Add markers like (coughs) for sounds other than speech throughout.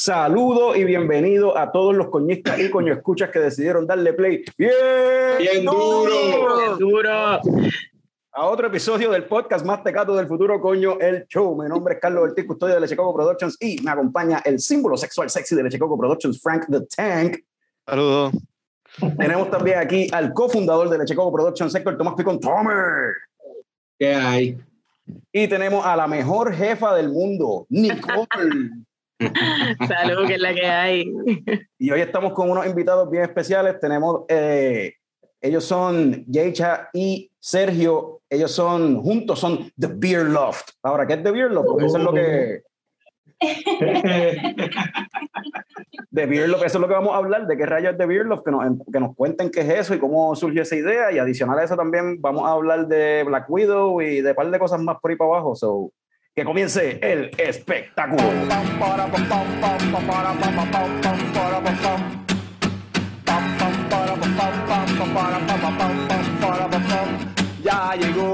Saludo y bienvenido a todos los coñistas y coño escuchas que decidieron darle play. Bien, Bien duro. Duro. A otro episodio del podcast más tecato del futuro, coño, el show. Mi nombre es Carlos Ortiz, custodio de Leche Coco Productions y me acompaña el símbolo sexual sexy de Leche Coco Productions, Frank the Tank. Saludos. Tenemos también aquí al cofundador de Leche Coco Productions, Héctor Tomás Picón Tomer. ¿Qué hay? Y tenemos a la mejor jefa del mundo, Nicole. (laughs) (laughs) Salud, que es la que hay. (laughs) y hoy estamos con unos invitados bien especiales. Tenemos, eh, ellos son Yecha y Sergio. Ellos son, juntos son The Beer Loft. Ahora, ¿qué es The Beer Loft? Porque eso es lo que... (laughs) The Beer Loft, eso es lo que vamos a hablar, de qué rayos es The Beer Loft, que nos, que nos cuenten qué es eso y cómo surgió esa idea. Y adicional a eso también vamos a hablar de Black Widow y de un par de cosas más por ahí para abajo. So, que comience el espectáculo. Ya llegó,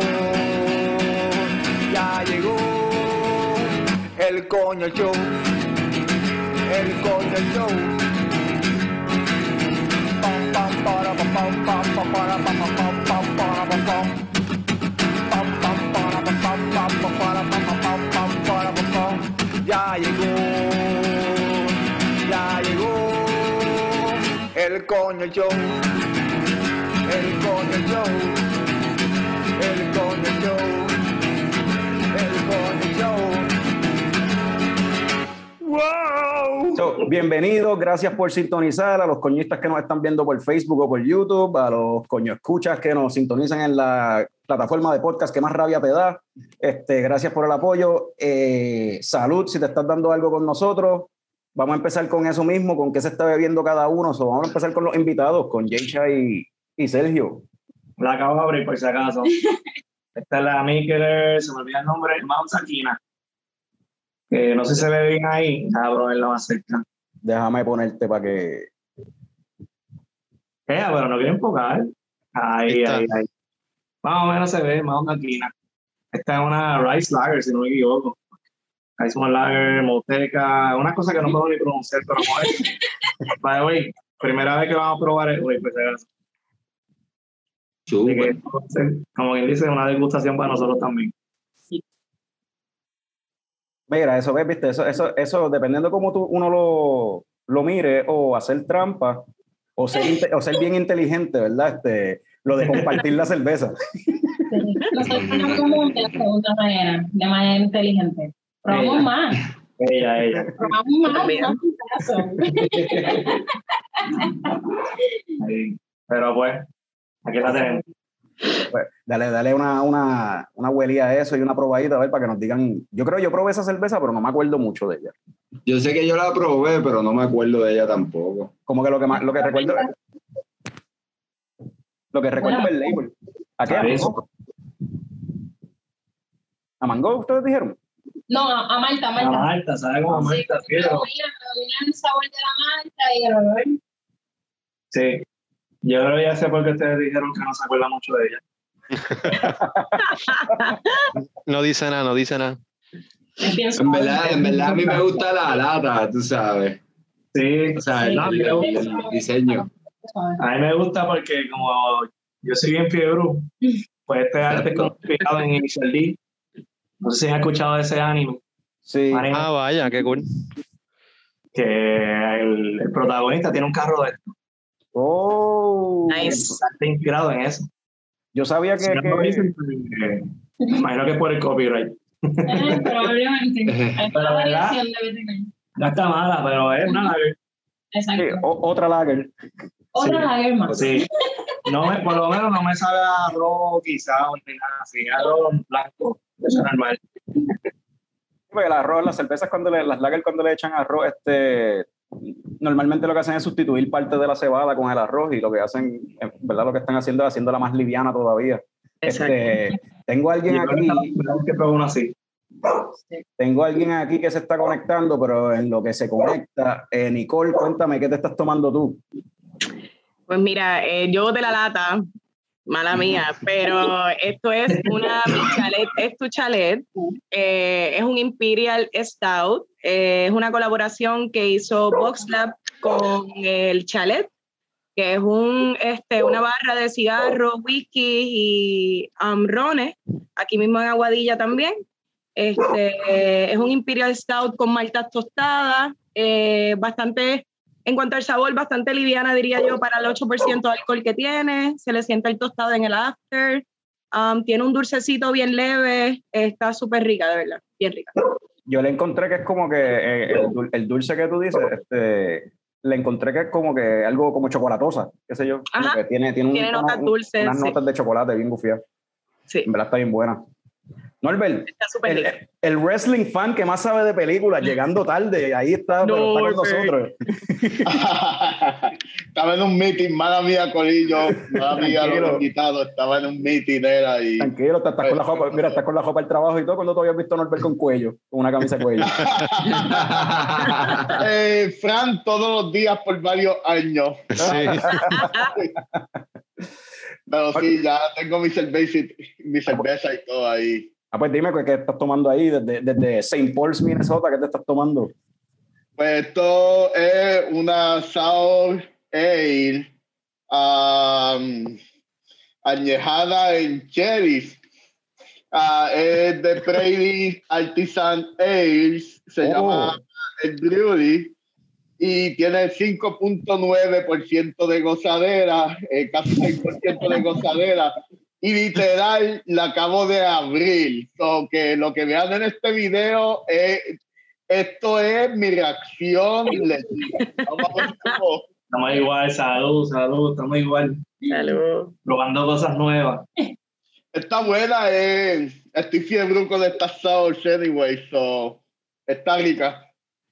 ya llegó el coño show, el coño show. Pam. Ya llegó, ya llegó el coño show, el coño show, el coño show, el coño show. ¡Wow! So, bienvenidos, gracias por sintonizar a los coñistas que nos están viendo por Facebook o por YouTube, a los coño escuchas que nos sintonizan en la plataforma de podcast que más rabia te da. Este, gracias por el apoyo. Eh, salud si te estás dando algo con nosotros. Vamos a empezar con eso mismo, con qué se está bebiendo cada uno. So, vamos a empezar con los invitados, con Yeisha y, y Sergio. La acabo de abrir por si acaso. (laughs) Esta es la Maker, se me olvida el nombre, Mount Sakina. Que no sé si se ve bien ahí. A probarla más cerca. Déjame ponerte para que. Eh, pero no quiero enfocar. Ahí, Ahí ahí, ahí. Más o menos se ve, Mount Sakina. Esta es una Rice Lager, si no me equivoco. Rice Lager, Moteca, una cosa que no puedo ni pronunciar, pero vamos a ver. (laughs) By the way, primera vez que vamos a probar el hoy, pues que, entonces, como quien dice, una degustación para nosotros también. Mira, eso ves, viste, eso, eso, eso dependiendo cómo tú, uno lo, lo mire, o hacer trampa, o ser, (laughs) o ser bien inteligente, ¿verdad? Este, lo de compartir la cerveza. (laughs) Nosotros tenemos como de la segunda manera, de manera inteligente. Probamos Ella. más, Ella, ella. probamos más. (laughs) Pero pues, aquí la tenemos. Pues, dale, dale una, una, una huelía a eso y una probadita, a ver, para que nos digan. Yo creo que yo probé esa cerveza, pero no me acuerdo mucho de ella. Yo sé que yo la probé, pero no me acuerdo de ella tampoco. Como que lo que más, lo que recuerdo. Lo que recuerdo es el label. ¿A qué? ¿A A mango? ¿A mango ustedes dijeron? No, a, a Malta, a Malta. Malta, ¿sabes cómo Sí, Malta? Sí, predomina, predomina el sabor de la Malta y el olor. Sí. Yo creo que ya sé por qué ustedes dijeron que no se acuerda mucho de ella. (laughs) No dice nada, no dice nada. En verdad, en verdad a mí me gusta la lata, tú sabes. Sí, O sea, el, Sí, el- el- el diseño. A mí me gusta porque como yo soy bien fiebre, pues este arte es inspirado en Initial D. No sé si han escuchado de ese anime. Sí. Ah, vaya, qué cool. que el, el protagonista tiene un carro de esto. Oh. Nice. Está inspirado en eso. Yo sabía que. Si no lo que- dicen, eh, me imagino que es por el copyright. Eh, Probablemente. (laughs) Hay Pero, una ¿verdad? variación de cuando. No está mala, pero es una lager. sí, Exacto. o- otra lager. Otra sí. lager más. Sí. No me, por lo menos no me sabe a arroz quizá o ni nada así. Arroz blanco. Eso es normal. Porque el arroz, las cervezas cuando le, las lager cuando le echan arroz, este, normalmente lo que hacen es sustituir parte de la cebada con el arroz y lo que hacen, en verdad lo que están haciendo es haciéndola más liviana todavía. Exacto. Este, tengo alguien aquí, así. tengo alguien aquí que se está conectando, pero en lo que se conecta, eh, Nicole, cuéntame, ¿qué te estás tomando tú? Pues mira, eh, yo de la lata mala mía, pero esto es una chalet, es tu chalet, eh, es un Imperial Stout, eh, es una colaboración que hizo VoxLab con el chalet, que es un, este, una barra de cigarros, whisky y amrones, aquí mismo en Aguadilla también. Este, es un Imperial Stout con maltas tostadas, eh, bastante en cuanto al sabor, bastante liviana, diría yo, para el 8% de alcohol que tiene. Se le siente el tostado en el after. Um, tiene un dulcecito bien leve. Está súper rica, de verdad. Bien rica. Yo le encontré que es como que eh, el, dulce que tú dices, este, le encontré que es como que algo como chocolatosa, qué sé yo. tiene, tiene, notas dulces. Unas notas de chocolate bien gufiadas. Sí. En verdad está bien buena. Norbert, el, el, wrestling fan que más sabe de películas, (laughs) llegando tarde, ahí está, está con nosotros. (laughs) estaba en un meeting, mala mía, Colillo, mala mía, lo invitado, estaba en un meeting, era ahí. Tranquilo, estás, con la jopa, mira, estás con la jopa del trabajo y todo, cuando te habías visto a Norbert con cuello, con una camisa de cuello. (laughs) eh, Fran, todos los días por varios años. Sí. Pero sí, ya tengo mi cerveza, mi cerveza y todo ahí. Ah, pues dime qué estás tomando ahí desde, desde St. Paul's, Minnesota, ¿qué te estás tomando? Pues esto es una sour ale um, añejada en cherries. Uh, es de Brady Artisan Ales, se oh. llama el Brewery y tiene 5.9% de gozadera, eh, casi 6% de gozadera y literal la acabo de abrir. So, que lo que vean en este video es, esto es mi reacción. Estamos igual, salud, salud, estamos igual. Salud. Probando cosas nuevas. Está buena, eh. estoy fiebre con estas sours anyway, so está rica.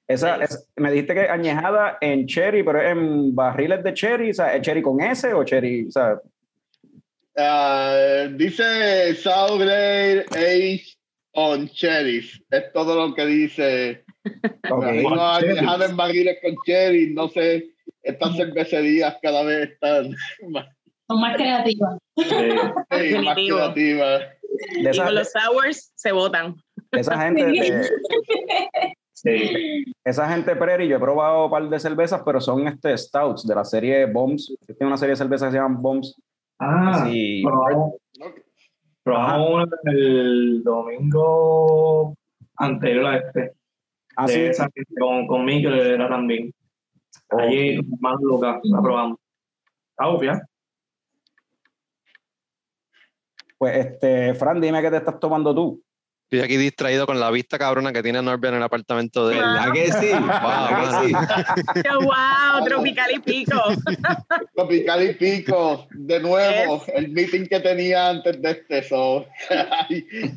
Esa, me dijiste que añejada en cherry, pero en barriles de cherry, o sea, ¿cherry con S o cherry? O sea, Uh, dice Sour Grade Age on Cherries. Es todo lo que dice. (laughs) Okay. No dejado en barriles con cherry. No sé, estas cervecerías cada vez están (laughs) más. Son más creativas. Sí, más creativas. y con los sours se votan. Esa (laughs) gente. De, sí. Esa gente prairie, yo he probado un par de cervezas, pero son este stouts de la serie Bombs. Tiene una serie de cervezas que se llaman Bombs Ah, sí. Probamos, el domingo anterior a este. Ah, sí. con, con que era también. Allí, más loca, la probamos. Está obvia. Pues, este, Fran, dime qué te estás tomando tú. Estoy aquí distraído con la vista cabrona que tiene Norbert en el apartamento de él. ¿A que sí? Wow, que sí? wow, tropical y pico. tropical y pico, de nuevo, el meeting que tenía antes de este, so.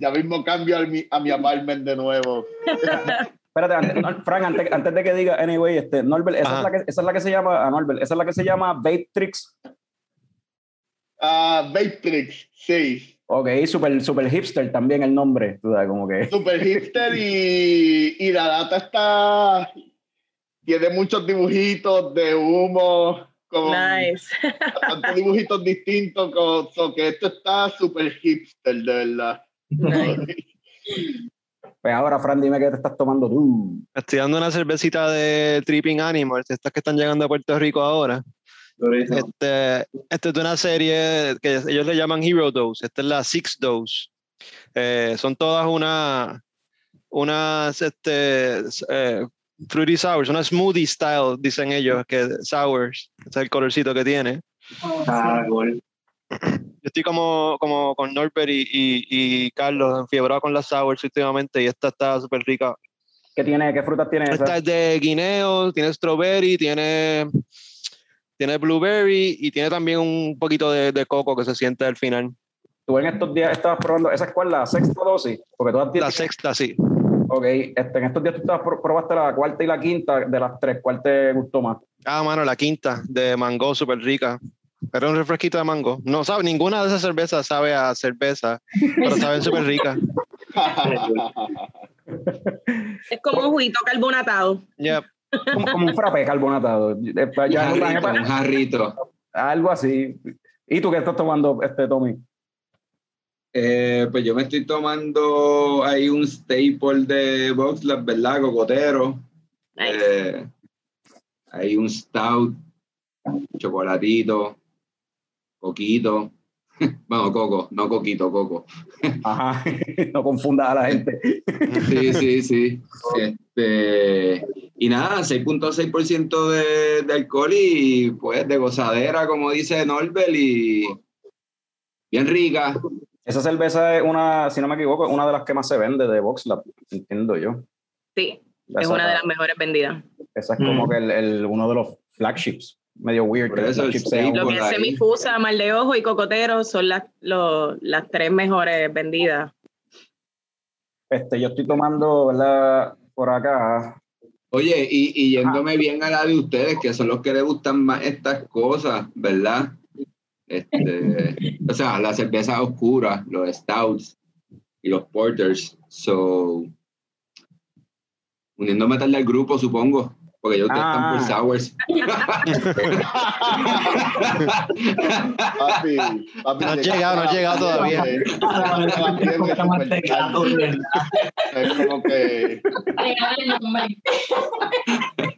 ya mismo cambio a mi, a mi apartment de nuevo. Espérate, antes, Frank, antes, de que diga, anyway, este, Norbert, esa es, la que, esa es la que se llama, a Norbert, esa es la que se llama Vape Tricks. Ah, Vape Tricks, sí. Ok, super, super hipster también el nombre, tú sabes, como que... Super hipster y, y la data está... Tiene muchos dibujitos de humo, con nice. (laughs) tantos dibujitos distintos, con, que esto está super hipster, de verdad. Pues ahora, Fran, dime qué te estás tomando tú. Estoy dando una cervecita de Tripping Animals, estas que están llegando a Puerto Rico ahora. Este, esta es una serie que ellos le llaman Hero Dose. Esta es la Six Dose. Eh, son todas una, unas este, eh, fruity sours, una smoothie style, dicen ellos, que sours. Este es el colorcito que tiene. Ah, Yo estoy como, como con Norbert y, y, y Carlos, enfiebrado con las sours últimamente y esta está súper rica. ¿Qué, tiene, ¿Qué frutas tiene? Esta es de guineo, tiene strawberry, tiene tiene blueberry y tiene también un poquito de, de coco que se siente al final. Tú en estos días estabas probando, ¿esa es cuál? ¿La sexta dosis? Porque la sexta, sí. Ok, este, en estos días tú estabas, probaste la cuarta y la quinta de las tres, ¿cuál te gustó más? Ah, mano, la quinta de mango, súper rica. Era un refresquito de mango. No sabe, ninguna de esas cervezas sabe a cerveza, pero saben súper ricas. (laughs) es como un juguito carbonatado. Yep como, un frappé carbonatado. Ya, un, jarrito, Algo así. ¿Y tú qué estás tomando, este Tommy? Eh, pues yo me estoy tomando ahí un staple de Boxlab, ¿verdad? Cocotero. Eh, hay un stout, chocolatito, coquito. (laughs) Bueno, coco, no coquito, coco. (laughs) Ajá, (laughs) no confunda a la gente. Sí, sí, sí. Este, y nada, 6.6% de, de alcohol y pues de gozadera, como dice Norbel, y bien rica. Esa cerveza es una, si no me equivoco, es una de las que más se vende de VoxLab, entiendo yo. Sí, es una de las mejores vendidas. Esa es como que el, el, uno de los flagships medio weird. Que eso, flagship sí, sea un- Lo que es semifusa, mal de ojo y cocotero son las, lo- las tres mejores vendidas. este, yo estoy tomando, ¿verdad? Por acá. Oye, y, y yéndome bien a la de ustedes, que son los que les gustan más estas cosas, ¿verdad? Este, o sea, las cervezas oscuras, los stouts y los porters. So, uniéndome tarde al grupo, supongo, porque ellos ustedes están por sours. Papi, papi, No has llegado, no has llegado todavía. Es como que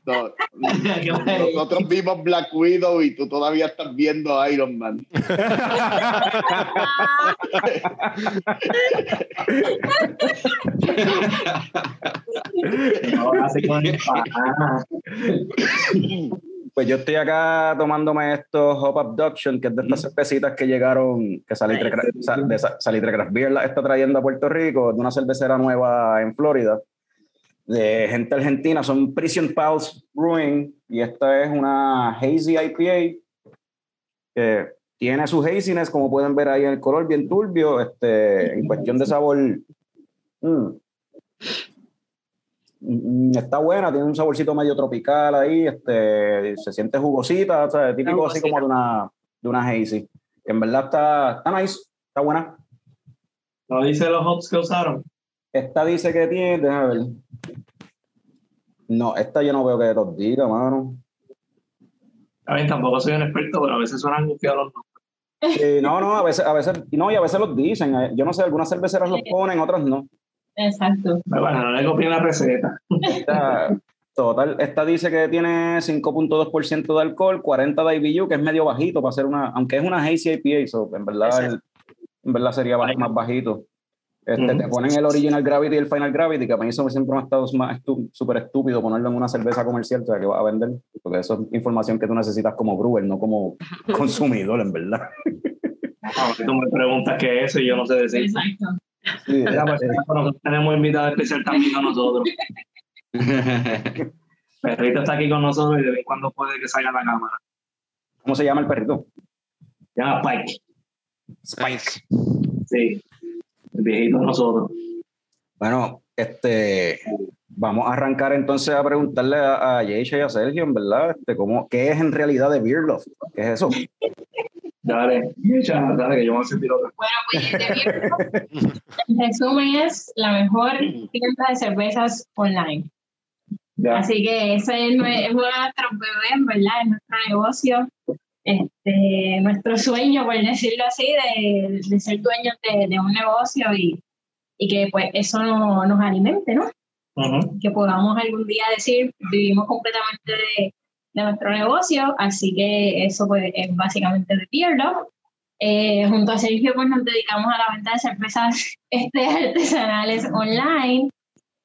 no, nosotros vimos Black Widow y tú todavía estás viendo Iron Man. (laughs) Ahora sí con el. Pues yo estoy acá tomándome estos Hop Abduction, que es de estas cervecitas que llegaron, que Salitre, Cra- Sa- de Sa- Salitre Craft Beer la está trayendo a Puerto Rico, de una cervecera nueva en Florida, de gente argentina, son Prison Pals Brewing, y esta es una Hazy IPA, que tiene su haziness, como pueden ver ahí en el color, bien turbio, este, en cuestión de sabor, mm, Mm, Está buena, tiene un saborcito medio tropical ahí, este, se siente jugosita, o sea, típico así como de una, de una hazy. Que en verdad está, está nice, está buena. No dice los hops que usaron. Esta dice que tiene, déjame ver. No, esta yo no veo que los diga, mano. A mí tampoco soy un experto, pero a veces suenan gufiados los nombres. Sí, no, no, a veces, a veces, no, y a veces los dicen. eh, Yo no sé, algunas cerveceras los ponen, otras no. Exacto. Pero bueno, no le copien la receta. Esta, total, esta dice que tiene 5.2% de alcohol, 40 de IBU, que es medio bajito para hacer una, aunque es una hazy IPA, so, en verdad, el- en verdad sería más bajito. Este. Te ponen el Original Gravity y el Final Gravity, que para mí eso siempre me ha estado súper estúpido ponerlo en una cerveza comercial, o sea, que va a vender, porque eso es información que tú necesitas como brewer, no como consumidor, en verdad. A ver, tú me preguntas qué es eso y yo no sé decir. Exacto. Sí, pues, nosotros tenemos invitado especial también a nosotros. (laughs) Perrito está aquí con nosotros y de vez en cuando puede que salga a la cámara. ¿Cómo se llama el perrito? Se llama Pike. Nice. Sí. El viejito de nosotros. Bueno, este, vamos a arrancar entonces a preguntarle a, a Yeisha y a Sergio, en verdad, este, cómo, ¿qué es en realidad de Beer Love? ¿Qué es eso? Dale, dale, que yo me voy a sentir otra. Bueno, pues en resumen es la mejor tienda de cervezas online. Ya. Así que ese es, es nuestros bebés, ¿verdad? Es nuestro negocio, este, nuestro sueño, por decirlo así, de, de ser dueños de, de un negocio y, y que pues eso no- nos alimente, ¿no? Que podamos algún día decir vivimos completamente de, de nuestro negocio, así que eso pues, es básicamente de Pierdo. Eh, junto a Sergio pues nos dedicamos a la venta de cervezas (laughs) este, artesanales online.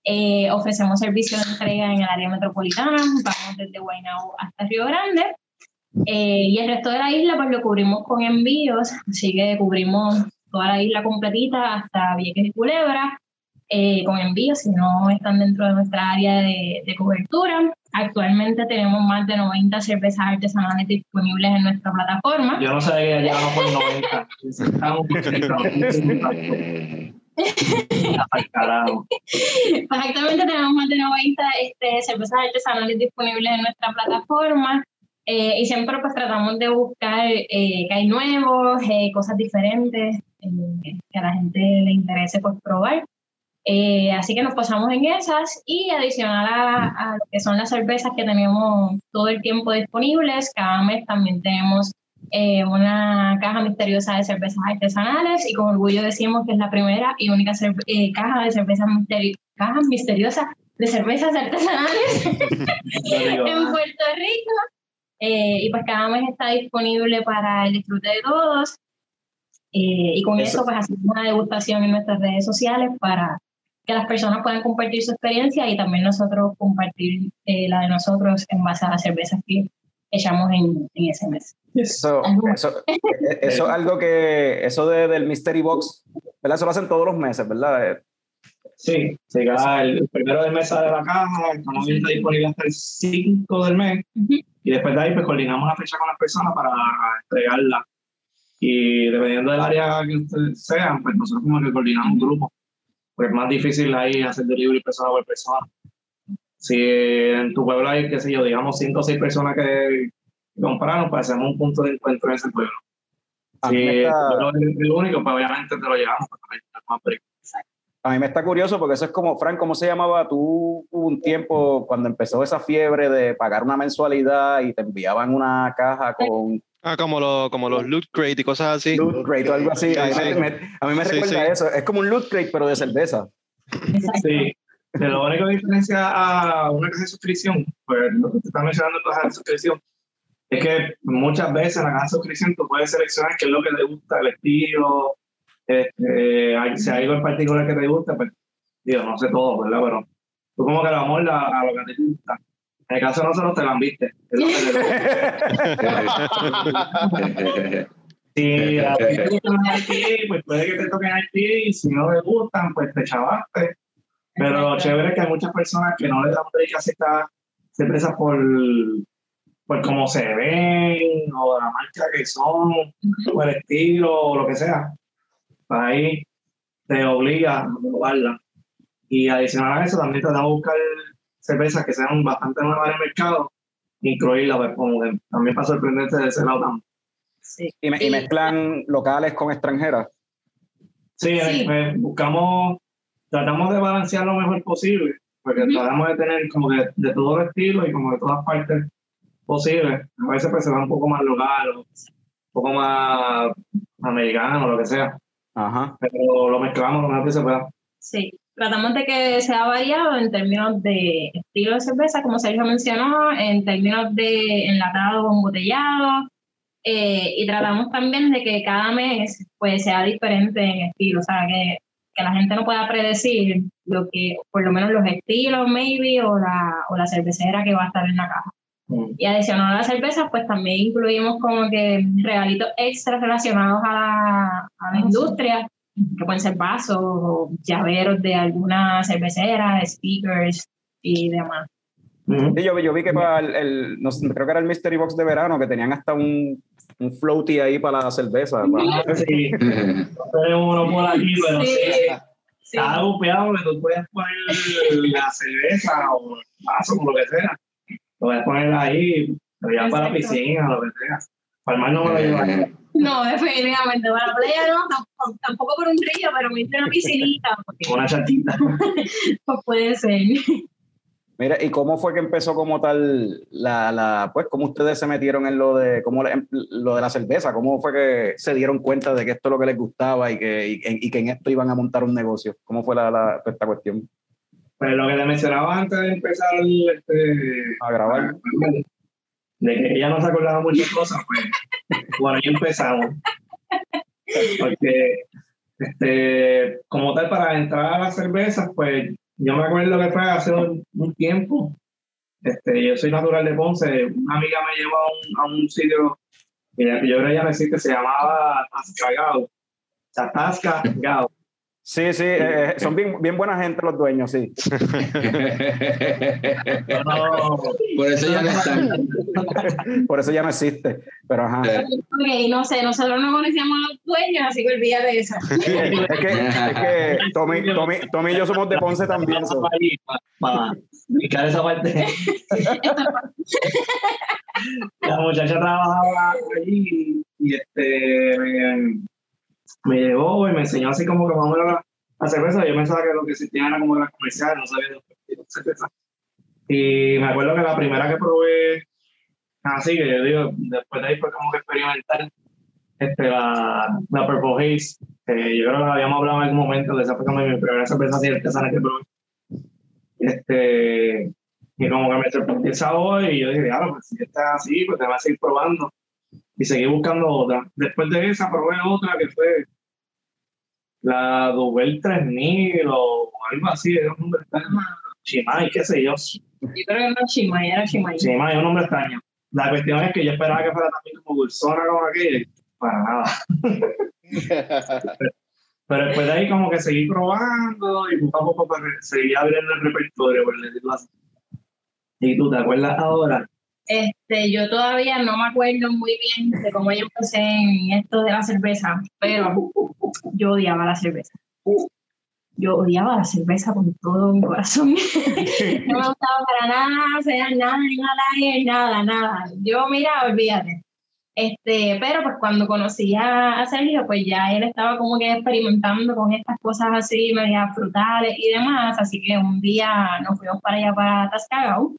Eh, ofrecemos servicios de entrega en el área metropolitana, vamos desde Guaynabo hasta Río Grande. Eh, y el resto de la isla pues lo cubrimos con envíos, así que cubrimos toda la isla completita hasta Vieques y Culebra eh, con envíos si no están dentro de nuestra área de, de cobertura. Actualmente tenemos más de 90 cervezas artesanales disponibles en nuestra plataforma. Yo no sabía que llegamos por 90. Estamos. Pues actualmente tenemos más de 90 este, cervezas artesanales disponibles en nuestra plataforma. eh, y siempre pues tratamos de buscar eh, que hay nuevos, eh, cosas diferentes, eh, que a la gente le interese pues probar. Eh, así que nos pasamos en esas y adicional a, a lo que son las cervezas que tenemos todo el tiempo disponibles, cada mes también tenemos eh, una caja misteriosa de cervezas artesanales y con orgullo decimos que es la primera y única eh, caja de cervezas cajas misteriosas de cervezas artesanales (laughs) en Puerto Rico. Eh, y pues cada mes está disponible para el disfrute de todos. y con eso, pues hacemos una degustación en nuestras redes sociales para que las personas puedan compartir su experiencia y también nosotros compartir la de nosotros en base a las cervezas que echamos en, en ese mes. Eso, eso, e, eso, es algo que, eso de, del Mystery Box, ¿verdad? Eso lo hacen todos los meses, ¿verdad? Eh, sí, sí cada, el primero del mes de la caja, el está disponible hasta el 5 del mes, y después de ahí pues coordinamos la fecha con las personas para entregarla. Y dependiendo del área que ustedes sean, pues nosotros como que coordinamos un grupo, porque es más difícil ahí hacer delivery persona por persona si en tu pueblo hay, qué sé yo, digamos, cinco o seis personas que compraron, pues hacemos un punto de encuentro en ese pueblo. si es el único, pues obviamente te lo llevamos. A mí me está curioso porque eso es como, Frank, ¿cómo se llamaba? Tú hubo un tiempo cuando empezó esa fiebre de pagar una mensualidad y te enviaban una caja con... Ah, como, lo, como los loot crate y cosas así. Loot crate o algo así. a, mí me, recuerda eso. Es como un loot crate, pero de cerveza. Sí, de lo único que diferencia a una caja de suscripción, pues lo que te está mencionando caja de suscripción, es que muchas veces en la caja de suscripción tú puedes seleccionar qué es lo que te gusta, el estilo, este, si hay algo en particular que te gusta, pues digo, no sé todo, ¿verdad? Pero tú como que lo amor a, lo que te gusta. En el caso de nosotros te la viste. si (laughs) a ti te gustan pues puede que te toquen a ti, y si no te gustan, pues te chavaste pero lo chévere es que hay muchas personas que no les dan break a ciertas empresas por, por cómo se ven, o la marca que son, o el estilo, o lo que sea. Para ahí te obliga a probarla. Y adicional a eso, también te da a buscar cervezas que sean bastante nuevas en el mercado, incluirlas, pues, como también para sorprenderte de ese lado también. Sí. ¿Y, mezclan locales con extranjeras? Sí, sí. Pues, buscamos tratamos de balancear lo mejor posible, porque tratamos de tener como que de todos los estilos y como de todas partes posibles. A veces pues se va un poco más local, un poco más americano, lo que sea. Ajá. Pero lo mezclamos lo mejor que se pueda. Sí, tratamos de que sea variado en términos de estilo de cerveza, como Sergio mencionó, en términos de enlatado o embotellado, eh, y tratamos también de que cada mes pues sea diferente en estilo, o sea, que que la gente no pueda predecir lo que, por lo menos los estilos, maybe, o la, o la cervecera que va a estar en la caja. Mm. Y adicional a las cervezas, pues también incluimos como que regalitos extra relacionados a la, a la industria, que pueden ser vasos o llaveros de alguna cervecera, speakers y demás. Sí, yo, yo, vi que para el, no sé, creo que era el Mystery Box de verano, que tenían hasta un, un floaty ahí para la cerveza. Para... Sí, uno (laughs) por aquí, pero sí. sí. Cada que tú puedes poner la cerveza o el vaso, o lo que sea. Lo puedes poner ahí, pero ya para la piscina, lo que sea. Para el mar no me lo llevaría. No, definitivamente. Para la playa no, tampoco, tampoco por un río, pero me una piscinita. Porque... Una chatita. pues (laughs) puede ser. Mira, ¿y cómo fue que empezó como tal la, la pues cómo ustedes se metieron en lo de cómo lo de la cerveza? ¿Cómo fue que se dieron cuenta de que esto es lo que les gustaba y que, y, que en esto iban a montar un negocio? ¿Cómo fue la, la esta cuestión? Pues lo que le mencionaba antes de empezar este, a grabar. De que ella no se acordaba muchas cosas, pues bueno, ya empezamos. Porque este, como tal, para entrar a las cervezas, pues yo me acuerdo que fue hace un, tiempo. Este, yo soy natural de Ponce. Una amiga me llevó a un, a un sitio que yo creo que ya se llamaba Tascagao. Gao. Sí, sí, eh, eh, son bien, bien buena gente los dueños, sí. (laughs) por eso ya no están. (laughs) por eso ya no existe, pero ajá. Ok, no sé, nosotros no conocíamos a los dueños, así que olvídate de eso. es que, es que Tommy, Tommy, Tommy, y yo somos de Ponce también. Para explicar esa parte. (laughs) La muchacha trabajaba allí y este me llevó y me enseñó así como que vamos a la, la cerveza. Yo pensaba que lo que existía era como las comerciales, no sabía de cerveza. Y me acuerdo que la primera que probé Así que yo digo, después de ahí fue como que experimentar este, la, la Purple Haze, que yo creo que habíamos hablado en algún momento, de esa fue como mi primera cerveza así artesana que probé. Este, y como que me sorprendió el sabor y yo dije, claro, pues si está así, pues te vas a seguir probando. Y seguí buscando otra. Después de esa probé otra que fue la Duvel 3000 o algo así, era un nombre extraño. Chimay, qué sé yo. Yo creo que no Chimay, era Chimay. Chimay es un nombre extraño. La cuestión es que yo esperaba que fuera también como dulzona como aquella. Para nada. (laughs) Pero después de ahí como que seguí probando y poco a poco pues, seguí abriendo el repertorio, por decirlo así. ¿Y tú te acuerdas ahora? Este, yo todavía no me acuerdo muy bien de cómo yo empecé en esto de la cerveza, pero yo odiaba la cerveza. Yo odiaba la cerveza con todo mi corazón. (laughs) no me gustaba para nada, hacer nada, nada, nada, nada. Yo, mira, olvídate. Este, pero pues cuando conocí a, Sergio, pues ya él estaba como que experimentando con estas cosas así, medias frutales y demás, así que un día nos fuimos para allá, para Tascagau,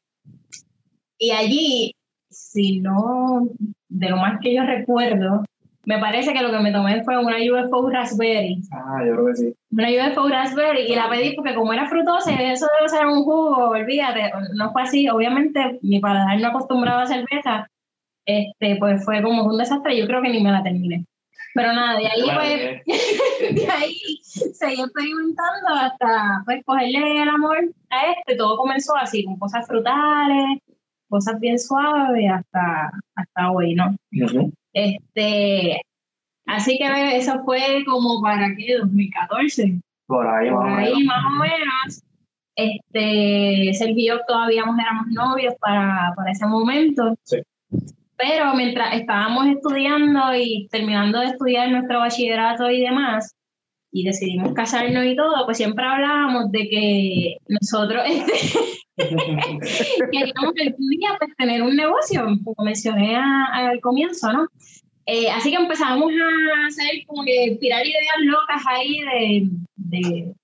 y allí, si no, de lo más que yo recuerdo, me parece que lo que me tomé fue una UFO Raspberry. Ah, yo creo que sí. Una UFO Raspberry y la pedí porque como era frutosa, eso debe ser un jugo, olvídate, no fue así. Obviamente mi paladar no acostumbraba a cerveza, este, pues fue como un desastre, yo creo que ni me la terminé. Pero nada, de ahí pues, (laughs) de ahí seguí experimentando hasta pues cogerle el amor a este, todo comenzó así, con cosas frutales, cosas bien suaves hasta, hasta hoy, ¿no? Este, así que eso fue como para qué, 2014. Por ahí, Por ahí más o menos. Este, Sergio y yo todavía éramos novios para, para ese momento. Sí. Pero mientras estábamos estudiando y terminando de estudiar nuestro bachillerato y demás, y decidimos casarnos y todo, pues siempre hablábamos de que nosotros (laughs) este, (laughs) queríamos algún día pues, tener un negocio, como mencioné al comienzo, ¿no? Eh, así que empezamos a hacer como que tirar ideas locas ahí de, de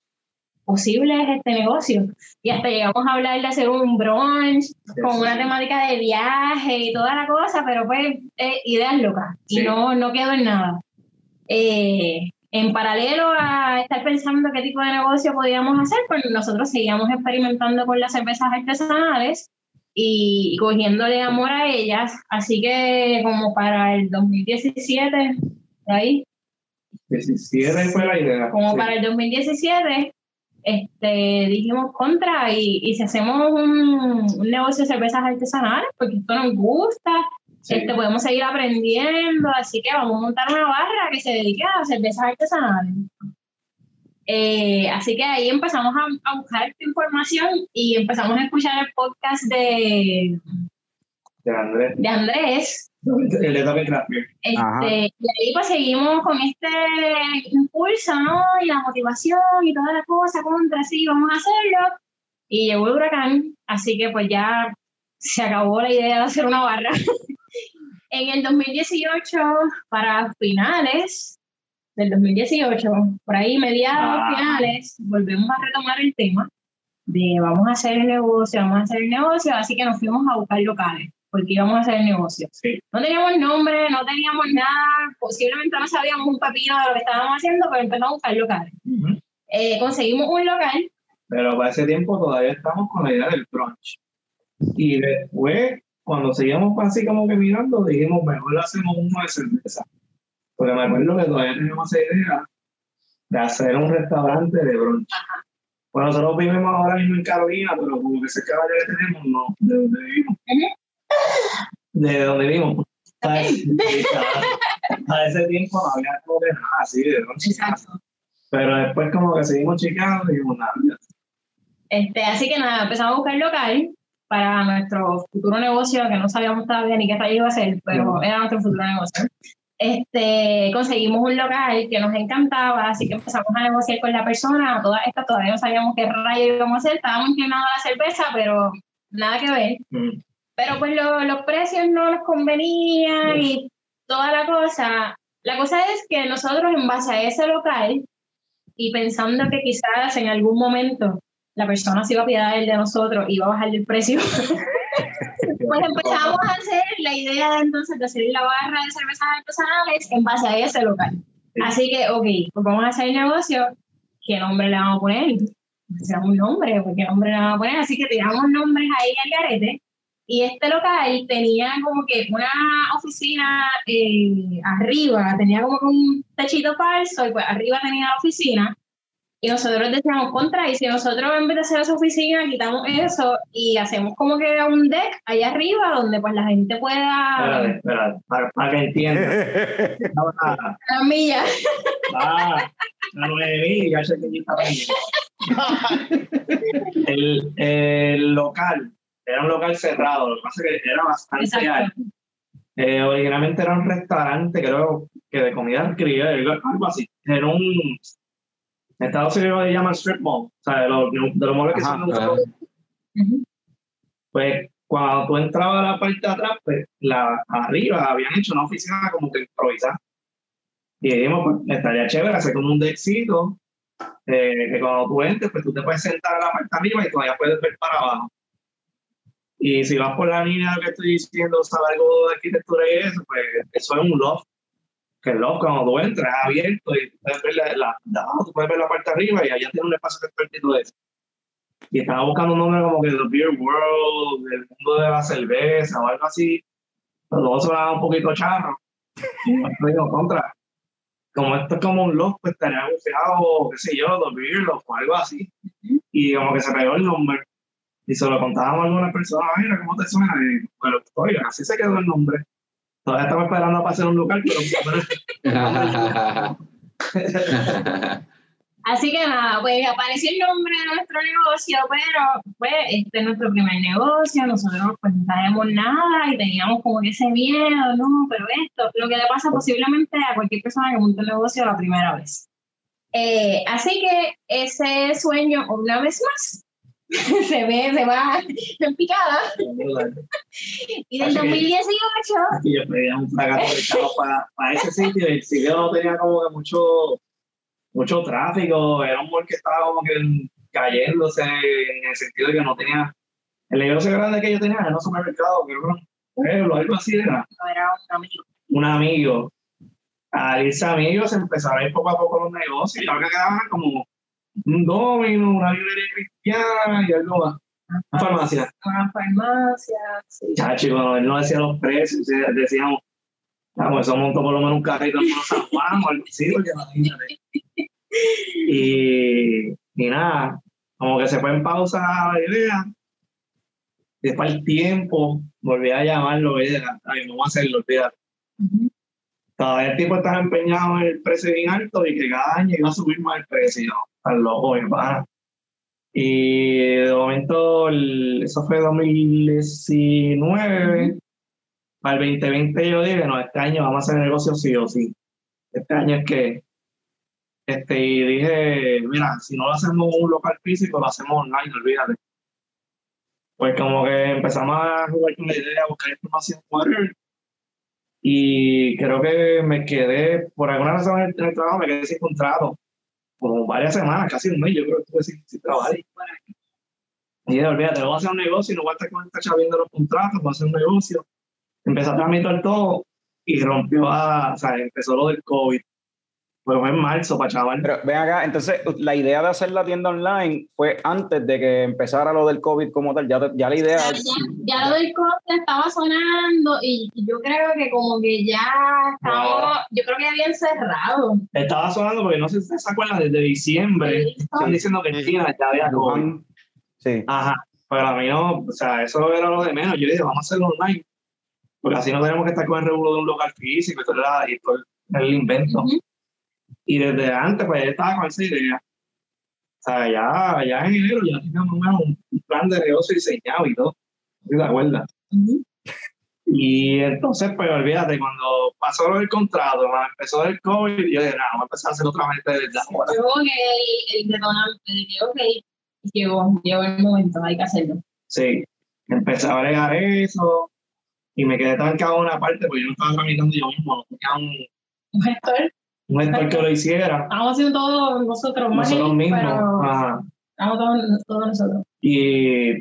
posibles este negocio. Y hasta llegamos a hablar de hacer un brunch con una temática de viaje y toda la cosa, pero pues eh, ideas locas y no, no quedó en nada. Eh, en paralelo a estar pensando qué tipo de negocio podíamos hacer, pues nosotros seguíamos experimentando con las cervezas artesanales y cogiéndole amor a ellas. Así que como para el 2017, ahí. 17 fue la idea. Como para el 2017, este, dijimos contra y, y si hacemos un, un, negocio de cervezas artesanales, porque esto nos gusta, sí. este, podemos seguir aprendiendo, así que vamos a montar una barra que se dedique a cervezas artesanales. Eh, así que ahí empezamos a, a, buscar información y empezamos a escuchar el podcast de, de Andrés. De Andrés el de David este, y ahí pues seguimos con este impulso, ¿no? Y la motivación y toda la cosa contra, sí, vamos a hacerlo. Y llegó el huracán, así que pues ya se acabó la idea de hacer una barra. (laughs) en el 2018, para finales del 2018, por ahí mediados, ah. finales, volvemos a retomar el tema de vamos a hacer el negocio, vamos a hacer el negocio, así que nos fuimos a buscar locales porque íbamos a hacer el negocio. Sí. No teníamos nombre, no teníamos nada, posiblemente no sabíamos un pepino de lo que estábamos haciendo, pero empezamos a buscar locales. Uh -huh. eh, conseguimos un local. Pero para ese tiempo todavía estamos con la idea del brunch. Y después, cuando seguíamos así como que mirando, dijimos, mejor hacemos uno de cerveza. Porque me acuerdo que todavía teníamos esa idea de hacer un restaurante de brunch. Bueno, nosotros vivimos ahora mismo en Carolina, pero como que ese caballo que tenemos, no, de donde vivimos. De donde vimos. Para, (laughs) para ese tiempo no había como que nada así de noche. Pero después como que seguimos checando y dijimos nada. Este, así que nada, empezamos a buscar local para nuestro futuro negocio, que no sabíamos todavía ni qué rayos iba a ser, pero no. era nuestro futuro negocio. Este, conseguimos un local que nos encantaba, así que empezamos a negociar con la persona, toda esta todavía no sabíamos qué rayos íbamos a hacer, estábamos inclinados a la cerveza, pero nada que ver. Mm pero pues lo, los precios no nos convenían y toda la cosa. La cosa es que nosotros en base a ese local y pensando que quizás en algún momento la persona se iba a piedad de nosotros y iba a bajar el precio, (laughs) Pues empezamos a hacer la idea de entonces de hacer la barra de cervezas artesanales en base a ese local. Así que, ok, pues vamos a hacer el negocio. ¿Qué nombre le vamos a poner? Necesitamos un nombre, pues, ¿qué nombre le vamos a poner? Así que tiramos nombres ahí al garete. Y este local tenía como que una oficina eh, arriba, tenía como que un techito falso, y pues arriba tenía la oficina. Y nosotros decíamos contra, y si nosotros en vez de hacer esa oficina, quitamos eso y hacemos como que un deck allá arriba donde pues la gente pueda... Espérate, espérate, para, para que entienda. (laughs) Ah, La milla. ah, la nueve mil, ya sé que aquí está bien. el, el local era un local cerrado, lo que pasa es que era bastante Exacto. alto. Eh, originalmente era un restaurante, creo que de comida criolla, algo así. Era un. En Estados Unidos le llaman strip mall, o sea, de los, de los malls que Ajá, son. claro. Pues cuando tú entrabas a la parte de atrás, pues la, arriba habían hecho una oficina como que improvisada. Y dijimos, pues estaría chévere hacer como un deckcito, eh, que cuando tú entres, pues tú te puedes sentar en la parte de arriba y todavía puedes ver para abajo. Y si vas por la línea que estoy diciendo, sabes algo de arquitectura y eso, pues eso es un loft. Que loft, cuando tú entras, abierto y puedes ver la, la, abajo, tú puedes ver la parte arriba y allá tiene un espacio que de eso. Y estaba buscando un nombre como que The Beer World, el mundo de la cerveza o algo así. Pero luego sonaba un poquito charro. Y digo, contra. Como esto es como un loft, pues estaría buceado, qué sé yo, The Beer Loft o algo así. Y como que se pegó el nombre. Y se lo contábamos a alguna persona, mira, ¿cómo te suena? Y bueno, oye, así se quedó el nombre. Todavía estamos esperando para hacer un local, pero (laughs) Así que nada, pues apareció el nombre de nuestro negocio, pero pues este es nuestro primer negocio, nosotros no sabemos nada y teníamos como ese miedo, no, pero esto, lo que le pasa posiblemente a cualquier persona que monte un negocio la primera vez. Eh, así que ese sueño, una vez más, (laughs) se ve, se va en picada. Y del Así que- 2018, y yo pedía un fracaso de chavo para, para ese sitio el sitio no tenía como que mucho, mucho tráfico, era un mall que estaba como que cayéndose en el sentido de que no tenía, el negocio grande que yo tenía era un supermercado, un pueblo, algo así era, no era un amigo. un amigo. Al irse amigos empezaron a ir poco a poco los negocios y ahora quedaban como un domino, una librería cristiana y algo más. Una farmacia. Una farmacia, sí. Ya, chicos, no, él no decía los precios, decíamos, vamos, eso montó por lo menos un carrito en San Juan o algo así, porque imagínate. (laughs) Y, y nada, como que se fue en pausa la idea. Después el tiempo, volví a llamarlo, ay, no voy a hacerlo, olvídate. Ujú. Todavía el tipo estaba empeñado en el precio bien alto y que cada año iba a subir más el precio. Tan loco, pana. Y de momento, eso fue 2019. Para el 2020 yo dije, no, este año vamos a hacer negocio sí o sí. Este año es que, este, y dije, mira, si no lo hacemos un local físico, lo hacemos online, olvídate. Pues como que empezamos a jugar con la idea, a buscar información, whatever. Y creo que me quedé, por alguna razón en el trabajo, me quedé sin contrato. Como varias semanas, casi un mes, yo creo que estuve sin, sin trabajar. Y dije, olvídate, voy a hacer un negocio y no voy a estar con esta chava viendo los contratos, voy a hacer un negocio. Empecé a tramitar todo y rompió a, o sea, empezó lo del COVID. Fue en marzo, para chaval. Pero ven acá, entonces la idea de hacer la tienda online fue antes de que empezara lo del COVID como tal. Ya, ya la idea. Ya, ya lo del corte estaba sonando y y yo creo que como que ya estábamos, yo creo que habían cerrado. Estaba sonando porque no sé si se acuerdan, desde diciembre están diciendo que en China ya había COVID. Sí. Ajá, pero a mí no, o sea, eso era lo de menos. Yo dije, vamos a hacerlo online, porque así no tenemos que estar con el regulo de un local físico y todo, el invento. Ujú. Y desde antes, pues, estaba con esa idea. O sea, ya, ya en enero ya teníamos un un plan de negocio diseñado y todo. ¿Sí te acuerdas? Ujú. Y entonces, pues, olvídate, cuando pasó del contrato, cuando empezó el COVID, yo dije, no, vamos a empezar a hacer otra vez desde ahora. Yo creo que el, el detonante de que, ok, llegó, llegó el momento, hay que hacerlo. Sí, empecé a bregar eso y me quedé trancado en una parte porque yo no estaba tramitando yo mismo, no tenía un, Un gestor, un gestor que lo hiciera, estamos haciendo todo nosotros, más nosotros mismos. pero Ajá. estamos todos, todos nosotros. Y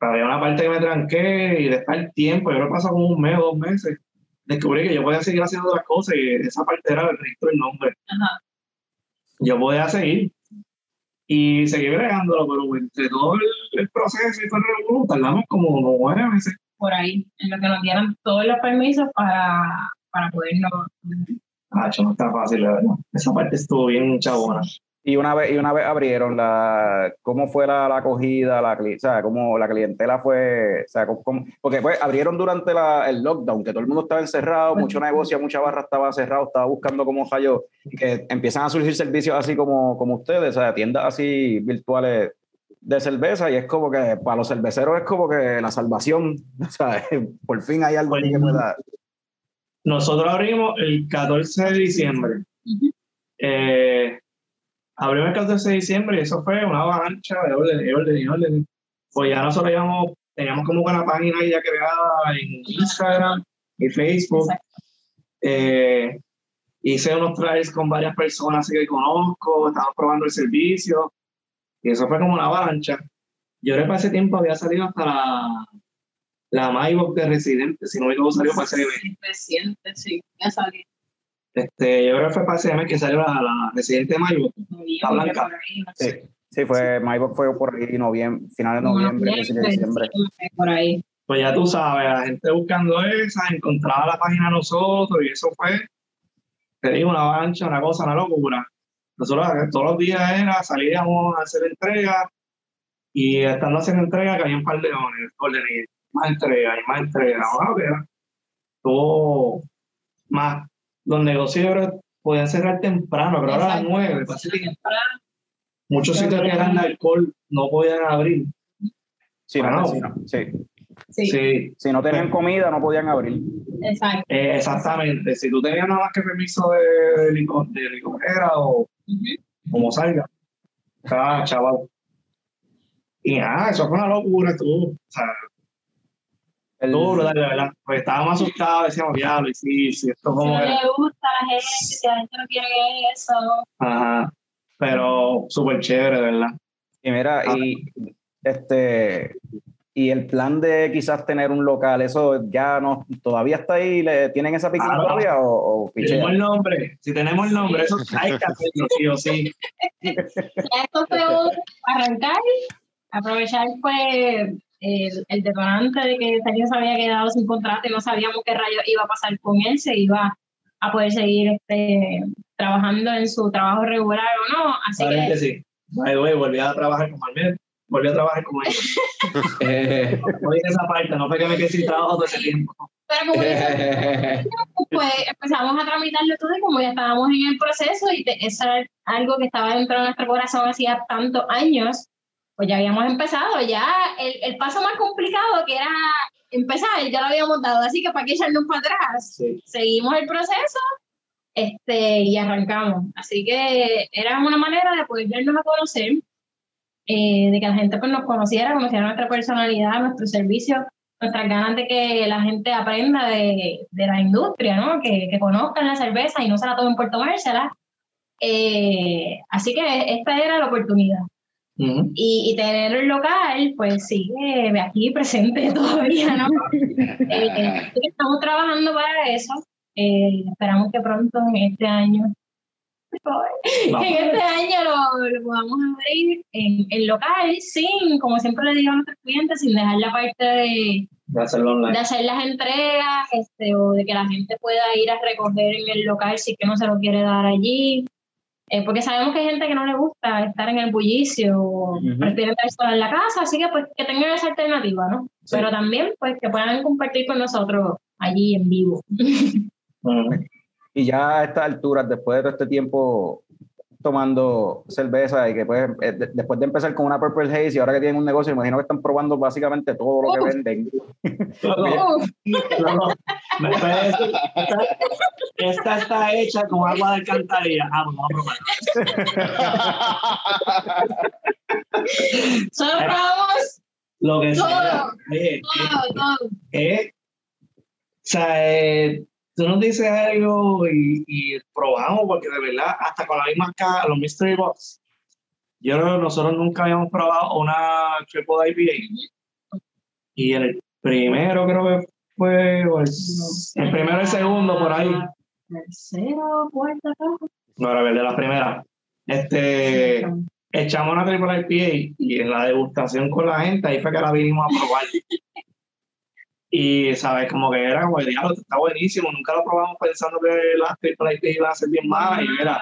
había una parte que me tranqué y después el tiempo, yo lo pasado como un mes o dos meses, descubrí que yo podía seguir haciendo otras cosas y esa parte era el registro del nombre. Ajá. Yo podía seguir y seguir bregándolo, pero entre todo el, el proceso y todo el revolú, tardamos como nueve meses. Por ahí, en lo que nos dieran todos los permisos para, para podernos. Ah, eso no está fácil, la verdad. Esa parte estuvo bien chabona. Y una vez, y una vez abrieron la, ¿cómo fue la, la acogida? La, o sea, ¿cómo la clientela fue? O sea, ¿cómo- cómo? porque pues abrieron durante la, el lockdown, que todo el mundo estaba encerrado, mucho negocio, mucha barra estaba cerrado, estaba buscando como fallo, que empiezan a surgir servicios así como, como ustedes, o sea, tiendas así virtuales de cerveza y es como que para los cerveceros es como que la salvación, (laughs) o sea, por fin hay algo ahí que pueda... Nosotros abrimos el 14 de diciembre. Ujú. Eh, abrimos el 14 de diciembre y eso fue una avalancha de orden, de orden, de orden. Pues ya nosotros íbamos, teníamos como una página ya creada en Instagram y Facebook. Eh, hice unos trials con varias personas que conozco, estaban probando el servicio y eso fue como una avalancha. Yo creo que para ese tiempo había salido hasta la, la MyBook de Residente, si no me equivoco salió para mes. Reciente, sí, ya salió. Este, yo creo que fue para mes que salió la, la Residente MyBook. Noviembre, blanca. por ahí, no sé. Sí, sí, fue, Maibok fue por ahí noviembre, finales de noviembre, principios de diciembre. Por ahí. Pues ya tú sabes, la gente buscando esa, encontraba la página de nosotros y eso fue, te digo, una avalancha, una cosa, una locura. Nosotros todos los días era, salíamos a hacer entrega y estando haciendo entrega caía un par de y más entrega y más entrega. Ahora que era todo más. Los negocios ahora podían cerrar temprano, pero ahora a las Exacto. nueve, parece que muchos sitios que eran de alcohol no podían abrir. Sí, no, Wow. sí, no, sí. Sí, Sí, Si no tenían comida, no podían abrir. exacto. Eh, exactamente. Si tú tenías nada más que permiso de, de, lico- de licorera o como salga, ah, chaval. Y nada, eso fue una locura, estuvo, o sea, El- brutal, de verdad. Pues estábamos asustados, decíamos, diablo, y sí, sí, esto Si como no que- le gusta a la gente, si la gente no quiere eso. Ajá. Pero súper chévere, de verdad. Y mira, y este y el plan de quizás tener un local, eso ya no todavía está ahí, ¿le tienen esa piquina Ah, todavía o? Tenemos el nombre, si tenemos el nombre, eso (laughs) hay que hacerlo, sí o sí. Ya esto fue arrancar, aprovechar pues el, el detonante de que Sergio se había quedado sin contrato y no sabíamos qué rayos iba a pasar con él, se iba a poder seguir este, trabajando en su trabajo regular o no. Así que Paréntesis. By the way, volví a trabajar como Almeida, volví a trabajar como ellos. (laughs) Eh, Oye, esa parte, no fue que me quedé sin trabajo todo ese tiempo. Pero como ya (laughs) pues empezamos a tramitarlo todo y como ya estábamos en el proceso y de- eso era algo que estaba dentro de nuestro corazón hacía tantos años, pues ya habíamos empezado, ya el, el paso más complicado que era empezar, ya lo habíamos dado, así que para qué echarnos para atrás, Sí. seguimos el proceso este, y arrancamos. Así que era una manera de poder darnos a conocer, eh, de que la gente pues, nos conociera, conociera nuestra personalidad, nuestro servicio, nuestras ganas de que la gente aprenda de, de la industria, ¿no? Que, que conozcan la cerveza y no se la tomen por tomársela. Eh, así que esta era la oportunidad. Y, y tener el local, pues sigue aquí presente (laughs) todavía, ¿no? Eh, así que estamos trabajando para eso. Eh, esperamos que pronto en este año, (laughs) por favor, Vamos. en este año lo, lo podamos abrir en el local, sin, como siempre le digo a nuestros clientes, sin dejar la parte de, De de hacer las entregas este, o de que la gente pueda ir a recoger en el local si que no se lo quiere dar allí. Eh, porque sabemos que hay gente que no le gusta estar en el bullicio o Ujú. prefiere estar sola en la casa, así que pues que tengan esa alternativa, ¿no? Sí. Pero también pues que puedan compartir con nosotros allí en vivo. (laughs) Y ya a estas alturas, después de todo este tiempo tomando cerveza y que pues, eh, de- después de empezar con una Purple Haze y ahora que tienen un negocio, imagino que están probando básicamente todo lo que Uf. venden. Esta, esta está hecha con agua de alcantarilla. Ah, vamos a probar. (laughs) solo probamos Lo que sea. Todo. Oye, todo, todo. eh, o sea, eh, tú nos dices algo y, y probamos, porque de verdad, hasta con la misma caja, los Mystery Box, yo nosotros nunca habíamos probado una Triple IPA. Y el primero creo que fue, o el, el primero y el segundo por ahí. Tercero, cuarta, No, era el de la primera. Este, echamos una triple IPA y en la degustación con la gente, ahí fue que la vinimos a probar. (laughs) Y, ¿sabes? Como que era como, diablo, esto está buenísimo. Nunca lo probamos pensando que las triple IPA iban a ser bien malas. Y mira,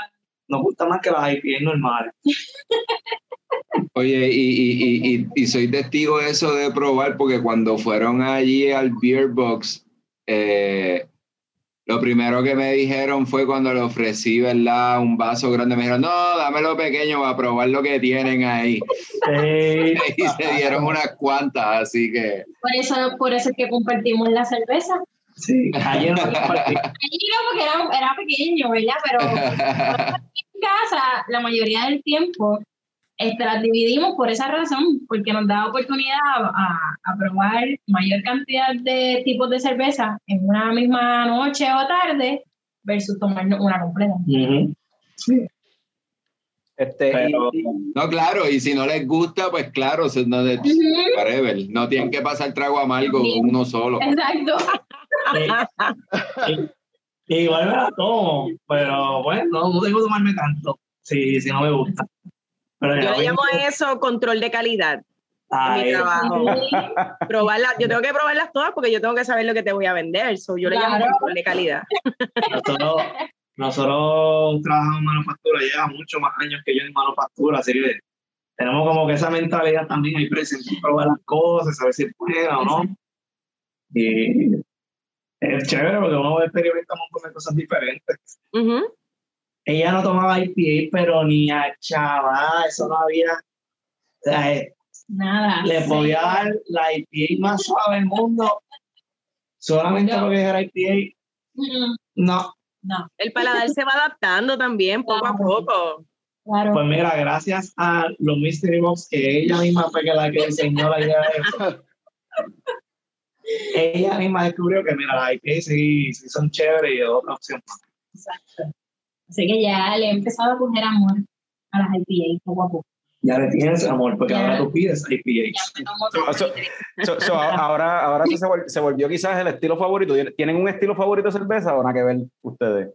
nos gusta más que las IPA normales. Oye, y, y, y, y soy testigo de eso de probar, porque cuando fueron allí al Beer Box, eh, lo primero que me dijeron fue cuando le ofrecí, ¿verdad? Un vaso grande, me dijeron, no, dámelo pequeño para probar lo que tienen ahí. Sí. (laughs) y se dieron unas cuantas, así que... Por eso, por eso es que compartimos la cerveza. Sí, ayer no (laughs) no, porque era, era pequeño, ¿verdad? Pero (laughs) en casa, la mayoría del tiempo, este, las dividimos por esa razón, porque nos da oportunidad a, a probar mayor cantidad de tipos de cerveza en una misma noche o tarde versus tomar una completa. Ujú. Este, y- Pero- y- No, claro, y si no les gusta, pues claro, se- no, de- Ujú, whatever, no tienen que pasar trago amargo uno solo. Exacto. (laughs) Y- y- igual me la tomo, pero bueno, no, no tengo que tomarme tanto si, si no me gusta. Pero Yo le llamo a eso control de calidad en mi Ay, trabajo. (laughs) Probarlas, yo tengo que probarlas todas porque yo tengo que saber lo que te voy a vender. So, yo le llamo Claro. control de calidad. nosotros, nosotros trabajamos en manufactura, lleva muchos más años que yo en manufactura, así que tenemos como que esa mentalidad también ahí presente, probar las cosas, saber si buena o no. Y es chévere porque uno experimenta un montón de cosas diferentes. Ujú. Ella no tomaba IPA, pero ni a chaval, eso no había. O sea, Nada. le Sí. podía dar la IPA más suave del mundo, solamente No. porque era IPA. Mm, No, No, El paladar se va adaptando también poco a poco. claro. Pues mira, gracias a los Mystery Box, que ella misma fue que la que diseñó la idea de eso. (laughs) ella misma descubrió que, mira, las IPA sí, sí son chéveres y es otra opción. Exacto. Así que ya le he empezado a coger amor a las IPA poco a poco. Ya le tienes amor, porque Ya. ahora tú pides Ya IPA. me tomo todo. So- so- so, ahora ahora sí se, vol- se volvió quizás el estilo favorito. ¿Tienen un estilo favorito de cerveza o nada que ver ustedes?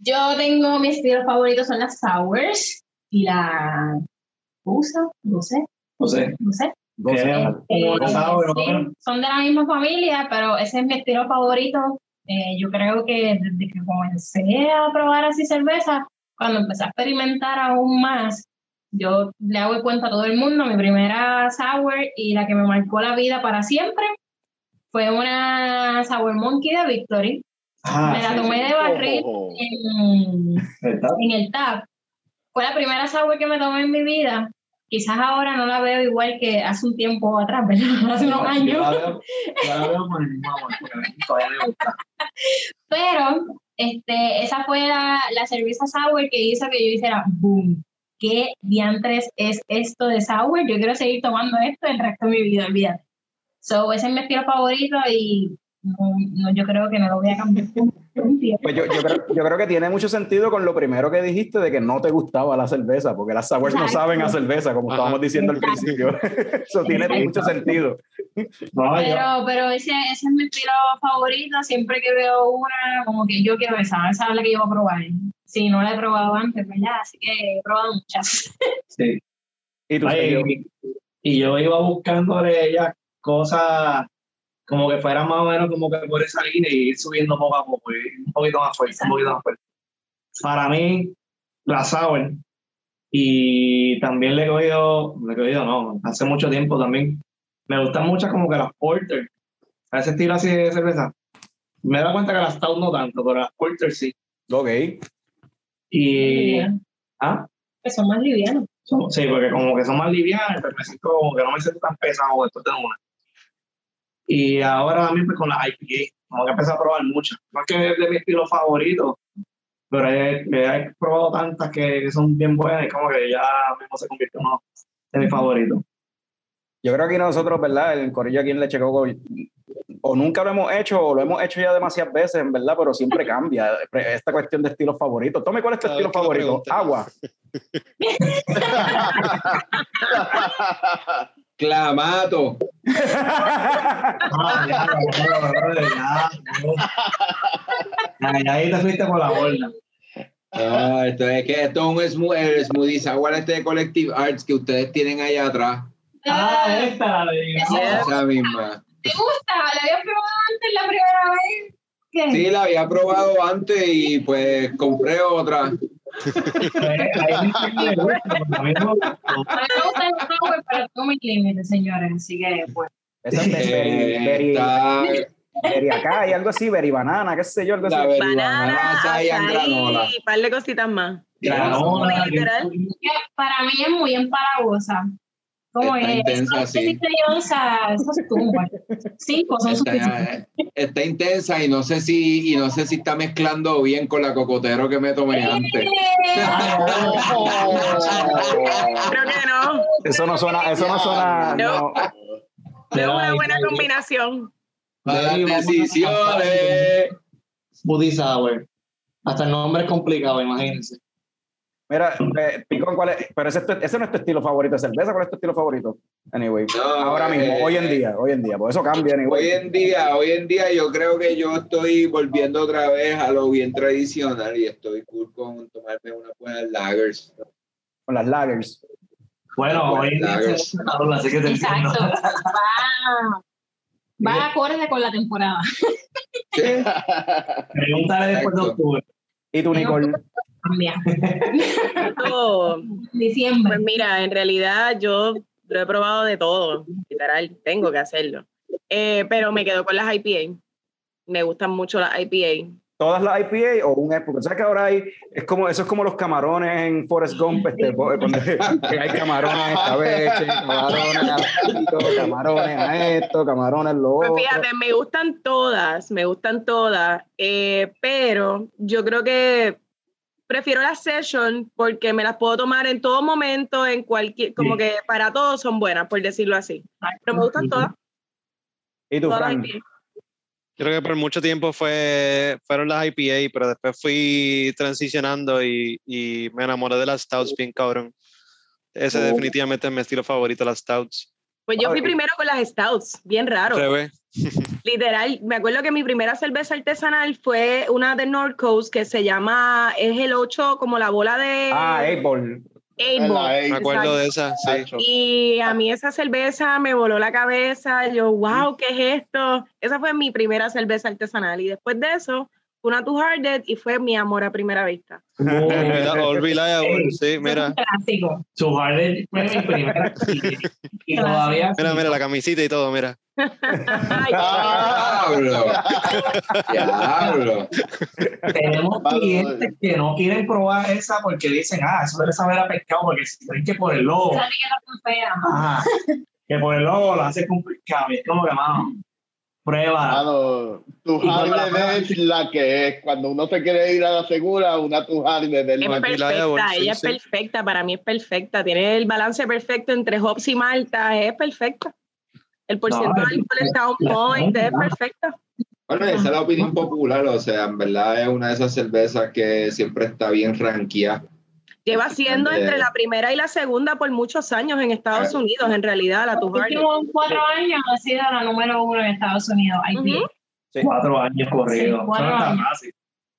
Yo tengo mi estilo favorito son las sours y la usa, no sé, No sé. no sé. Eh, sour, ¿no? sí, son de la misma familia, pero ese es mi estilo favorito. Eh, yo creo que desde que comencé a probar así cerveza, cuando empecé a experimentar aún más, yo le hago de cuenta a todo el mundo, mi primera sour y la que me marcó la vida para siempre fue una Sour Monkey de Victory. Ah, me la sí, tomé de barril Oh. en, en el tap. Fue la primera sour que me tomé en mi vida. Quizás ahora no la veo igual que hace un tiempo atrás, ¿verdad? (laughs) Hace unos Yo años. la veo, yo la veo con el mismo amor, todavía me gusta. Pero este, esa fue la, la cerveza sour que hizo que yo dijera, boom, ¿qué diantres es esto de sour? Yo quiero seguir tomando esto el resto de mi vida, olvídate. So, ese es mi estilo favorito y no, no, yo creo que no lo voy a cambiar por un tiempo. Pues yo, yo, creo, yo creo que tiene mucho sentido con lo primero que dijiste de que no te gustaba la cerveza, porque las sours no saben a cerveza, como Ajá. estábamos diciendo al principio. (laughs) Eso tiene Exacto. mucho sentido. No, yo- Pero, pero ese, ese es mi estilo favorito. Siempre que veo una, como que yo quiero esa, esa es la que yo voy a probar. Si no la he probado antes, ¿verdad? Así que he probado muchas. (laughs) sí. Y tú, Ay, Sergio? y, y yo iba buscando de ella cosas como que fueran más o menos como que por esa línea y ir subiendo poco a poco, y un poquito más fuerte, un poquito más fuerte. Para mí, la sour, y también le he cogido, le he cogido no, hace mucho tiempo también, me gustan mucho como que las porter, a ese estilo así de cerveza. Me he dado cuenta que las stout no tanto, pero las porter sí. Ok. Y, ah, Que son más livianos. son- sí, porque como que son más livianas, pero me siento como que no me siento tan pesado después de una. Y ahora también pues, con las IPA, como que empecé a probar muchas. No es que es de mi estilo favorito, pero he, he probado tantas que son bien buenas y como que ya mismo se convirtió en uno de mis favoritos. Yo creo que nosotros, ¿verdad? El corillo aquí en Leche Coco, o nunca lo hemos hecho, o lo hemos hecho ya demasiadas veces, en verdad, pero siempre cambia (laughs) esta cuestión de estilos favoritos. Tome, ¿cuál es tu estilo favorito? Agua. (laughs) (laughs) Clamato. Ah, Ahí te fuiste por la borda. Ah, esto es que esto es un smoothie sour este de Collective Arts que ustedes tienen ahí atrás. Ah, esta la de Esa misma. ¿Te gusta? ¿La habías probado antes la primera vez? ¿Qué? Sí, la había probado antes y pues compré otra. Mí no me pero límites, señores. Así que, pues. Esa es de Berry, Berry, Está Berry acá y algo así, Berry banana, qué sé yo, algo así. la Banana, Banana, esa y en granola. y par de cositas más. Granola, Literal. Para mí es muy empalagosa. ¿Cómo Está es? intensa, Son sí. tumba. Cinco son. Está, está intensa y no sé si y no sé si está mezclando bien con la cocotero que me tomé antes. Creo que no. Eso no suena, eso no suena. No. no. Es una buena combinación. Malas decisiones. Sour. Hasta el nombre es complicado, imagínense. Mira, eh, Picón, ¿cuál es? Pero ese, es tu- ese no es tu estilo favorito de cerveza, ¿cuál es tu estilo favorito? Anyway, No, ahora mismo, eh, hoy en día, hoy en día, por eso cambia, anyway. Hoy en día, hoy en día yo creo que yo estoy volviendo otra vez a lo bien tradicional y estoy cool con tomarme unas buenas lagers. Con las lagers. Bueno, hoy en día se así que te entiendo. Exacto. Va, va acorde con la temporada. Pregúntale después de Exacto. octubre. ¿Y tú, Nicole? Cambia. Oh, (laughs) Diciembre. Pues mira, en realidad yo lo he probado de todo, literal, tengo que hacerlo. Eh, pero me quedo con las IPA. Me gustan mucho las IPA. ¿Todas las IPA o un época? ¿Sabes que ahora hay, es como, eso es como los camarones en Forrest Gump, (laughs) este, cuando (laughs) que hay camarones a escabeche, camarones a frito, camarones a esto, camarones a lo Pues otro. fíjate, me gustan todas, me gustan todas, eh, pero yo creo que prefiero las session porque me las puedo tomar en todo momento, en cualquier, como Sí. que para todos son buenas, por decirlo así. Pero me gustan todas. ¿Y tú, todas Frank? IPA. Creo que por mucho tiempo fue, fueron las IPA, pero después fui transicionando y, y me enamoré de las stouts bien cabrón. Ese Oh. definitivamente es mi estilo favorito, las stouts. Pues yo fui Ay. primero con las stouts, bien raro. Rebe. (laughs) Literal, me acuerdo que mi primera cerveza artesanal fue una de North Coast que se llama, es el 8, como la bola de Ah, Apple. Eight La Ball. Eight. Me acuerdo de esa, sí. Y a mí esa cerveza me voló la cabeza. Yo, wow, ¿qué es esto? Esa fue mi primera cerveza artesanal. Y después de eso, fue una Two Hearted y fue mi amor a primera vista. (laughs) Mira, All Reliable, sí, mira. clásico. Su Harden fue mi primera. (laughs) Y, y todavía. Mira, mira la camisita y todo, mira. Ay, Diablo. Diablo. Tenemos clientes que no quieren probar esa porque dicen, ah, eso debe saber a pescado porque si creen que por el logo, ajá, que por el logo lo hace con pescado. Es como que, mano, prueba. Mano, tu Harley es la que es. Cuando uno se quiere ir a la segura, una tu Harley del es perfecta, sí, ella es sí. perfecta, para mí es perfecta. Tiene el balance perfecto entre hops y malta, es perfecta. El porcentaje No, de alcohol está on point, es perfecta. Bueno, esa es la opinión popular, o sea, en verdad es una de esas cervezas que siempre está bien ranqueada. Lleva siendo entre la primera y la segunda por muchos años en Estados Ah. Unidos, en realidad, la Los Two Hearted. últimos cuatro años ha sido la número uno en Estados Unidos. IPA. Ujú. Sí. Cuatro años corridos. Sí, cuatro no años.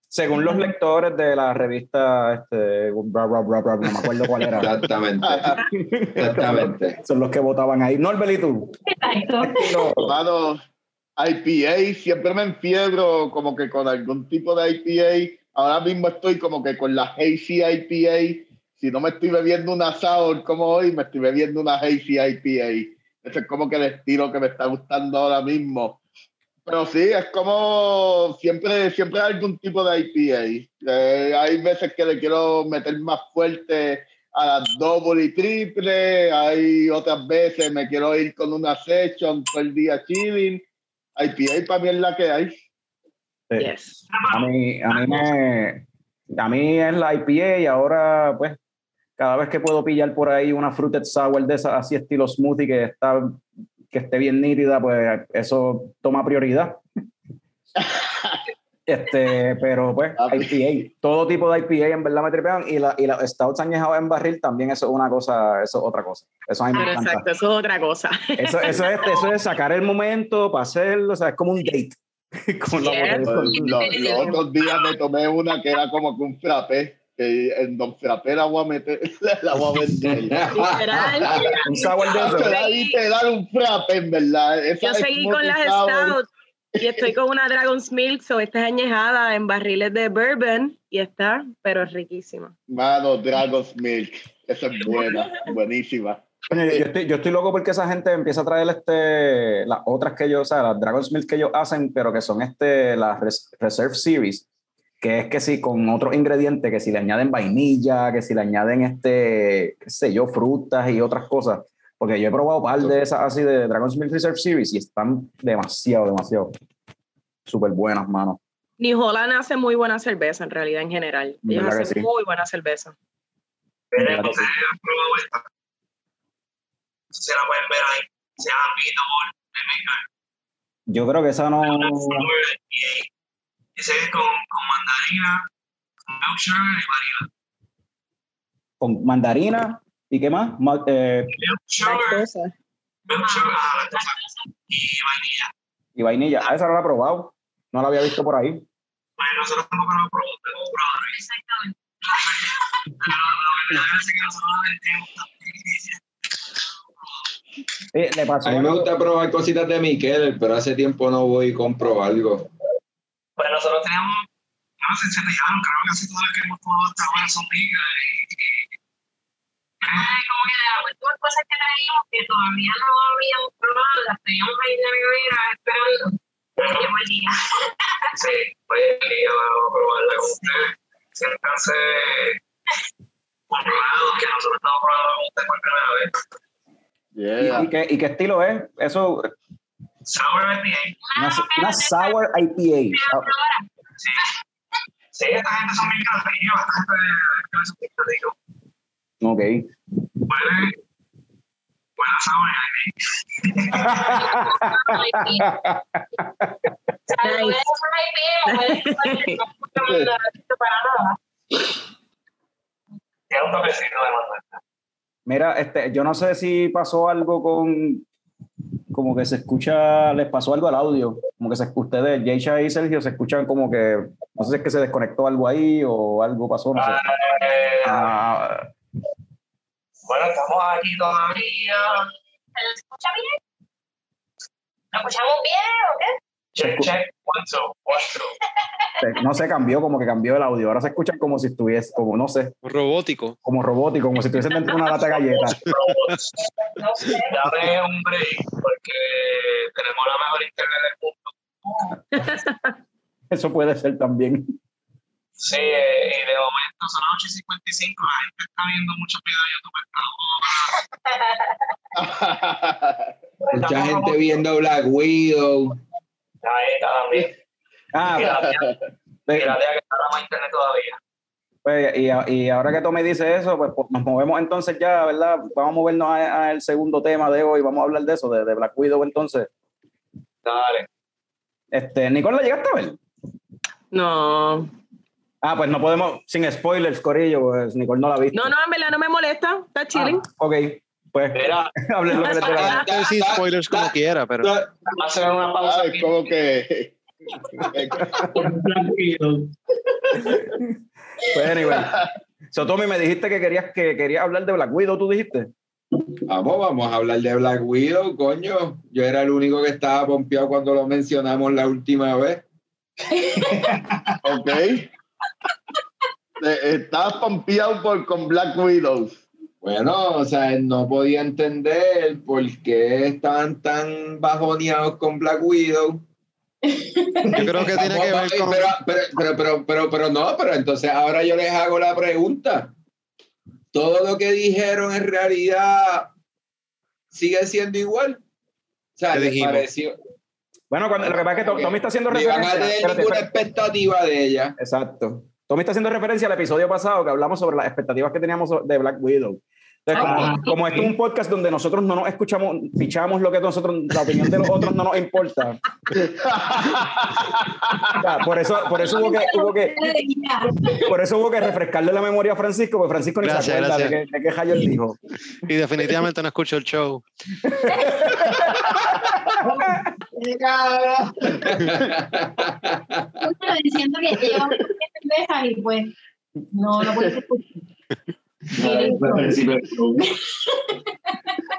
Según los lectores de la revista, este, bra, bra, bra, bra, no me acuerdo cuál era. Exactamente. (laughs) Exactamente. Son los que votaban ahí. Norbert, ¿y tú? Exacto. Mano, IPA, siempre me enfiebro como que con algún tipo de IPA. Ahora mismo estoy como que con la Hazy IPA. Si no me estoy bebiendo una sour como hoy, me estoy bebiendo una Hazy IPA. Ese es como que el estilo que me está gustando ahora mismo. Pero sí, es como siempre, siempre hay algún tipo de IPA. Eh, hay veces que le quiero meter más fuerte a las doble y triple. Hay otras veces me quiero ir con una session todo el día chilling. IPA para mí es la que hay. Sí. Yes. A mí, a mí me, a mí es la IPA y ahora, pues, cada vez que puedo pillar por ahí una fruited sour de esa, así estilo smoothie que está, que esté bien nítida, pues eso toma prioridad. (laughs) Este, pero pues, Ah, IPA, todo tipo de IPA en verdad me tripean y, la, y los stouts añejados en barril también eso es una cosa, eso es otra cosa. Eso a mí me exacto, eso es otra cosa. Eso, eso, es, eso es sacar el momento para hacerlo, o sea, es como un date. (laughs) Con la. Los, los- otros días me tomé una que era como que un frappé. Que en Don Frappé la voy a meter, (laughs) la voy a vender. Literal. (laughs) Un sour de eso. Era literal un frappé, en verdad. Esa Yo seguí con las sour. Stout y estoy con una Dragon's Milk, so esta es añejada en barriles de bourbon y está, pero es riquísima. Mano, Dragon's Milk. Esa es buena, buenísima. Coño, yo, estoy, yo estoy loco porque esa gente empieza a traer este, las otras que ellos, o sea, las Dragon's Milk que ellos hacen, pero que son este, las Res- Reserve Series, que es que si con otros ingredientes, que si le añaden vainilla, que si le añaden este, qué sé yo, frutas y otras cosas. Porque yo he probado un par de esas así de Dragon's Milk Reserve Series y están demasiado, demasiado súper buenas, mano. New Holland hace muy buena cerveza en realidad en general. Ellos ¿Verdad que hacen sí? muy buena cerveza. Miren, ustedes han probado esta. Se la pueden ver ahí. Se llama Beatable de Maker. Yo creo que esa no... Ese es con, con mandarina, con milk sugar y vanilla. Con mandarina y qué más? Ma- eh, Milk sugar, Lactosa. milk sugar, ah, lactosa, y vainilla. y vainilla. Ah, esa no la he probado. No la había visto por ahí. Bueno, nosotros tampoco lo probamos, tenemos probado. Exactamente. (laughs) Pero la verdad es que nosotros la vendemos también. Eh, le pasó A mí me algo- gusta probar cositas de Miquel, pero hace tiempo no voy y compro algo. Pues nosotros teníamos, no sé si se te llaman, creo que casi todas las que hemos probado hasta ahora son ricas. Y, Ay, como que de las últimas cosas que traíamos que todavía no habíamos probado, las teníamos ahí en la nevera esperando. Llegó el día. sí, pues y vamos a probarla con ustedes. Siéntanse controlados (laughs) que nosotros estamos probando con ustedes por primera vez. ¿Y, Yeah. y qué, ¿Y qué estilo es? Eso, Sour IPA. una, una sour IPA. Sí. Sí, esta gente son bien creativos, esta gente es súper creativa. Ok. Buena, buena sour IPA. Puede ser una idea, puede ser para nada. Tiene un toquecito de manzana. Mira, este, yo no sé si pasó algo con, como que se escucha, les pasó algo al audio, como que se ustedes, Yeisha y Sergio, se escuchan como que, no sé si es que se desconectó algo ahí o algo pasó, no sé. Eh, Ah, bueno, estamos aquí todavía. ¿Se escucha bien? ¿Lo escuchamos bien o qué? Check, check, one, two, one, two. no se cambió, como que cambió el audio. Ahora se escuchan como si estuviese, como no sé, Robótico. como robótico, como si estuviesen (laughs) dentro de una lata de galletas. No sé. Dame un break porque tenemos la mejor internet del mundo. Eso puede ser también. Sí, eh, y de momento son las 8 y 55. La gente está viendo muchos videos de YouTube. Mucha gente viendo Black Widow. Ahí está también. Ah, Piratea, pues, piratea que está más internet todavía. pues, y, y ahora que Tommy dice eso, pues, pues, nos movemos entonces ya, ¿verdad? Vamos a movernos al segundo tema de hoy, vamos a hablar de eso, de, de Black Widow entonces. Dale. Este, Nicole, ¿la llegaste a ver? No. Ah, pues no podemos, sin spoilers, Corillo, pues Nicole no la ha visto. No, no, en verdad no me molesta. Está chilling. Ah, ok, pues Mira, (laughs) hablen lo que les dé la gana. Decir spoilers como quiera, pero hacer una pausa Ay, como que. Pues anyway. So, Tommy, me dijiste que querías que querías hablar de Black Widow, ¿tú dijiste? Vamos, vamos a hablar de Black Widow, coño. Yo era el único que estaba pompeado cuando lo mencionamos la última vez. (laughs) ok. Eh, Estás pompeado por, con Black Widow. Bueno, o sea, no podía entender por qué estaban tan bajoneados con Black Widow. yo creo que tiene que ver Pero, con... pero, pero, pero, pero, pero no, pero entonces ahora yo les hago la pregunta. Todo lo que dijeron en realidad sigue siendo igual. O sea, ¿Qué ¿les pareció? Bueno, cuando, lo que pasa es que To- Tommy está haciendo referencia. a tener ninguna expectativa de ella. Exacto. Tommy está haciendo referencia al episodio pasado que hablamos sobre las expectativas que teníamos de Black Widow. Entonces, como, Ah, como esto es un podcast donde nosotros no nos escuchamos, pichamos lo que nosotros, la opinión de los otros no nos importa. Por eso, por eso hubo que, hubo que, por eso hubo que refrescarle la memoria a Francisco, porque Francisco ni Gracias, se acuerda de que, de que Javier dijo. Y definitivamente no escucho el show. Diciendo que lleva un cerveza y pues no lo puedes escuchar.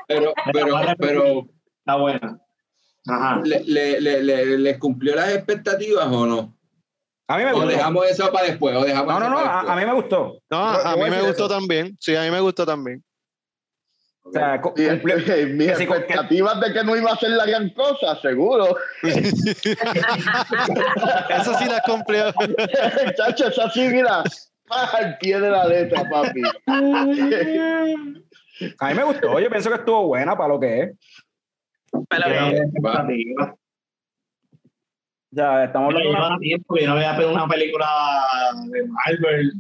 Pero, pero, pero Está buena. Ajá. ¿le, le, le, le- les cumplió las expectativas o no? A mí me O gustó. dejamos eso para después, o dejamos No, no, no, a, a mí me gustó. No, a mí me gustó eso. también. Sí, a mí me gustó también. O sea, Y, cumplió- (laughs) eh, mis que sí, que- expectativas de que no iba a ser la gran cosa, seguro. (laughs) Eso sí la cumplió. (laughs) Chacho, esa sí, mira, al pie de la letra, papi. a mí me gustó. Yo pienso que estuvo buena para lo que es. Para lo que- Lleva expectativas. Ya, estamos Yo hablando de una- tiempo que no veía una película de Marvel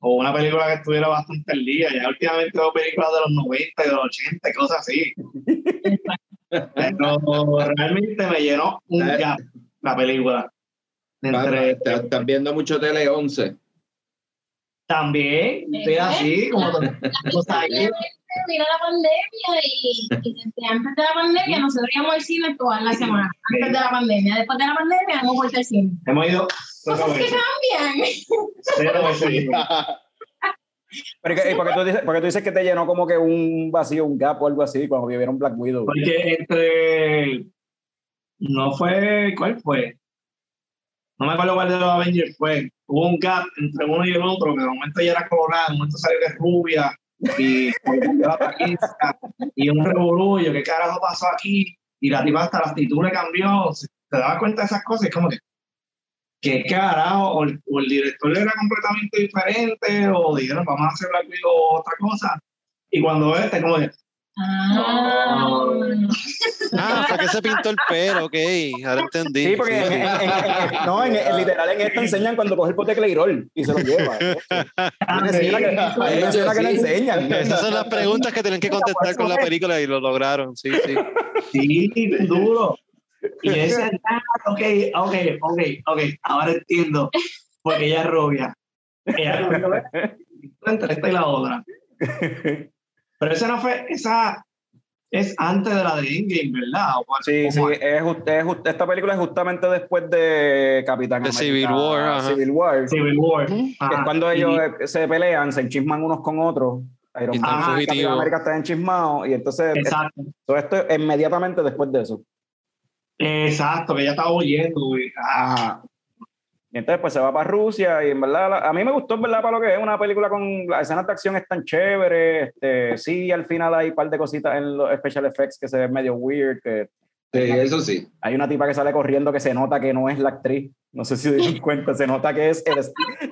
o una película que estuviera bastante al día. Ya últimamente veo películas de los 90 y de los 80 y cosas así. Pero realmente me llenó un Eh. gap la película. Entre, Estás estás viendo mucho Tele 11. También, estoy así, como (laughs) que- Vino la pandemia y, antes de la pandemia nosotros íbamos al cine todas las semanas. Antes de la pandemia. Después de la pandemia hemos vuelto al cine. hemos ido Cosas que cambian. cero veces. (laughs) Pero, ¿y qué- y por qué tú dices, por qué tú dices que te llenó como que un vacío, un gap o algo así cuando vivieron Black Widow? Porque entre. No fue. ¿Cuál fue? No me acuerdo cuál de los Avengers fue. Hubo un gap entre uno y el otro, que de momento ella era colorada, de momento salió de rubia, y y un revolullo, ¿qué carajo pasó aquí? Y la tipa hasta la actitud le cambió. ¿Se- ¿Te dabas cuenta de esas cosas? Es como que. ¿Qué carajo? O el, o el director era completamente diferente, o dijeron, vamos a hacer Black Widow o otra cosa. Y cuando ves, te como que. Ah. Ah, fue que se pintó el pelo, ok. Ahora entendí. Sí, porque en, en- en- en- no, en, en- literal en esta enseñan cuando coge el pote de Cleirol y se lo lleva. (laughs) ¿eh? Hay una escena que, una escena que le enseñan. Esas son las preguntas que tienen que contestar con la película y lo lograron, sí, sí. Sí, duro. Y yo decía, ah, ok, ok, ok, ok, ahora entiendo, porque ella es rubia. Ella es rubia, entre esta y la otra. Pero esa no fue, esa es antes de la de Endgame, ¿verdad? ¿O cuál- Sí, sí, es, es esta película es justamente después de Capitán De América Civil War, ajá. Civil War, Civil War. que es cuando Y- ellos eh, se pelean, se enchisman unos con otros. Iron Man están y Capitán fugitivos. América están enchismados y entonces Exacto, todo esto es inmediatamente después de eso. exacto, que ella estaba huyendo. Ah, Ajá. Y entonces pues se va para Rusia y en verdad a mí me gustó en verdad para lo que es una película con las escenas de acción están chéveres, este, sí al final hay un par de cositas en los special effects que se ven medio weird, que Sí, eso sí. hay una tipa que sale corriendo que se nota que no es la actriz, no sé si se dieron (laughs) cuenta, se nota que es el,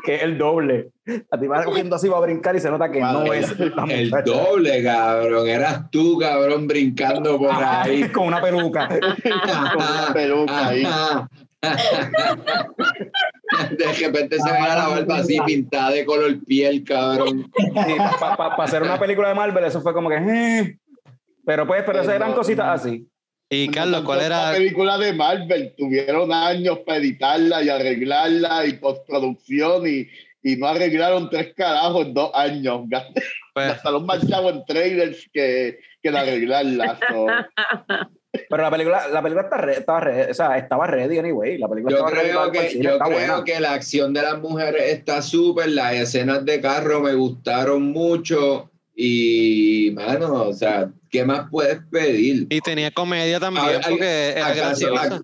que es el doble. La tipa va corriendo así va a brincar y se nota que no Vale. es la El muchacha. doble, cabrón. Eras tú, cabrón, brincando por ahí. con una peluca. (laughs) Con una peluca ahí. (laughs) De repente se ve la barba así pintada de color piel, cabrón. Para hacer una película de Marvel, eso fue como que. eh. Pero pues, pero esas eran cositas así. Y Carlos, ¿cuál La era? película de Marvel tuvieron años para editarla y arreglarla y postproducción y, y no arreglaron tres carajos en dos años. (laughs) Pues, Gastaron más chavo en trailers que, que en arreglarla. so. (laughs) Pero la película, la película está re- estaba, re- o sea, estaba ready anyway. La película Yo ready creo el que, cine, yo está creo buena. que la acción de las mujeres está súper, las escenas de carro me gustaron mucho y, mano, o sea, ¿qué más puedes pedir? y tenía comedia también, porque era ¿Acaso, graciosa.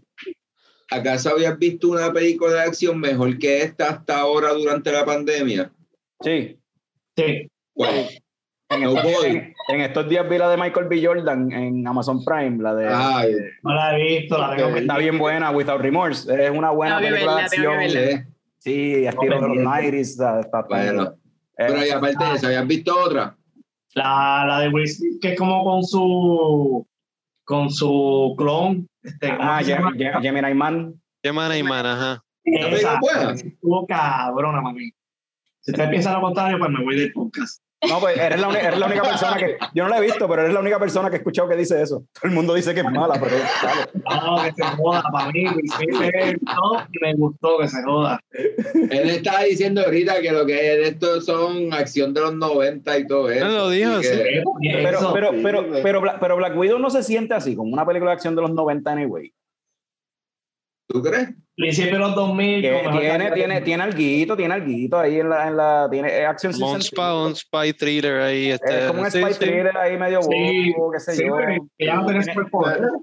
¿Acaso habías visto una película de acción mejor que esta hasta ahora durante la pandemia? Sí. Sí, ¿Cuál? En No voy. En, estos días vi la de Michael B. Jordan en Amazon Prime, la de. Ay, no la he visto, la tengo que Está bien buena, Without Remorse. Es una buena que película de acción. sí. Estilo de los pendiente. 90s. Está, Bueno, pero y aparte de eso, ¿habías visto otra? La, la de Will Smith, que es como con su con su clon. Este, ¿cómo ah, Gemini Man. Gemini y Man, ajá. ¿Está Esa, buena? estuvo cabrona, mami. Si ustedes piensan lo contrario, pues me voy del podcast. No, pues eres la, eres la única persona que. Yo no la he visto, pero eres la única persona que he escuchado que dice eso. Todo el mundo dice que es mala, pero. No, que se joda para mí. No, me gustó que se joda. Él estaba diciendo ahorita que lo que es esto son acción de los 90 y todo eso. Él lo dijo, que- Pero, pero, sí, pero, pero, Black, pero Black Widow no se siente así, como una película de acción de los 90 anyway. ¿Tú crees? Principio de los 2000. Que con mejor tiene, tiene, tiene alguito, tiene alguito ahí en la, en la tiene eh, Como un, spy thriller ahí. Este, Es como un sí, spy sí. thriller ahí medio Sí, bobo, qué sé Sí, yo. ya.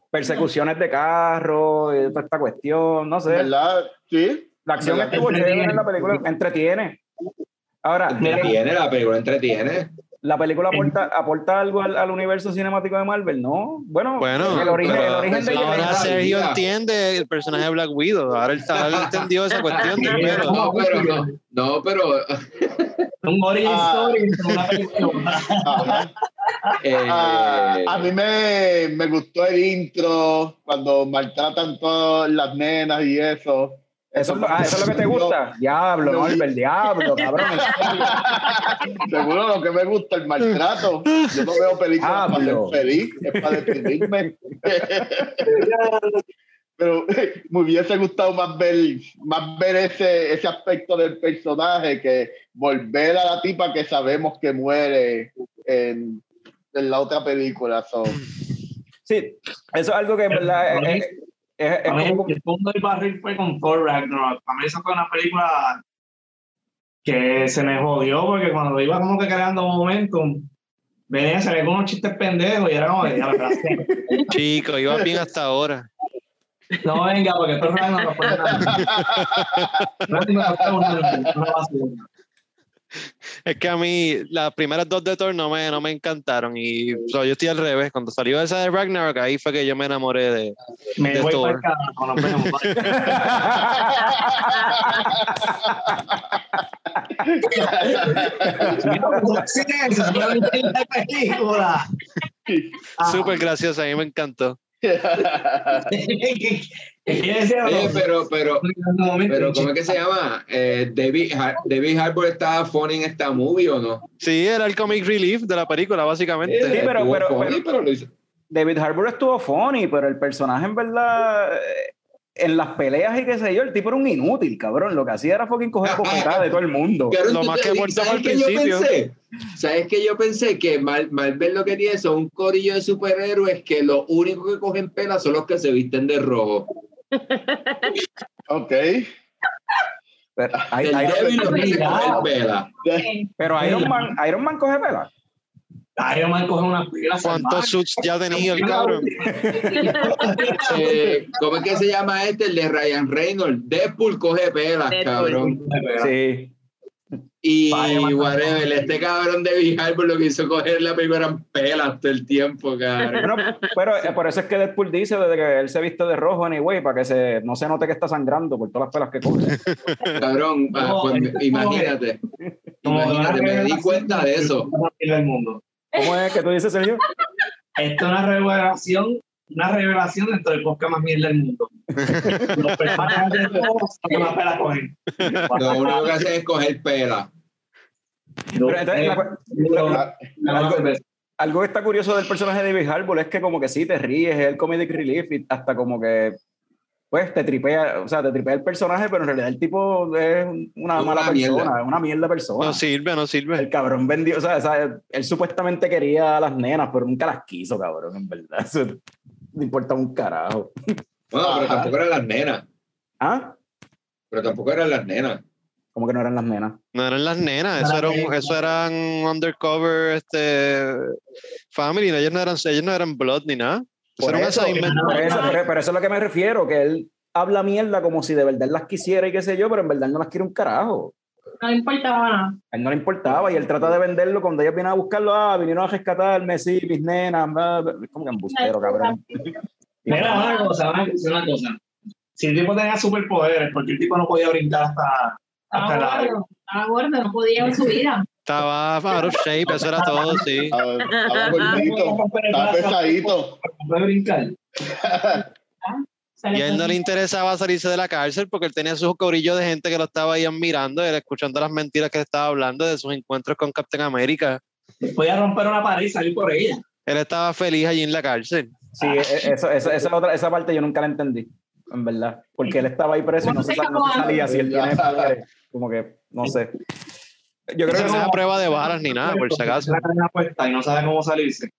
Persecuciones de carro, y toda esta cuestión, no sé. ¿Verdad? Sí. La acción ¿Verdad que estuvo entretiene? chévere en la película, entretiene. Ahora, Entretiene, la película entretiene. ¿La película aporta, aporta algo al, al universo cinemático de Marvel? No. Bueno, Bueno, el origen, pero el origen de Ahora Sergio entiende el personaje de Black Widow. Ahora él, está- él entendió esa cuestión del pelo. No, pero no, no, pero (laughs) Un origin Ah. story en una película. Ajá. eh, Ah, a mí me, me gustó el intro cuando maltratan todas las nenas y eso. Eso, es lo- ah, eso es lo que te gusta. Diablo, No. Norbert, diablo, (laughs) cabrón. Seguro lo que me gusta, el maltrato. Yo no veo películas para Diablo. ser feliz, es para deprimirme. (laughs) Pero (laughs) me hubiese gustado más ver, más ver ese, ese aspecto del personaje que volver a la tipa que sabemos que muere en, en la otra película. So, Sí, eso es algo que en verdad es, es- es- es Para mí, como- el punto del barril fue con Thor Ragnarok. Para mí, esa fue una película que se me jodió porque cuando iba como que creando momentum, venía, se le con unos chistes pendejos y era como, ya la clase. Chico, iba bien hasta ahora. No venga, porque Thor Ragnarok fue una (laughs) basura. (laughs) Es que a mí las primeras dos de Thor no me, no me encantaron. Y o sea, yo estoy al revés. Cuando salió esa de Ragnarok, ahí fue que yo me enamoré de. Me De voy Thor. para película. (laughs) Súper graciosa, a mí me encantó. (laughs) oye, pero, pero, pero, ¿cómo es que se llama? Eh, David, Har- David Harbour estaba funny en esta movie o no? Sí, era el comic relief de la película, básicamente. Sí, pero- pero- funny, pero- pero lo hizo. David Harbour estuvo funny, pero el personaje en verdad, eh, en las peleas y qué sé yo, el tipo era un inútil, cabrón. Lo que hacía era fucking coger (laughs) bofetadas de todo el mundo. Lo más te- que ¿sabes al principio. ¿Sabes qué yo pensé? Que Mar- Marvel lo que tiene son un corillo de superhéroes que lo único que cogen pelas son los que se visten de rojo. Ok. Pero, hay- El débil que pero Iron Man, Iron Man coge pela. Iron Man coge una pila ¿Cuántos suits ya tenía el cabrón? Eh, ¿Cómo es que se llama este? El de Ryan Reynolds. Deadpool coge pelas, Deadpool. cabrón. Sí. Y whatever, este cabrón de Big Harbour lo que hizo coger la eran pelas todo el tiempo, cabrón. Pero eh, por eso es que Deadpool dice desde que él se viste de rojo anyway, para que se, no se note que está sangrando por todas las pelas que coge. (laughs) Cabrón, ah, No, pues, es- imagínate. Imagínate, me di cuenta de eso. del mundo. ¿Cómo es que tú dices, Sergio? Esto es una revelación, una revelación dentro del podcast más mierda del mundo. (laughs) Los personajes de todos son una pela cogen. Lo único que hace es coger pelas. Pero entonces, la- La- la- algo- que está curioso del personaje de David Harbour es que como que sí, te ríes, es el comedic relief y hasta como que pues te tripea, o sea, te tripea el personaje, pero en realidad el tipo es una mala una persona, mierda. es una mierda persona. No sirve, no sirve. El cabrón vendió, o sea, él supuestamente quería a las nenas, pero nunca las quiso, cabrón, en verdad. (laughs) Eso no importa un carajo. Bueno, pero Ajá. tampoco eran las nenas. ¿Ah? Pero tampoco eran las nenas. Como que no eran las nenas. No eran las nenas, eso, era un- eso eran undercover este, family, ellos no eran, ellos no eran blood ni nada. Eso Por era un eso, por eso, pero, eso es lo que me refiero, que él habla mierda como si de verdad las quisiera y qué sé yo, pero en verdad no las quiere un carajo. No le importaba nada. A él no le importaba y él trata de venderlo cuando ellos vienen a buscarlo, ah, vinieron a rescatarme, sí, mis nenas, como que embustero, cabrón. (laughs) Mira, una cosa, una, una cosa. Si el tipo tenía superpoderes, porque el tipo no podía brincar hasta Estaba la. gordo, estaba gordo, no podía en su vida. (laughs) Estaba out of shape, eso era todo, sí. Estaba estaba gordito, estaba pesadito. No puede brincar. Y a él no le interesaba salirse de la cárcel porque él tenía sus corillos de gente que lo estaba ahí mirando, él escuchando las mentiras que le estaba hablando de sus encuentros con Captain América. Podía romper una pared y salir por ella. Él estaba feliz allí en la cárcel. Sí, e- e- eso, eso- esa, otra, esa parte yo nunca la entendí, en verdad. Porque él estaba ahí preso y no se, no se salía si él tiene poderes. Como que, no sé. Yo creo que no es prueba de balas ni nada, por si acaso. Tiene la cadena puesta y no sabe cómo salirse.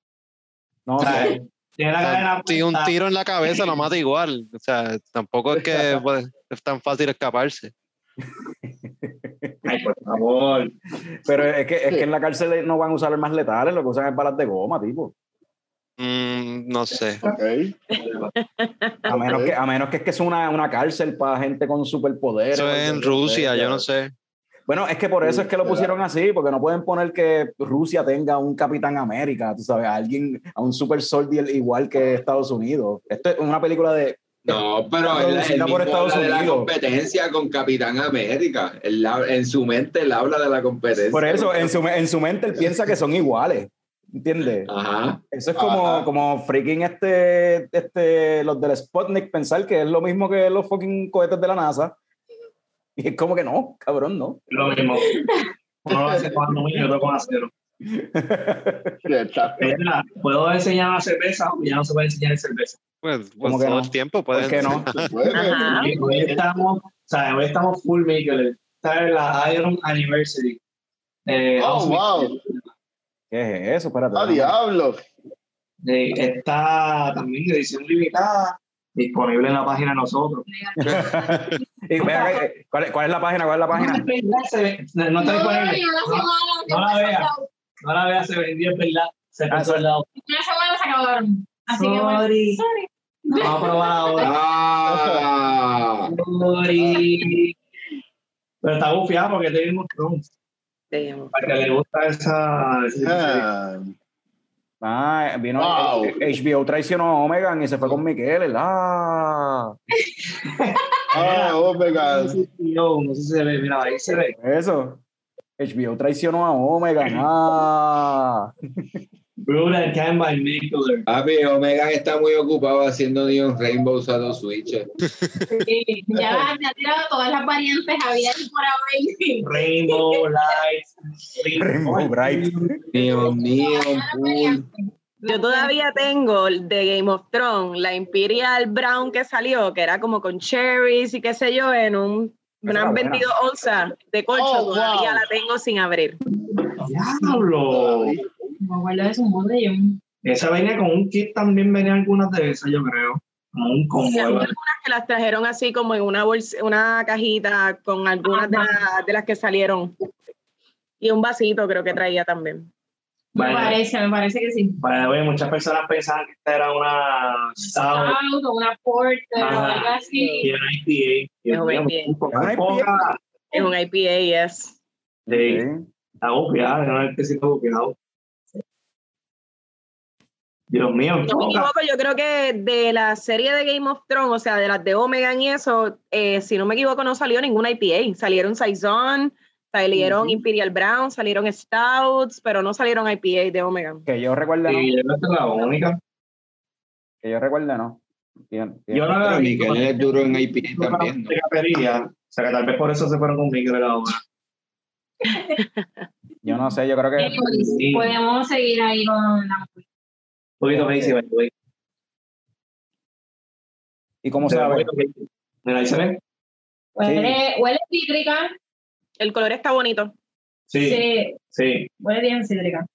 no O sea, sé. Tiene la O sea, cadena si un tiro en la cabeza lo mata igual. O sea, tampoco es que pues, es tan fácil escaparse. Ay, por favor. Pero es que, es que en la cárcel no van a usar armas letales, lo que usan es balas de goma, tipo. Mm, no sé. Ok. A menos que, a menos que es que es una, una cárcel para gente con superpoderes. Eso es en Rusia, yo no sé. Bueno, es que por eso es que lo pusieron así, porque no pueden poner que Rusia tenga un Capitán América, tú sabes, a alguien, a un super soldier igual que Estados Unidos. Esto es una película de... No, pero él, él por Estados habla de la Unidos. competencia con Capitán América. Él en su mente él habla de la competencia. Por eso, en su, en su mente él piensa que son iguales, ¿entiendes? Ajá. Eso es como, Ajá. como freaking este, este, los del Sputnik pensar que es lo mismo que los fucking cohetes de la NASA. Y es como que no, cabrón, no. Lo mismo. Uno lo hace aluminio y otro con acero. (laughs) Mira, ¿Puedo enseñar la cerveza o ya no se puede enseñar cerveza? Pues, pues ¿Cómo que todo no? el tiempo ¿Por pueden qué no? (laughs) Hoy estamos, o sea, hoy estamos full maker. Está en la Iron Anniversary. Eh, Oh, wow. ¿Qué es eso? Espérate. ¡Ah, diablo! Eh, está también edición limitada, disponible en la página de nosotros. (laughs) Y acá, eh, ¿cuál, es- cuál es la página? ¿Cuál es la página? No, no está disponible. No, no la vea. No la vea, se vendió en verdad. Se Ah, pasó al lado. Una semana se acabaron. Así que bueno. Sorry. Vamos a probar ahora. Ah, Sorry. Pero está bufiado porque tenemos Thrones. Para que le gusta esa. esa- Ah, Ah, vino Wow. HBO traicionó a Omegan y se fue con Miquel. Ah, (laughs) ah, God. No, no sé si se ve. Mira, ahí se ve. eso. HBO traicionó a Omegan. Ah. (laughs) Brother can by Makeler. papi, Omega está muy ocupado haciendo Neon Rainbows a los switches. Sí, Ya te ha tirado todas las variantes abiertas por haber. Rainbow Lights. Rainbow Bright. Neon, Neon, Pool. Yo todavía tengo de Game of Thrones, la Imperial Brown que salió, que era como con cherries y qué sé yo, en un, Esa una era buena. 22 onzas de corcho, Oh, todavía wow. la tengo sin abrir. Diablo. Me acuerdo de su botellón. Esa venía con un kit también, venía algunas de esas, yo creo. Como un combo. algo algunas que las trajeron así como en una bolsa, una cajita con algunas de, las- de las que salieron. Y un vasito creo que traía también. Me parece, me parece que sí. Para ver, muchas personas pensaban que esta era una stout una porter algo así. y una IPA. Es un IPA. poca- ¿Es una poca- Es un IPA, yes. Sí. Está bufiado, no es que sí está bufiado. Dios mío, Si no me equivoco, yo creo que de la serie de Game of Thrones, o sea, de las de Omega y eso, eh, si no me equivoco, no salió ninguna IPA. Salieron Saison, salieron. Imperial Brown, salieron Stouts, pero no salieron IPA de Omega. Que yo recuerde, no. Sí, esta es la única. Que yo recuerde, no. Bien, bien. Yo la Pero veo Miguel es duro en IPA también, ¿no? O sea, que tal vez por eso se fueron con Miguel ahora. Yo no sé, yo creo que. Anyways, Sí. Podemos seguir ahí con la. Un poquito me dice, güey. ¿Y cómo sabe? Mira, ahí se ve. Huele, huele cítrica. El color está bonito. Sí, Sí, sí. huele bien cítrica.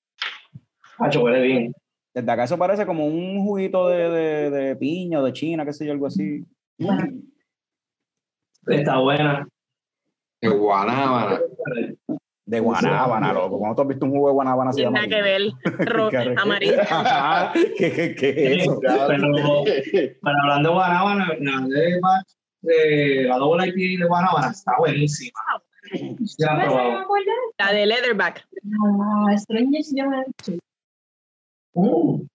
Hacho, huele bien. Desde acá eso parece como un juguito de, de, de piña o de china, qué sé yo, algo así. Bueno. Está buena. De Guanábana. De guanábana, loco. ¿Cuándo tú has visto un jugo de guanábana así que ver. Ro- (laughs) Qué rico. amarillo. (laughs) Ajá. ¿Qué, qué, qué es eso? Pero, pero hablando de Guanábana, la de, de la doble IPA de Guanábana está buenísima. Sí, la ¿Cómo he se probado. acuerdas? La de Leatherback. Ah, Uh,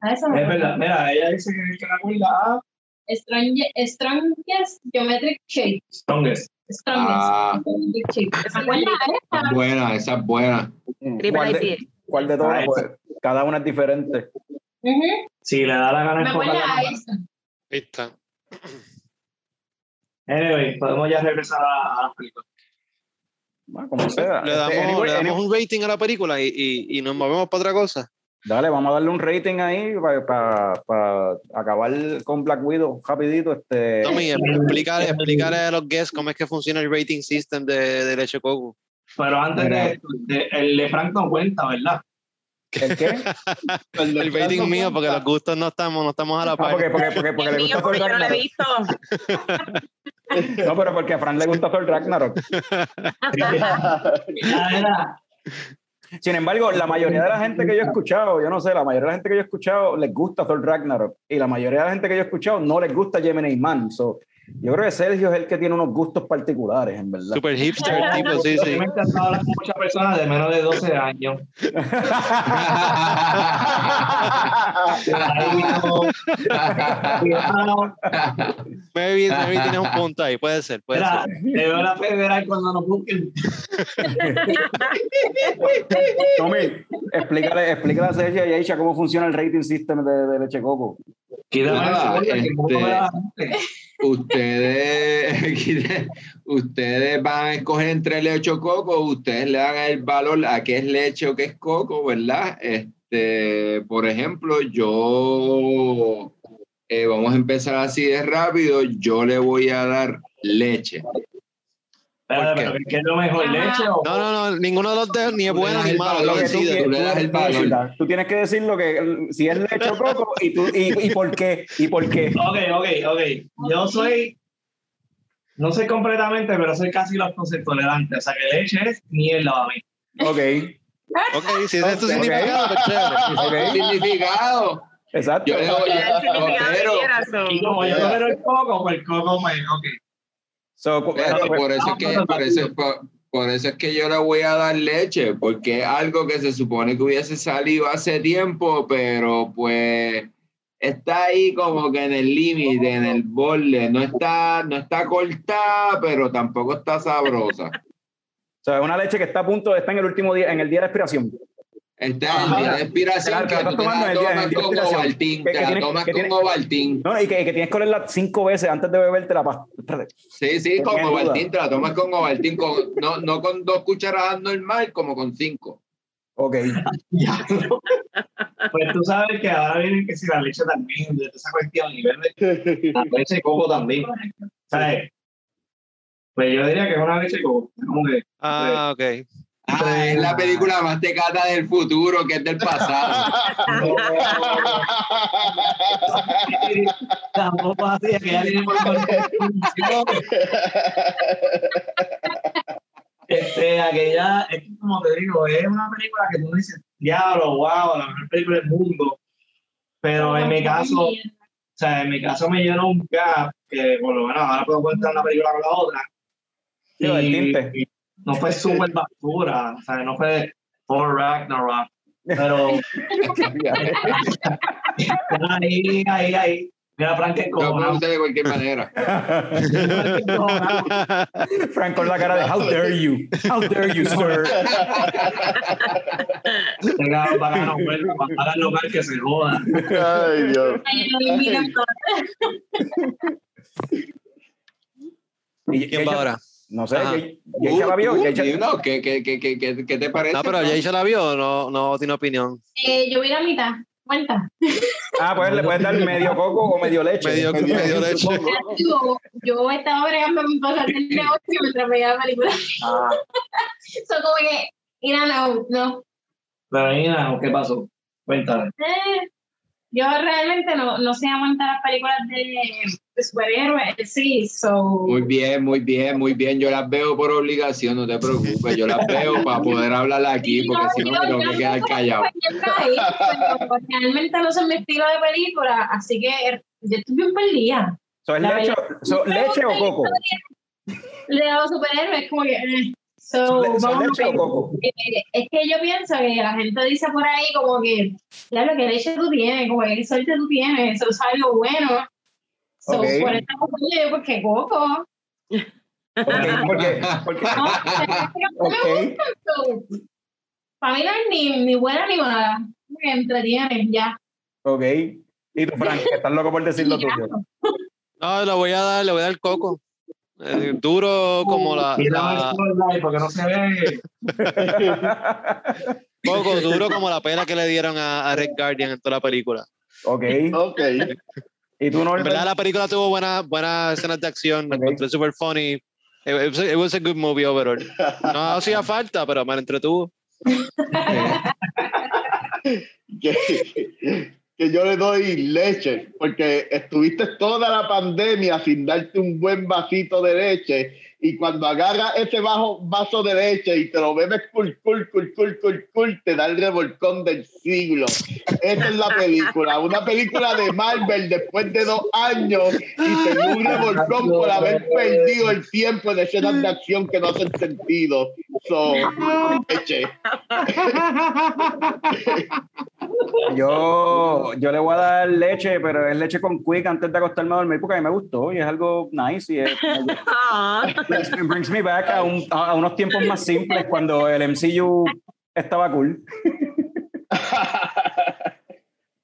A esa me es verdad. Mira, ella dice que, la acuerda a Strange, strongest Geometric Shape. Strongest. Ah. Esa ¿Cuál es esa? Es buena, esa es buena. ¿Cuál de, IPA. cuál de todas? Ah, Pues, cada una es diferente. Ujú, Si le da la gana Me de acuerda enfocarla a más. esa. Ahí está. Anyway, podemos ya regresar a, a las películas. Bueno, como sea. Le Este, damos, anyway, le damos anyway, un rating a la película y, y, y nos movemos para otra cosa. Dale, vamos a darle un rating ahí para acabar con Black Widow rapidito. Este, Tommy, explícale, explícale a los guests cómo es que funciona el rating system de, de Leche Coco. Pero antes de esto, de- el de Frank no cuenta, ¿verdad? ¿El qué? El rating mío, porque los gustos no estamos, no estamos a la Ah, par. porque, porque, porque, porque El le mío, gusta Thor porque yo no lo he visto. No, pero porque a Fran le gusta Thor Ragnarok. Sin embargo, la mayoría de la gente que yo he escuchado, yo no sé, la mayoría de la gente que yo he escuchado les gusta Thor Ragnarok. Y la mayoría de la gente que yo he escuchado no les gusta Gemini Man. So, yo creo que Sergio es el que tiene unos gustos particulares, en verdad. Super hipster (laughs) tipo, sí, sí. me encantaba hablar con muchas personas de menos de 12 años. (laughs) Maybe, maybe tienes un punto ahí, puede ser, puede Mira, ser. te veo la federal cuando nos busquen. Tommy, explícale, explícale a Sergio y a Aisha cómo funciona el rating system de, de Leche Coco. Nada, que este- ustedes, (laughs) ustedes van a escoger entre leche o coco, ustedes le dan el valor a qué es leche o qué es coco, ¿verdad? Este, por ejemplo, yo, eh, vamos a empezar así de rápido, yo le voy a dar leche. Espérate, ¿Por pero ¿qué es lo mejor? ¿Leche o No, no, no, ninguno de los dos ni es bueno ni malo. lo que tú tú le das el valor. Tú tienes que decir lo que, si es leche o coco y, tú, y, y por qué. Y por qué. Ok, ok, ok. Yo soy, no soy completamente, pero soy casi lactosa tolerante. O sea que leche es mierda para mí. Ok, Ok, si es tu significado, pues chévere. Significado. Exacto. Yo El significado pero-. Y como yo tolero el coco, pues el coco, pues, ok. So, cu- Pero por eso es que por eso, por, por eso es que yo le voy a dar leche, porque es algo que se supone que hubiese salido hace tiempo, pero pues está ahí como que en el límite, en el borde, no está, no está cortada, pero tampoco está sabrosa. (laughs) o sea, es una leche que está a punto de estar en el último día, en el día de expiración. Está en el día de expiración Claro, que tú te la el el tomas con Que- te que la tomas con Ovaltine. No, y que, que tienes que olerla cinco veces antes de beberte la pasta. Sí, sí, con. Ovaltine, te la tomas con Ovaltine, con, no, no con dos cucharadas normal, como con cinco. Ok. (laughs) Pues tú sabes que ahora vienen que si la leche también, de esa cuestión, y verde, la leche de coco también. ¿Sabes? Pues yo diría que es una leche de coco. Como que, Ah, ok. Ah, es la película más tecata del futuro, que es del pasado. (laughs) tampoco así, que ya tiene por Este, aquella, es que como te digo, es una película que tú dices, diablo, wow, la mejor película del mundo. Pero en mi caso, o sea, en mi caso me llenó un gap que por lo menos ahora puedo contar una película con la otra. Sí, lo del tinte. No fue (laughs) súper basura, o sea, no fue Thor Ragnarok, pero (laughs) ahí, ahí, ahí. Mira, Frank, hacer de cualquier manera. (laughs) Frank, con la cara de How dare you? How dare you, sir? Tenga para no vuelva, para el local que se joda. Ay, Dios. Ahí lo invitan todos. Y- ¿Quién va ahora? No sé, Ajá. ¿y ella la vio? Uh, ¿Y ella- no, ¿qué, qué, qué, qué, qué, qué te parece? No, pero ya se la vio, no, no tiene opinión. Eh, yo vi la mitad. Cuenta. Ah, pues le puedes dar medio coco o medio leche. Medio- medio leche. Yo, estaba bregando mi cosas del negocio mientras veía la película. Ah, Son como que, mira, no, no. pero Nina, ¿qué pasó? Cuéntame. Eh, yo realmente no, no sé aguantar las películas de, de superhéroes, sí, so... Muy bien, muy bien, muy bien. Yo las veo por obligación, no te preocupes. Yo las veo para poder hablar aquí, porque si no me tengo que quedar callado. Ahí, pero realmente no son mi estilo de película, así que yo estoy bien perdida. So, ¿es leche, so, ¿Leche o coco? Le dado superhéroes, como que... eh, So, So, vamos a ¿Leche ver. o coco? Eh, es que yo pienso que la gente dice por ahí como que, claro, que leche tú tienes, como que suerte tú tienes, eso es algo bueno. So, Ok. Por eso yo, porque coco. Ok, porque, porque, No, no ok. me gusta. so, Para mí no es ni, ni buena ni mala. Me entretiene, ya. Ok. Y tú, Frank, que estás loco por decir lo tuyo. (laughs) No, le voy a dar, le voy a dar coco. Eh, duro como la. la porque no se ve. (laughs) poco duro como la pena que le dieron a, a, Red Guardian en toda la película. Ok. Ok. ¿Y tú no En verdad, la película tuvo buenas buenas escenas de acción. Me Ok. encontré super funny. It, it was a, it was a good movie overall. No (laughs) hacía falta, pero me entretuvo. (laughs) que, que yo le doy leche, porque estuviste toda la pandemia sin darte un buen vasito de leche y cuando agarras ese bajo, vaso de leche y te lo bebes cool, cool, cool, cool, cool, cool, te da el revolcón del siglo. Esa es la película, una película de Marvel después de dos años y te un revolcón por haber perdido el tiempo de escenas de acción que no hacen sentido. So, leche. Yo, yo le voy a dar leche, pero es leche con quick antes de acostarme a dormir porque a mí me gustó y es algo nice y es, Ah. brings, me back a, un- a unos tiempos más simples cuando el MCU estaba cool. (laughs)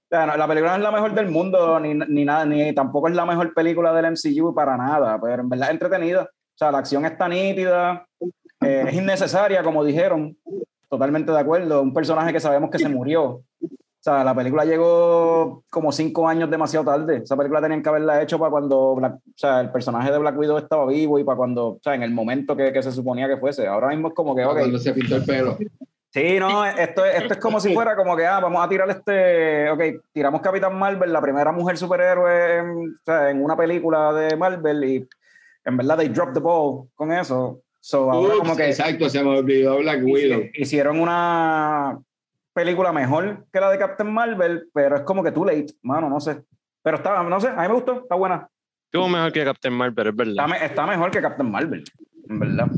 La película no es la mejor del mundo, ni, ni nada, ni tampoco es la mejor película del MCU para nada, pero en verdad es entretenida. O sea, la acción está nítida, eh, es innecesaria, como dijeron, totalmente de acuerdo. Un personaje que sabemos que se murió. Sea, la película llegó como cinco años demasiado tarde. Esa película tenían que haberla hecho para cuando Black- o sea, el personaje de Black Widow estaba vivo y para cuando, o sea, en el momento que, que se suponía que fuese. Ahora mismo es como que, ok, Cuando se pintó el pelo. Sí, no, esto, es- esto es como si fuera como que, ah, vamos a tirar este, ok, tiramos Capitán Marvel, la primera mujer superhéroe en, o sea, en una película de Marvel y en verdad they dropped the ball con eso. So, ahora Ups, como que Exacto, se me olvidó Black Widow. hicieron una película mejor que la de Captain Marvel, pero es como que too late, mano, no sé. Pero está, no sé, a mí me gustó, está buena. Estuvo mejor que Captain Marvel, es Está, verdad. me- está mejor que Captain Marvel, en verdad.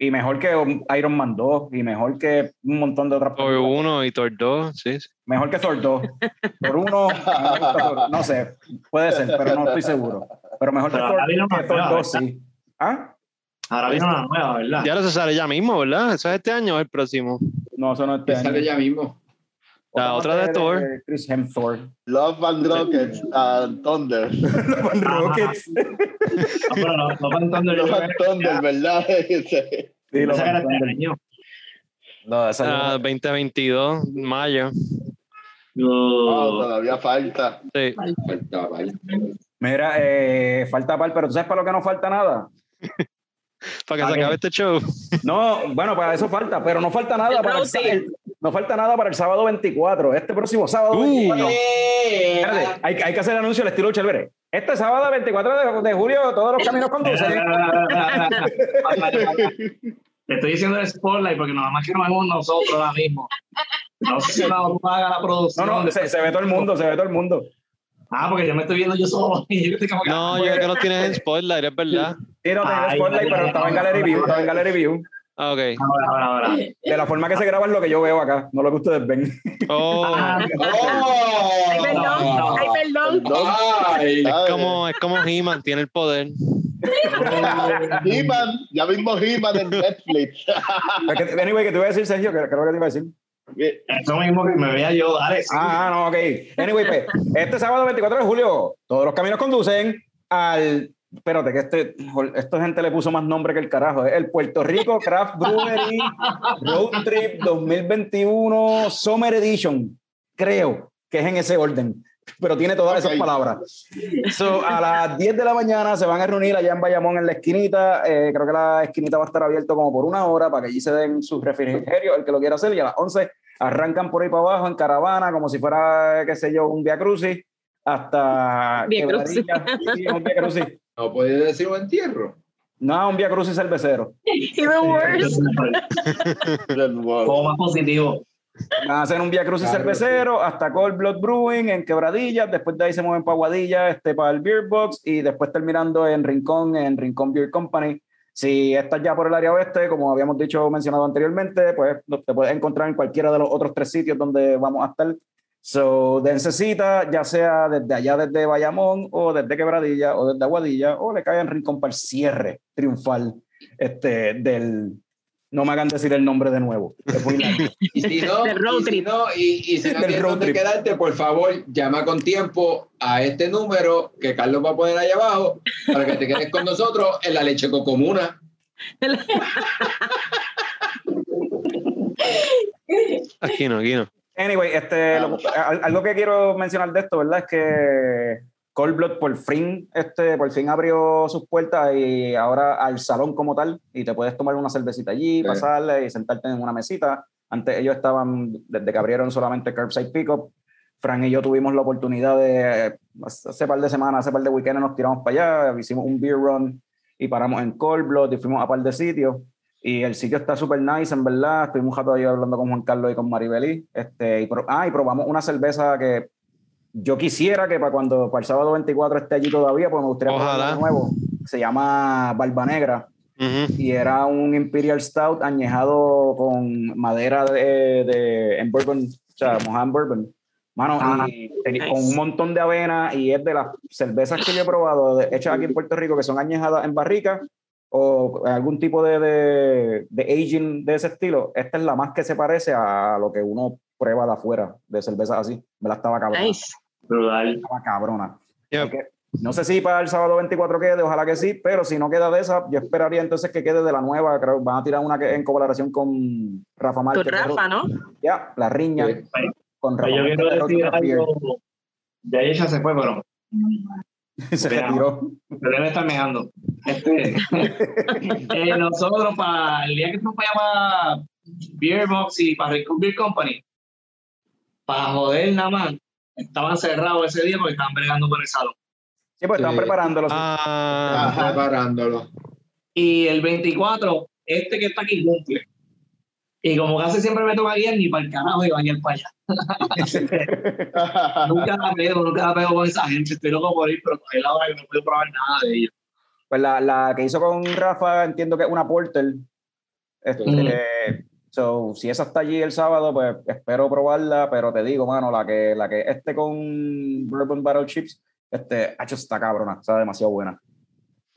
Y mejor que Iron Man 2 y mejor que un montón de otras Thor películas. 1 y Thor 2, sí. sí. Mejor que Thor 2. Thor 1, no sé, puede ser, pero no estoy seguro. Pero mejor que Pero Thor, ahora viene que Thor nueva, 2, sí. ¿Ah? Ahora viene una nueva, ¿verdad? Ya lo se sale ya mismo, ¿verdad? ¿Eso es este año o el próximo? No, eso no es Que este sale ya mismo. La otra de Thor. Chris Hemsworth. Love and Rockets and Thunder. Con Rockets. No, pero no, no cantando yo Love and Thunder, ¿verdad? (laughs) Sí, lo esa era van a entender. año. No, esa no. Ah, 2022, mayo. Oh, No. todavía falta. Sí. Vale. Mira, eh, falta par, pero ¿tú sabes para lo que no falta nada? (laughs) Para que Ah, se acabe este show. No, bueno, para eso falta, pero no falta nada El para el, el- no falta nada para el sábado 24. Este próximo sábado Uh. 24. Espérate, hay, hay que hacer el anuncio al estilo Chelvere. Este sábado 24 de, de julio todos los caminos conducen. Te estoy diciendo el spotlight porque nada más que nos vemos nosotros ahora mismo. No sé si no haga la No, producción. no, se, se ve todo el mundo, se ve todo el mundo. Ah, porque yo me estoy viendo yo solo. (laughs) Y yo estoy como No, yo creo que no tienes en Spotlight, es verdad. Sí, no Ay, spotlight, pero estaba en Gallery View, estaba en. Gallery View. Ah, ok. Ahora, ahora, ahora. De la forma que se graba es lo que yo veo acá, no lo que ustedes ven. Oh, (laughs) Ah, ¡Oh! Ay, perdón, ay, perdón. Perdón. Ay, es como, es como He-Man, tiene el poder. He-Man, ya vimos He-Man en Netflix. Anyway, que te iba a decir, Sergio, que creo que te iba a decir. Eso mismo que me veía yo, dale. sí. Ah, ah, no, ok. Anyway, pues, este sábado 24 de julio, todos los caminos conducen al. Espérate, que este, esta gente le puso más nombre que el carajo. Es el Puerto Rico Craft Brewery Road Trip 2021 Summer Edition. Creo que es en ese orden, pero tiene todas esas Ok. palabras. So, a las 10 de la mañana se van a reunir allá en Bayamón en la esquinita. Eh, creo que la esquinita va a estar abierta como por una hora para que allí se den sus refrigerios, el que lo quiera hacer. Y a las 11 arrancan por ahí para abajo en caravana, como si fuera, qué sé yo, un Via Crucis, hasta. Via Crucis. Un Via Crucis. no podía decir un entierro. No, un Via Crucis cervecero. (laughs) Even worse. (laughs) Como más positivo. Van a hacer un Via Crucis Claro, cervecero hasta Cold Blood Brewing en Quebradillas, después de ahí se mueven para Guadilla, este, para el Beer Box y después terminando en Rincón, en Rincón Beer Company. Si estás ya por el área oeste, como habíamos dicho, mencionado anteriormente, pues te puedes encontrar en cualquiera de los otros tres sitios donde vamos a estar. So, dense cita, ya sea desde allá, desde Bayamón, o desde Quebradilla, o desde Aguadilla, o le cae en Rincón para el cierre triunfal este, del, No me hagan decir el nombre de nuevo. Es muy largo. (laughs) Y si (laughs) no, road y si trip. no, y, y si no tienes dónde trip. quedarte, por favor, llama con tiempo a este número que Carlos va a poner ahí abajo para que te quedes con nosotros en la leche comuna. Aquí no, aquí no. Anyway, este, lo- al- algo que quiero mencionar de esto, ¿verdad? Es que Cold Blood por fin, este, por fin abrió sus puertas y ahora al salón como tal, y te puedes tomar una cervecita allí, Sí. pasarle y sentarte en una mesita. Antes ellos estaban, desde que abrieron solamente Curbside Pickup, Fran y yo tuvimos la oportunidad de, hace par de semanas, hace par de weekends nos tiramos para allá, hicimos un beer run y paramos en Cold Blood y fuimos a par de sitios. Y el sitio está súper nice, en verdad. Estuvimos un rato ahí hablando con Juan Carlos y con Maribelí. Este, y, ah, y probamos una cerveza que yo quisiera que para cuando para el sábado 24 esté allí todavía, pues me gustaría probarla de nuevo. Se llama Barba Negra y era un Imperial Stout añejado con madera de, de en bourbon, o sea, mojada en bourbon. Mano, Ah, y tenía- nice. con un montón de avena y es de las cervezas que yo he probado de- hechas aquí en Puerto Rico que son añejadas en barrica o algún tipo de, de, de aging de ese estilo. Esta es la más que se parece a lo que uno prueba de afuera de cervezas así. Me la estaba cabrona. Nice. Brutal. Estaba cabrona. Yep. No sé si para el sábado 24 quede, ojalá que sí, pero si no queda de esa, yo esperaría entonces que quede de la nueva. Creo que van a tirar una que en colaboración con Rafa Con Márquez. de Rafa, ¿no? Ya, la riña Sí. con Rafa yo quiero decir algo. Ya ella se fue, pero (laughs) Se Veamos. retiró. pero debe estar mejando. Este, (laughs) eh, nosotros, para el día que fuimos para allá, Beer Box y para Beer Company, para joder nada más, estaban cerrados ese día porque estaban bregando con el salón. Sí, pues estaban Sí. preparándolo. Ah, preparándolo. Y el 24, este que está aquí cumple. Y como casi siempre me toca guiar, ni para el carajo iba a guiar para allá. (laughs) nunca la pego, nunca la pego con esa gente. Estoy loco por ir, pero es la hora que no puedo probar nada de ellos. Pues la, la que hizo con Rafa, entiendo que es una Porter. Este, Mm. So, si esa está allí el sábado, pues espero probarla, pero te digo, mano, la que, la que este con Bourbon Barrel Chips, este, hacho, está cabrona, está demasiado buena.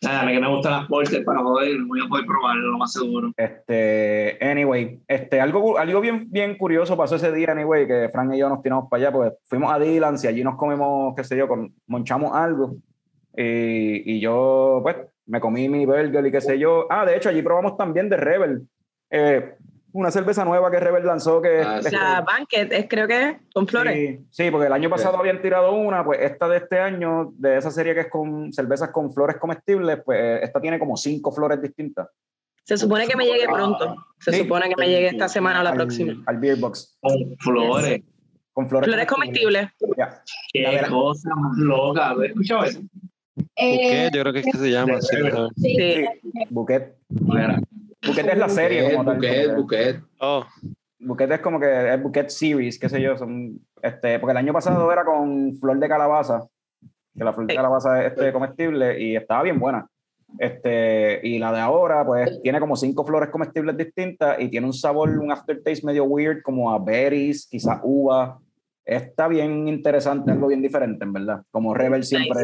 Nada, que me gustan las portes para joder, no voy a poder probarlo, lo más seguro. Este, anyway, este, algo, algo bien, bien curioso pasó ese día, anyway, que Frank y yo nos tiramos para allá, pues fuimos a Dylan y allí nos comimos, qué sé yo, con, monchamos algo. Y, y yo, pues, me comí mi burger y qué sé yo. Ah, de hecho, allí probamos también de Rebel. eh, una cerveza nueva que Rebel lanzó que Ah, este, La Banquet, es, creo que es con flores. Sí, sí, porque el año pasado habían tirado una, pues esta de este año, de esa serie que es con cervezas con flores comestibles, pues esta tiene como cinco flores distintas. Se supone que me llegue pronto. Se Sí. supone que me llegue esta semana o la al, próxima. Al Beer Box. Con flores. Con flores, Flores comestibles. Qué La cosa más loca. ¿Has escuchado eso? Eh, yo creo que es que se llama. sí, ¿no? sí. Sí. Buquet. Mira, Buquet es la serie Buquet, como tal. buquet, como que- buquet. Oh, Buquet es como que es Buquet Series, qué sé yo. Son, este, porque el año pasado era con flor de calabaza, que la flor de calabaza es este, comestible y estaba bien buena. Este, y la de ahora, pues tiene como cinco flores comestibles distintas y tiene un sabor, un aftertaste medio weird, como a berries, quizás uva. Está bien interesante, algo bien diferente, en verdad. Como Rebel siempre,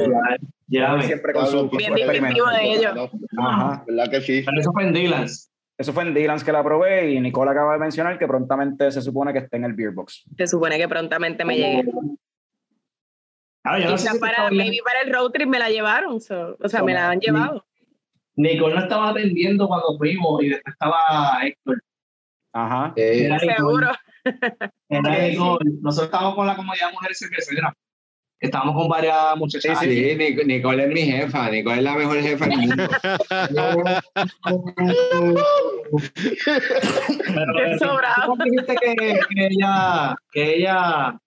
Rebel me. siempre con su, Bien su experimento. de ellos. Ajá. ¿Verdad que sí? Pero eso fue en Dylan's. Eso fue en Dylan's que la probé y Nicole acaba de mencionar que prontamente se supone que esté en el Beer Box. Se supone que prontamente me llegue. Ah, yo no sé si para, maybe para el road trip me la llevaron. so- o sea, me la han Sí. llevado. Nicole no estaba atendiendo cuando fuimos y después estaba Héctor. Ajá. Eh. Seguro. Nicole. (laughs) Nosotros estábamos con la comunidad de mujeres cerveceras. Estábamos con varias muchachas. Sí, sí, Nic- Nicole es mi jefa. Nicole es la mejor jefa del mundo. (laughs) Pero Qué sobrado. ¿cómo dijiste que, que ella, que ella,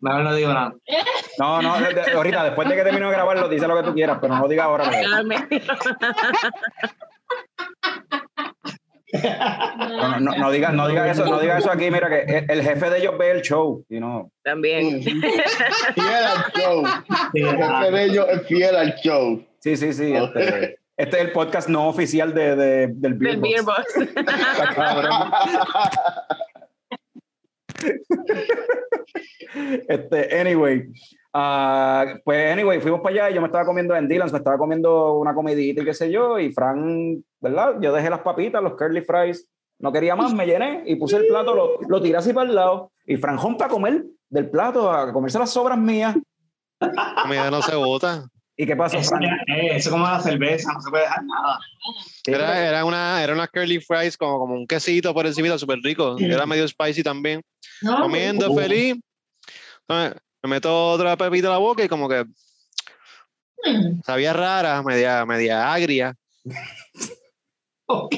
mejor no digo nada. No, no, de- de- ahorita, después de que termine de grabarlo, dice lo que tú quieras, pero no lo digas ahora. No, no, no, no digas no digas eso, no digas eso aquí, mira que el, jefe de ellos ve el show, y no. También. Fiel al show. El jefe de ellos es fiel al show. Sí, sí, sí. Este, este es el podcast no oficial de, de- del Beer Del Box. Beer Box. Está cabrón. (laughs) Este, anyway. Ah, pues, anyway, fuimos para allá y yo me estaba comiendo en Dylan, me estaba comiendo una comidita y qué sé yo, y Fran ¿verdad? Yo dejé las papitas, los curly fries, no quería más, me llené y puse el plato, lo, lo tiré así para el lado y Franjón para comer del plato, a comerse las sobras mías. Comida no se bota. ¿Y qué pasó, Eso, Fran? eso como la cerveza, no se puede dejar nada. Era, era, una, era una curly fries como, como un quesito por encima, súper rico. Era medio spicy también. No, Comiendo feliz. Entonces, me meto otra pepita a la boca y como que mm, sabía rara, media, media agria,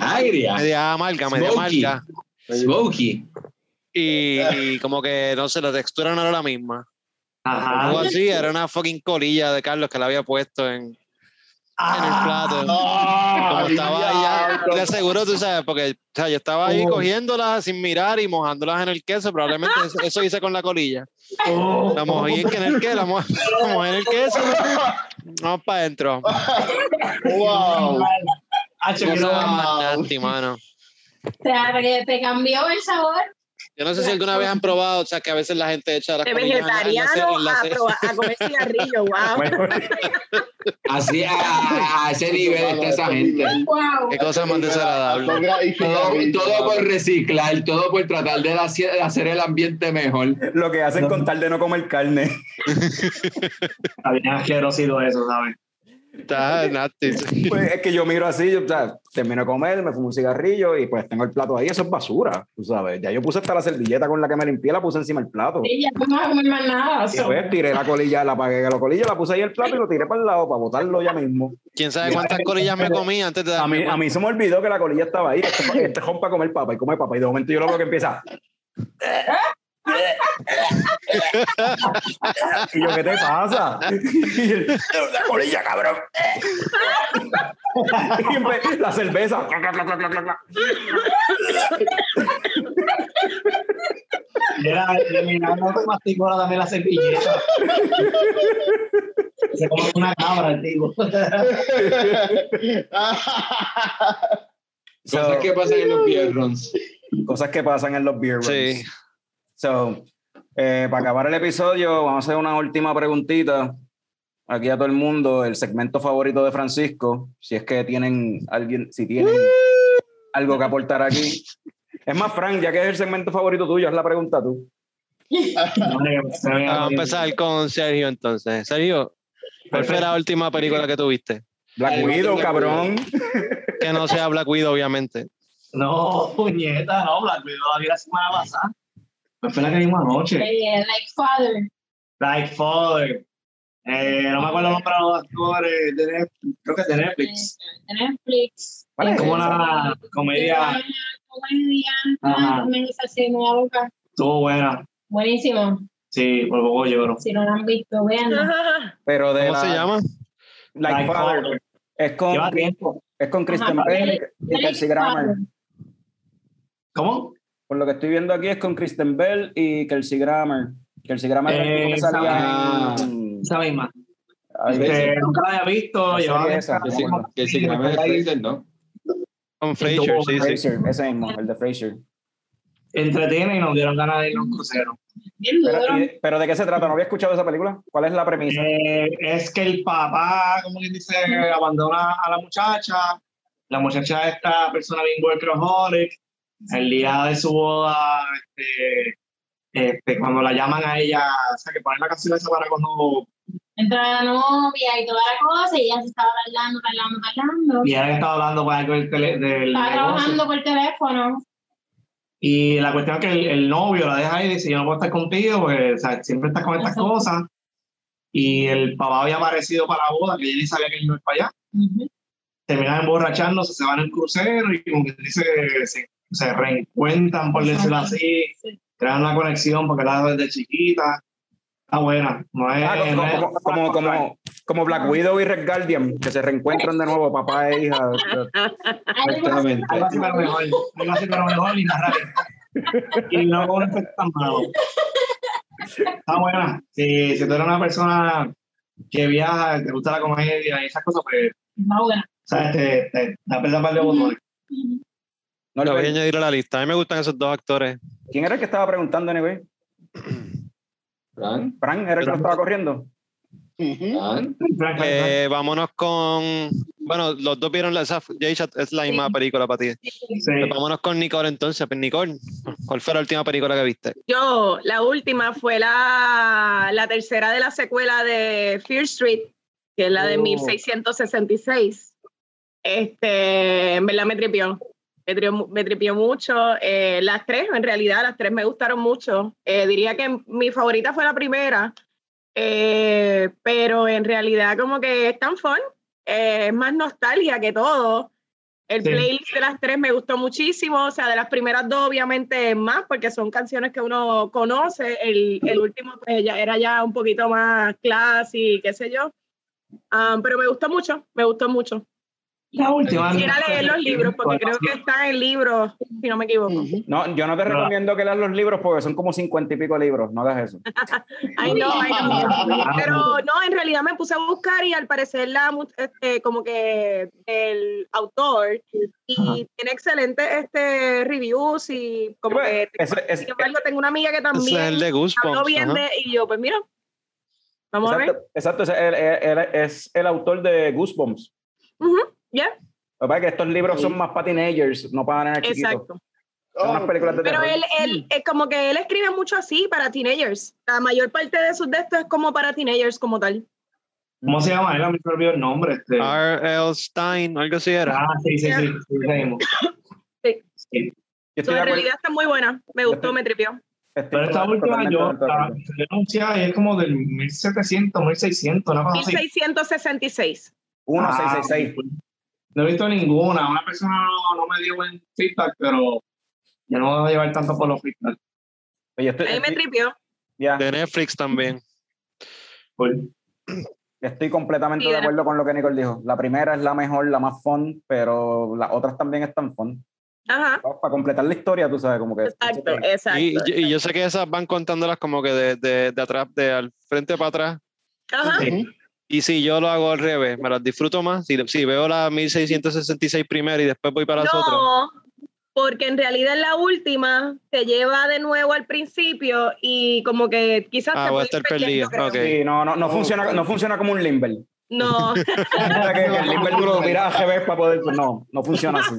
Agria. media amarga, media amarga. Smoky. Y, y como que, no sé, la textura no era la misma. Ajá. Algo así, era una fucking colilla de Carlos que la había puesto en, en el plato. Ah, (laughs) Como estaba allá, diablo. te aseguro, tú sabes, porque o sea, yo estaba ahí Oh. cogiéndolas sin mirar y mojándolas en el queso, probablemente eso, eso hice con la colilla. Oh. La mojé en, en el queso, la, mo- (laughs) la mojé en el queso, vamos para adentro. Wow. Nasty, mano. O sea, te cambió el sabor. Yo no sé si alguna vez han probado, o sea, que a veces la gente echa las De colillas en la- en la ce- vegetariano en la a, comer cigarrillo, (laughs) wow. Así a, ese nivel está esa gente. Wow. Qué cosa más desagradable. Todo, por reciclar, todo por tratar de hacer, el ambiente mejor. Lo que hacen con tal de no comer carne. Está bien asquerosido eso, ¿sabes? Está nasty. Pues es que yo miro así, yo, o sea, termino de comer, me fumo un cigarrillo y pues tengo el plato ahí, eso es basura, tú sabes. Ya yo puse hasta la servilleta con la que me limpié, la puse encima del plato. Sí, ya no vas a comer más nada. Y so. pues tiré la colilla, la apagué la colilla, la puse ahí el plato y lo tiré para el lado para botarlo ya mismo. ¿Quién sabe cuántas colillas me comí antes de A mí, darme a mí se me olvidó que la colilla estaba ahí. Este, (laughs) este para comer papa y come papa. Y de momento yo lo veo que empieza. Y yo, ¿qué te pasa? La colilla, cabrón. la cerveza. era Milano que masticó ahora también la servilleta. Se come una cabra el tipo. So, Cosas que pasan en los beer runs. cosas que pasan en los beer runs. Sí. So, eh, para acabar el episodio, vamos a hacer una última preguntita aquí a todo el mundo. El segmento favorito de Francisco, si es que tienen alguien, si tienen algo que aportar aquí. Es más, Frank, ya que es el segmento favorito tuyo, haz la pregunta tú. Vamos a empezar con Sergio entonces. Sergio, ¿cuál fue la última película que tuviste? Black Widow, cabrón. Que no sea Black Widow, obviamente. No, puñeta, no, Black Widow la vi la semana pasada. Pues fue la que vimos anoche. Eh, like father. Like Father. Eh, no me acuerdo de los actores. de Netflix, creo que es de Netflix. De Netflix. ¿Cuál es como una comedia. Una comedia. Una. Estuvo buena. Buenísimo. Sí, por poco lloro. Si no la han visto, vean. (laughs) Pero de ¿Cómo la- se llama? Like, Like Father. Father. Es con, Lleva tiempo. es con Bell Like- y Kelsey Grammer. ¿Cómo? Por lo que estoy viendo aquí es con Kristen Bell y Kelsey Grammer. Kelsey Grammer es el tipo que Esa salía en- Esa misma. Este, nunca la había visto. Llevaba esa. Se graba de Fraser, ¿no? Con Fraser, sí, sí. Ese mismo, el de Fraser. Entretiene y nos dieron ganas de ir a un crucero. Pero, y- pero ¿de qué se trata? No había escuchado esa película. ¿Cuál es la premisa? Eh, es que el papá, como quien dice, abandona a la muchacha. La muchacha es esta persona bien workaholic. El día de su boda, este, este, cuando la llaman a ella, o sea, que ponen la canción esa para cuando Entra la novia y toda la cosa y ella se estaba tardando, tardando, tardando. y ella estaba hablando con algo del, del Estaba trabajando por teléfono. Y la cuestión es que el, el novio la deja ahí y dice, yo no puedo estar contigo porque o sea, siempre estás con estas Exacto. cosas. Y el papá había aparecido para la boda, que ella ni sabía que él iba para allá. Ujú. terminan emborrachándose, se van en crucero y como que dice, se, se reencuentran, por decirlo así, Sí. crean una conexión porque la desde chiquita. Está buena. No es, Ah, como, no es- como, como, como, como Black Widow y Red Guardian, que se reencuentran de nuevo, papá e hija. (laughs) Exactamente. algo así pero mejor, algo así pero mejor y. Y no con tan malo. Está buena. Si, si tú eres una persona que viaja, te gusta la comedia y esas cosas, pues, Está buena. ¿sabes? Te, te, te de botones. No, Lo voy a añadir a la lista. A mí me gustan esos dos actores. ¿Quién era el que estaba preguntando, anyway? Fran, Frank era el que lo estaba corriendo. Ujú. Frank, Frank, Eh, vámonos con. Bueno, los dos vieron la. esa- es la misma película para ti. Sí. Vámonos con Nicole entonces. Pues, Nicole, ¿cuál fue la última película que viste? Yo, la última fue la, la tercera de la secuela de Fear Street, que es la de Oh. 1666. Este, en verdad me tripió. Me tripió, me tripió mucho. Eh, las tres, en realidad, las tres me gustaron mucho. Eh, diría que mi favorita fue la primera, eh, pero en realidad como que es tan fun. eh, es más nostalgia que todo. El Sí. playlist de las tres me gustó muchísimo, o sea, de las primeras dos obviamente más, porque son canciones que uno conoce. El, el último pues, ya era ya un poquito más classy, qué sé yo. Ah, pero me gustó mucho, me gustó mucho. La última. Quisiera leer los libros, porque creo que está en libros, si no me equivoco. No, yo no te recomiendo que leas los libros porque son como cincuenta y pico libros. No hagas eso. (laughs) Ay, no, ay, no. Pero no, en realidad me puse a buscar y al parecer la, este, como que el autor y Ajá. tiene excelentes este, reviews y como que Ese- ese- sin embargo tengo una amiga que Ese es también el de habló Goosebumps. bien de y yo pues mira vamos a ver exacto, exacto, es el, el- el- es el autor de Goosebumps. Ujú, ya Lo que pasa es que estos libros son más para teenagers, no para nenes chiquitos. exacto Son unas películas de pero terror. él, él es como que él escribe mucho así para teenagers la mayor parte de sus de estos es como para teenagers como tal ¿Cómo se llama? Él a mí me olvidó el nombre. Este. R.L. Stein, algo así era. Ah, sí, sí, sí. sí. Sí. Sí. Realidad está muy buena me gustó me tripió estoy Pero esta última yo de acuerdo. la salió anunciada y es como del 1700, 1600, una cosa así. 1666 Ah, 1666. No he visto ninguna. Una persona no, no me dio buen feedback, pero yo no me voy a llevar tanto por los feedback. Oye, estoy, ahí me tripió De Netflix también. Estoy completamente Sí, de acuerdo con lo que Nicole dijo. La primera es la mejor, la más fun, pero las otras también están fun. ajá Para completar la historia, tú sabes, como que... exacto exacto Y, y- y yo sé que esas van contándolas como que de, de, de atrás, de al frente para atrás. ajá Ujú. Y si yo lo hago al revés, me las disfruto más. Si, si veo la 1666 primero y después voy para las otras. No, porque en realidad la última te lleva de nuevo al principio y como que quizás Ah, te voy a estar perdiendo, perdido. Sí, no, no, no, Oh. funciona, no funciona como un limber. No, (laughs) que el limber miras al revés para poder... No, no funciona así.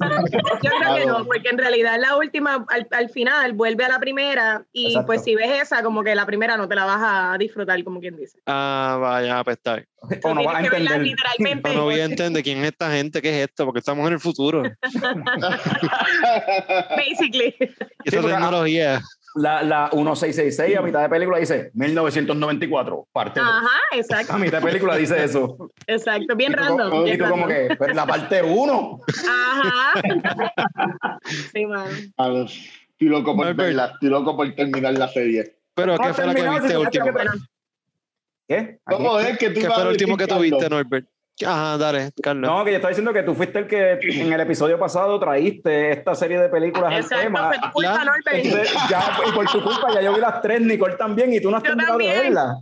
yo creo que no, porque en realidad la última al, al final vuelve a la primera y Exacto. pues si ves esa, como que la primera no te la vas a disfrutar, como quien dice. Ah, vaya, pues está bien. O no vas a entender. literalmente. No voy a entender quién es esta gente, qué es esto, porque estamos en el futuro. (laughs) Basically. Y (laughs) esa porque- tecnología. La, la 1666 a mitad de película dice 1994, parte dos. Ajá, A exacto, mitad de película dice eso. exacto, bien Y tú, random. como, y bien tú como random. que, la parte 1. Ajá. (laughs) Sí. A ver, Estoy loco por Norbert. verla, estoy loco por terminar la serie. Pero, ¿qué fue la que viste último? ¿Qué? ¿Cómo es que tú ¿Qué fue a lo último que tuviste? Norbert? Ajá, dale, Carlos. No, que yo estaba diciendo que tú fuiste el que en el episodio pasado traíste esta serie de películas al tema. fue tu culpa, Ya. Norbert. Entonces, ya, y por tu culpa, ya yo vi las tres, Nicole también, y tú no has Yo terminado de también. verla.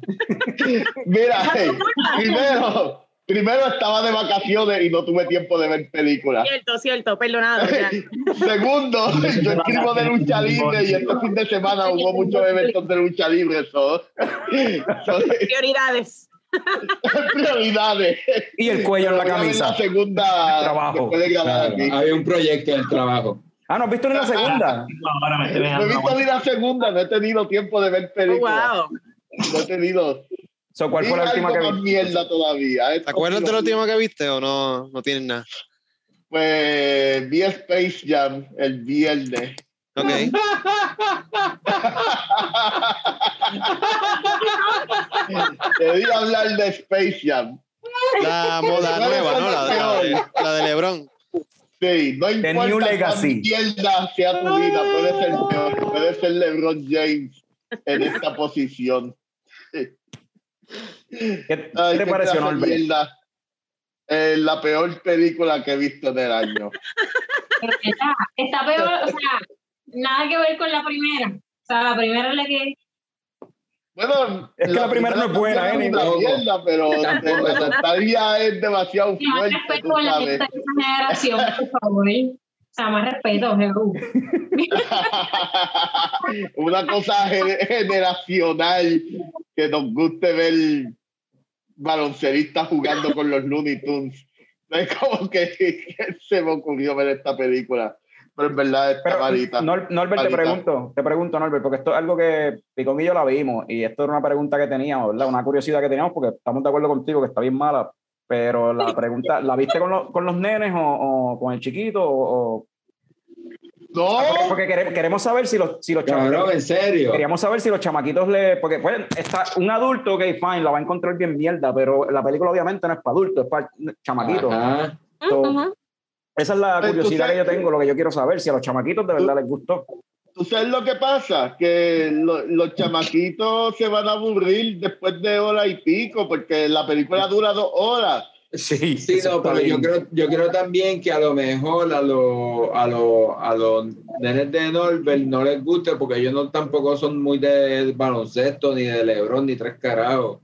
(laughs) Mira, hey, primero, primero estaba de vacaciones y no tuve tiempo de ver películas. Cierto, cierto, perdonado. ya. Segundo, (laughs) yo escribo de lucha libre y este fin de semana hubo muchos eventos de lucha libre. So, (laughs) so, Prioridades. (laughs) prioridades. Y el cuello en la camisa. La segunda Trabajo. de Claro, había un proyecto en el trabajo. Ah, ¿no has visto ni la segunda? (laughs) Ahora me estoy No he visto ni la segunda, no he tenido tiempo de ver Oh, películas. wow. No he tenido. So, ¿Cuál fue la última que viste? mierda todavía. ¿Te acuerdas de la última que viste o no, no tienes nada? Pues vi Space Jam el viernes. Ok. (laughs) Quería hablar de Space Jam. La moda nueva, ¿no? La, la de, la de LeBron. Sí, no The importa New cuán Legacy. mierda sea tu vida, puede ser peor, puede ser LeBron James en esta posición. ¿Qué, Ay, te qué pareció, Norbert? Eh, la peor película que he visto en el año. Pero está, está peor, o sea, nada que ver con la primera. O sea, la primera es la que. Bueno, Es que la primera no es buena, ¿eh? Ni mierda, pero la nostalgia es demasiado Y más fuerte, respeto a la gente de esa generación, por (laughs) favor. O sea, más respeto, Jesús. (laughs) una cosa ge- generacional que nos guste ver baloncelistas jugando con los Looney Tunes. Es como que, (laughs) que se me ocurrió ver esta película. Pero en verdad está Pero, malita. Nor- Norbert, te Malita. pregunto, te pregunto, Norbert, porque esto es algo que Picón y yo la vimos, y esto era una pregunta que teníamos, ¿verdad? Una curiosidad que teníamos, porque estamos de acuerdo contigo que está bien mala, pero la (laughs) pregunta, ¿la viste con, los- con los nenes o, o con el chiquito? O, o- No, porque, porque queremos, queremos saber si los, si los Cabrón, chamaquitos, en serio. queríamos saber si los chamaquitos le, porque pues, está un adulto, ok, fine, la va a encontrar bien mierda, pero la película obviamente no es para adultos, es para chamaquitos. Ajá. So, Ujú. Esa es la tú curiosidad que yo sabes- tengo, lo que yo quiero saber, si a los chamaquitos de verdad les gustó. ¿Tú sabes lo que pasa? Que lo- los chamaquitos se van a aburrir después de hora y pico, porque la película dura dos horas. Sí, Sí, no, pero yo creo, yo creo también que a lo mejor a los a lo, a los nenes de Norbert no les guste porque ellos no tampoco son muy de baloncesto, ni de Lebron, ni tres carajos.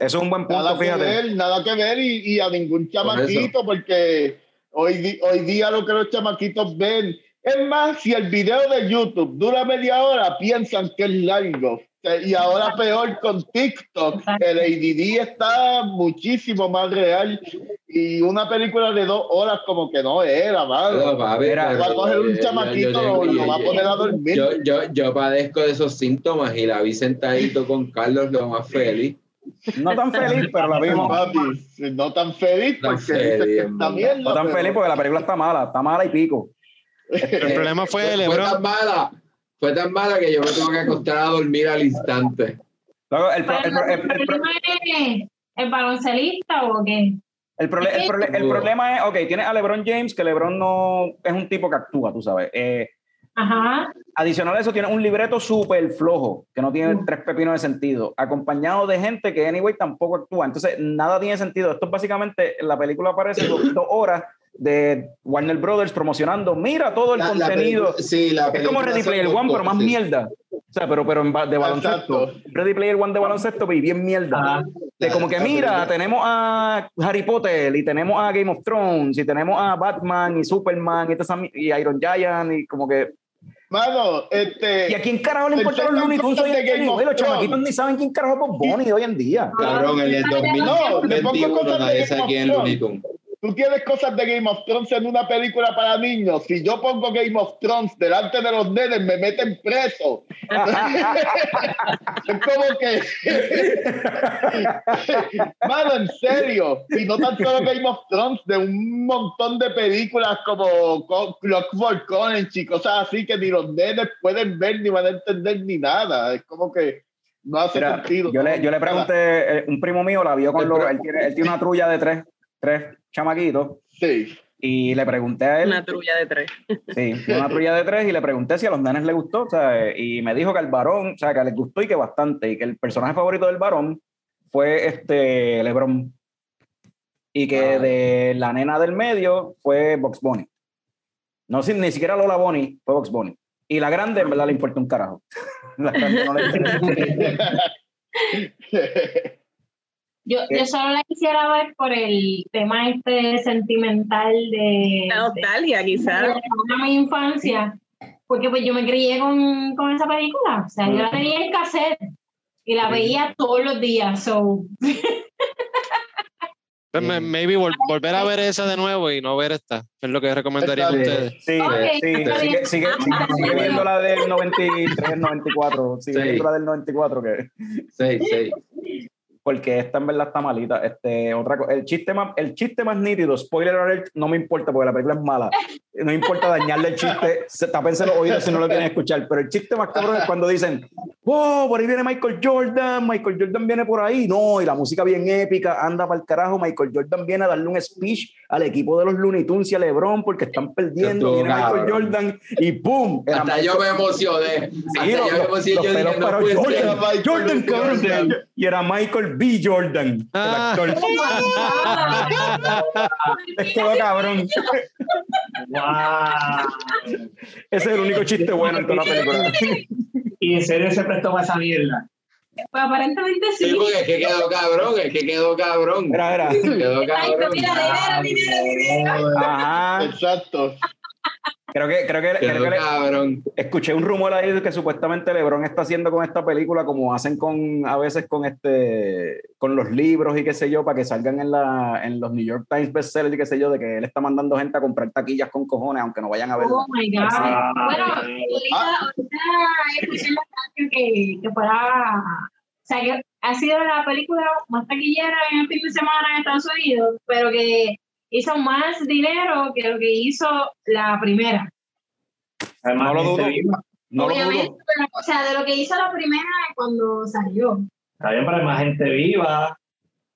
Eso es un buen punto, Nada que fíjate. ver, nada que ver y, y a ningún chamaquito, porque hoy, hoy día lo que los chamaquitos ven. Es más, si el video de YouTube dura media hora, piensan que es largo. Y ahora peor con TikTok, el ADD está muchísimo más real y una película de dos horas como que no era, mano. Va a coger un eh, chamaquito, yo- lo, yo- lo va a yo- poner a dormir. Yo, yo, yo padezco de esos síntomas y la vi sentadito con Carlos lo más feliz. No tan feliz, pero la vimos. Papi, no tan feliz porque que está bien. No tan feliz porque la película está mala, está mala y pico. El problema fue Fue, fue LeBron. tan mala, fue tan mala que yo me tuve que acostar a dormir al instante. Luego, el, pro- el pro- el- el el pro- problema es el baloncelista o qué? el prole- el prole- el problema es, ok, tienes a LeBron James, que LeBron no es un tipo que actúa, tú sabes. Eh, Ajá. adicional a eso, tiene un libreto súper flojo, que no tiene Mm. tres pepinos de sentido, acompañado de gente que, anyway, tampoco actúa. Entonces, nada tiene sentido. Esto es básicamente, la película aparece dos, (coughs) dos horas de Warner Brothers promocionando, mira todo el La- la contenido. película- sí, la Es como Ready Player One, pero más sí. mierda. O sea, pero, pero de baloncesto. Exacto. Ready Player One de baloncesto, y bien mierda. Ajá. De como que La mira, película- tenemos a Harry Potter y tenemos a Game of Thrones y tenemos a Batman y Superman y, y Iron Giant y como que... Mano, este. ¿Y a quién carajo le importan los Looney Tunes hoy en de día? Los chamaquitos ni saben quién carajo es Bob Bunny hoy en día. Cabrón, en el No, le pongo 2021 cosas de nadie Game sabe of quién es Thrones. Looney Tunes. Tú tienes cosas de Game of Thrones en una película para niños. Si yo pongo Game of Thrones delante de los nenes, me meten preso. (laughs) es como que. (laughs) Mano, en serio. Y no tan solo Game of Thrones, de un montón de películas como Co- Clockwork Orange y cosas así que ni los nenes pueden ver, ni van a entender, ni nada. Es como que no hace Mira, sentido. yo, le, yo le pregunté, eh, un primo mío la vio con los... Él tiene, él tiene una trulla de tres, tres chamaquitos Sí. y le pregunté a él... Una trulla de tres. Sí, una trulla de tres y le pregunté si a los nenes les gustó, o sea, y me dijo que al varón, o sea, que les gustó y que bastante, y que el personaje favorito del varón fue este LeBron. Y que Ah. de la nena del medio fue Box Bunny. No, ni siquiera Lola Bunny, fue Box Bunny. Y la grande, en verdad, le importa un carajo. (laughs) La grande no le interesa. (laughs) Yo, ¿Qué? yo solo la quisiera ver por el tema este sentimental de, La nostalgia, quizás. de mi infancia. Porque pues yo me crié con, con esa película. O sea, yo la tenía en cassette y la veía todos los días. So, Pues, maybe vol- volver a ver esa de nuevo y no ver esta. Es lo que recomendaría a ustedes. Sí, Ok, sí, sigue, sigue, sigue, sigue viendo la del 93, 94, sigue Sí. viendo la del 94 que... Sí, sí. Porque esta en verdad está malita. Este, otra el chiste más, el chiste más nítido, spoiler alert, no me importa porque la película es mala. No me importa dañarle el chiste, se tapense los oídos si no lo quieren escuchar, pero el chiste más cabrón es cuando dicen, wow, por ahí viene Michael Jordan, Michael Jordan viene por ahí, no, y la música bien épica, anda para el carajo, Michael Jordan viene a darle un speech al equipo de los Looney Tunes y a LeBron porque están perdiendo, viene Michael cabrón. Jordan y ¡pum! Hasta yo me emocioné. Hasta Sí, yo los, me emocioné. los Yo dije, no Jordan. Michael Jordan, cabrón. Jordan. Y era Michael B. Jordan, Ah. el actor. (laughs) (laughs) Estuvo cabrón. Wow. Ese es el único chiste bueno en toda la película. Y en serio se prestó para esa mierda. pues aparentemente Sí, sí. porque es que quedó cabrón, es que quedó cabrón. Era, era. Quedó Ay, cabrón. mira, dinero, dinero, dinero. Ajá. Exacto. Creo que, creo que, creo que le- escuché un rumor ahí de que supuestamente LeBron está haciendo con esta película como hacen con a veces con este con los libros y qué sé yo para que salgan en la en los New York Times bestsellers y qué sé yo de que él está mandando gente a comprar taquillas con cojones aunque no vayan a verla. Oh my God. Ah, bueno, ahorita, ahorita escuché la radio que, que fuera. O sea, que ha sido la película más taquillera en el fin de semana en Estados Unidos, pero que hizo más dinero que lo que hizo la primera. Además, No lo gente dudo. No Obviamente, dudo. pero, o sea, de lo que hizo la primera cuando salió. Está bien, pero hay más gente viva.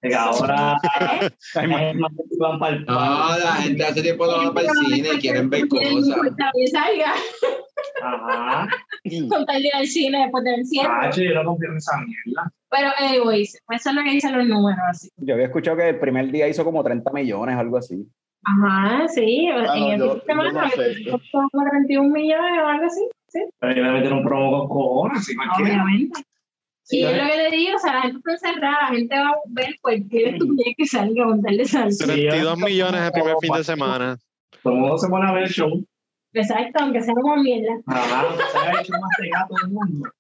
Que ahora ¿Eh? Van para el No, la gente hace tiempo no va para el cine y quieren ver cosas. salga Ajá. con tal de ir al cine después del cierre. Ah, yo no confío en esa mierda. Pero, anyways, eso es lo que dicen los números. Así. Yo había escuchado que el primer día hizo como 30 millones, algo así. Ajá, sí. Ah, en no, el yo- semana no sé. costó como 31 millones o algo así. Sí, Pero yo le meter un promo con cojones, si obviamente. Y es lo que le digo, o sea, la gente está encerrada, la gente va a ver cualquier estupidez que salga de salir. Sí, 32 yo- millones el primer fin de semana. Todo el mundo se pone a ver el show. Exacto, aunque sea como mierda. Ajá, se ha hecho más de gato del mundo.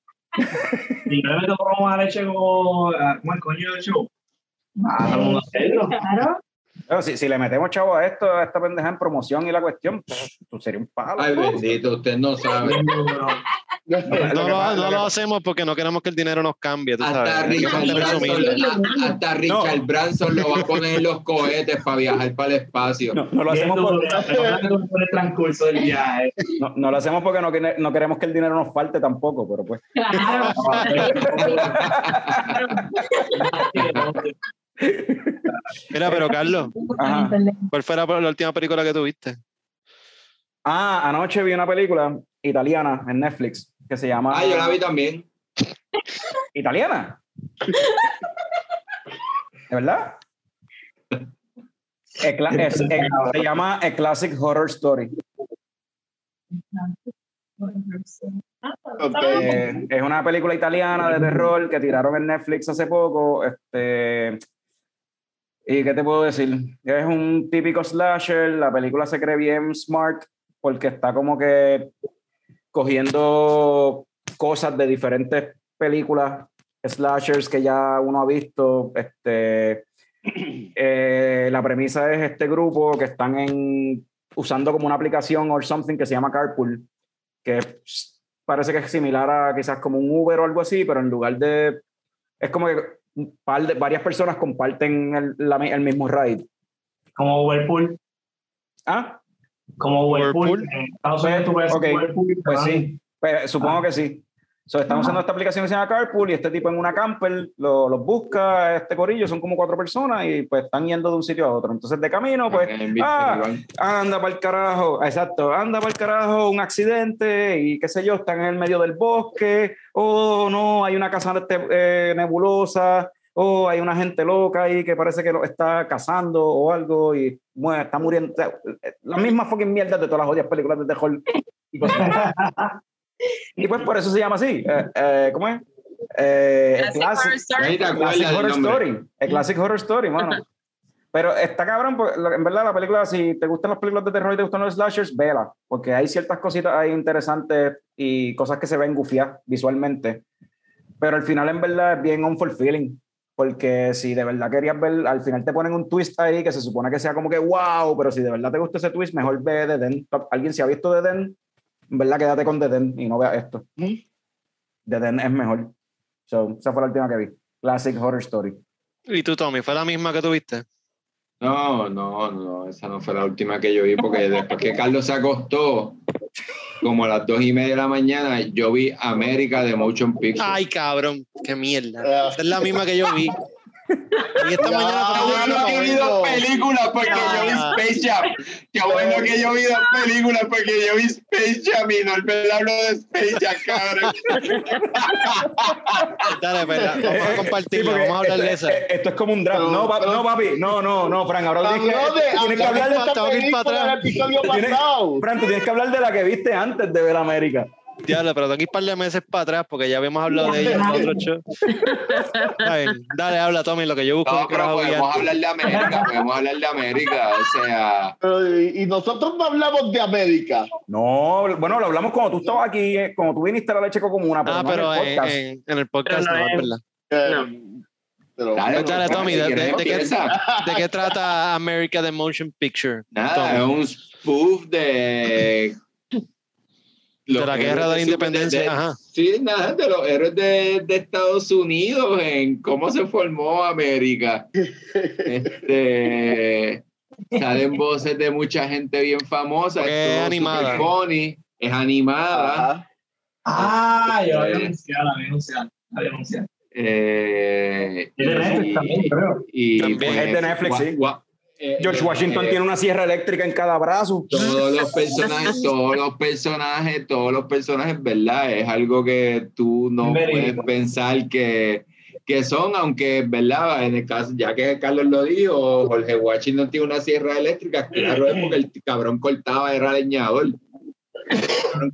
Y yo le meto promo a leche como, ah, como el coño del show. Ah, todo el mundo hacerlo. Claro. Si, si le metemos chavo a esto, a esta pendeja en promoción y la cuestión, pues sería un palo. Ay, bendito, usted no sabe. (laughs) Lo que No, pasa- lo, no lo hacemos porque no queremos que el dinero nos cambie, tú Hasta sabes. Richard. Branson, hasta Richard Branson lo va a poner en los cohetes para viajar para el espacio. No, no lo hacemos por- por el transcurso del viaje. no, no lo hacemos porque no, no queremos que el dinero nos falte tampoco, pero pues. Claro. (laughs) (laughs) Mira, pero Carlos, Ajá. ¿cuál fue la, la última película que tuviste? Ah, anoche vi una película italiana en Netflix que se llama. Ah, yo la vi también. ¿Italiana? ¿De verdad? Cla- es- es- se llama A Classic Horror Story. Ok. Eh, es una película italiana de terror que tiraron en Netflix hace poco. Este, ¿Y qué te puedo decir? Es un típico slasher. La película se cree bien smart porque está como que cogiendo cosas de diferentes películas slashers que ya uno ha visto. Este, (clears throat) eh, la premisa es este grupo que están en, usando como una aplicación o something que se llama Carpool, que parece que es similar a quizás como un Uber o algo así, pero en lugar de... Es como que un par de, varias personas comparten el, la el mismo ride. Como Whirlpool. Ah, Como Whirlpool. Whirlpool. En Estados Unidos tú puedes Ok, Whirlpool. pues sí, pues, supongo Ah. que sí. So, están usando esta aplicación que se llama Carpool y este tipo en una camper lo- los busca, este corillo, son como cuatro personas y pues están yendo de un sitio a otro. Entonces de camino, pues, ah, anda para el carajo, exacto, anda para el carajo, un accidente y qué sé yo, están en el medio del bosque, o no, hay una casa este, eh, nebulosa, o hay una gente loca ahí que parece que lo está cazando o algo y bueno, está muriendo. Las mismas fucking mierdas de todas las jodidas películas de terror. Y, cosas. (laughs) y pues por eso se llama así. Eh, eh, ¿Cómo es? Eh, Classic Classic- Horror Story. Classic Horror. El Classic Horror Story, mano. (laughs) Pero está cabrón, porque en verdad la película, si te gustan las películas de terror y te gustan los slashers, vela, porque hay ciertas cositas ahí interesantes y cosas que se ven gufiadas visualmente. Pero al final en verdad es bien unfulfilling, porque si de verdad querías ver, al final te ponen un twist ahí que se supone que sea como que wow, pero si de verdad te gusta ese twist, mejor ve The Den. ¿Alguien se ha visto The Den? En verdad quédate con The Den y no veas esto. The Den es mejor. So, esa fue la última que vi. Classic Horror Story. ¿Y tú, Tommy? ¿Fue la misma que tuviste? No, no, no, esa no fue la última que yo vi, porque (laughs) después que Carlos se acostó, como a las dos y media de la mañana, yo vi América de Motion Picture. Ay, cabrón, qué mierda. Ah. Esa es la misma que yo vi. Y esta Ya, mañana Qué bueno que vi dos películas porque yo vi Space Jam. Qué bueno que yo vi dos películas porque yo vi Space Jam y Norbert habló de Space Jam, cabrón. (laughs) Dale, pues, vamos a Sí, compartirla, porque vamos a hablar de esto, esa. eh, Esto es como un draft. Pero- No, papi, no, papi. No, no, no, Frank. Ahora tienes que, tienes que hablar de esta película del episodio pasado. Frank, tú tienes que hablar de la que viste antes de ver América. Diablo, pero tengo que ir un par de meses para atrás porque ya habíamos hablado de ella en otro show. Ay, dale, habla, Tommy, lo que yo busco. No, un pero podemos hablar de América, podemos hablar de América, o sea, Pero, y, y nosotros no hablamos de América. No, bueno, lo hablamos cuando tú estabas aquí, eh, cuando tú viniste a la leche comuna, pero Ah, no en pero el en, podcast. en- en el podcast Pero no, no es verdad. Eh, pero- dale, Dale, Tommy, de- quieres, de- de qué- empieza. ¿De qué trata America the Motion Picture? Nada, es un spoof de. De la guerra de la independencia, de- ajá. Sí, nada, de los héroes de, de Estados Unidos en cómo se formó América. (laughs) Este, salen voces de mucha gente bien famosa. Es animada. super funny, es animada. Ajá. Ah, yo la había anunciado, la había anunciado, la había anunciado. eh, Es de Netflix y- también, creo. y, También pues, es de Netflix, sí. gua- eh, George eh, Washington eh, tiene una sierra eléctrica en cada brazo. todos los (laughs) personajes, todos los personajes, todos los personajes, ¿verdad? Es algo que tú no Verídico. puedes pensar que, que son, aunque, ¿verdad? En el caso, ya que Carlos lo dijo, Jorge Washington tiene una sierra eléctrica, claro, es porque el cabrón cortaba, era leñador.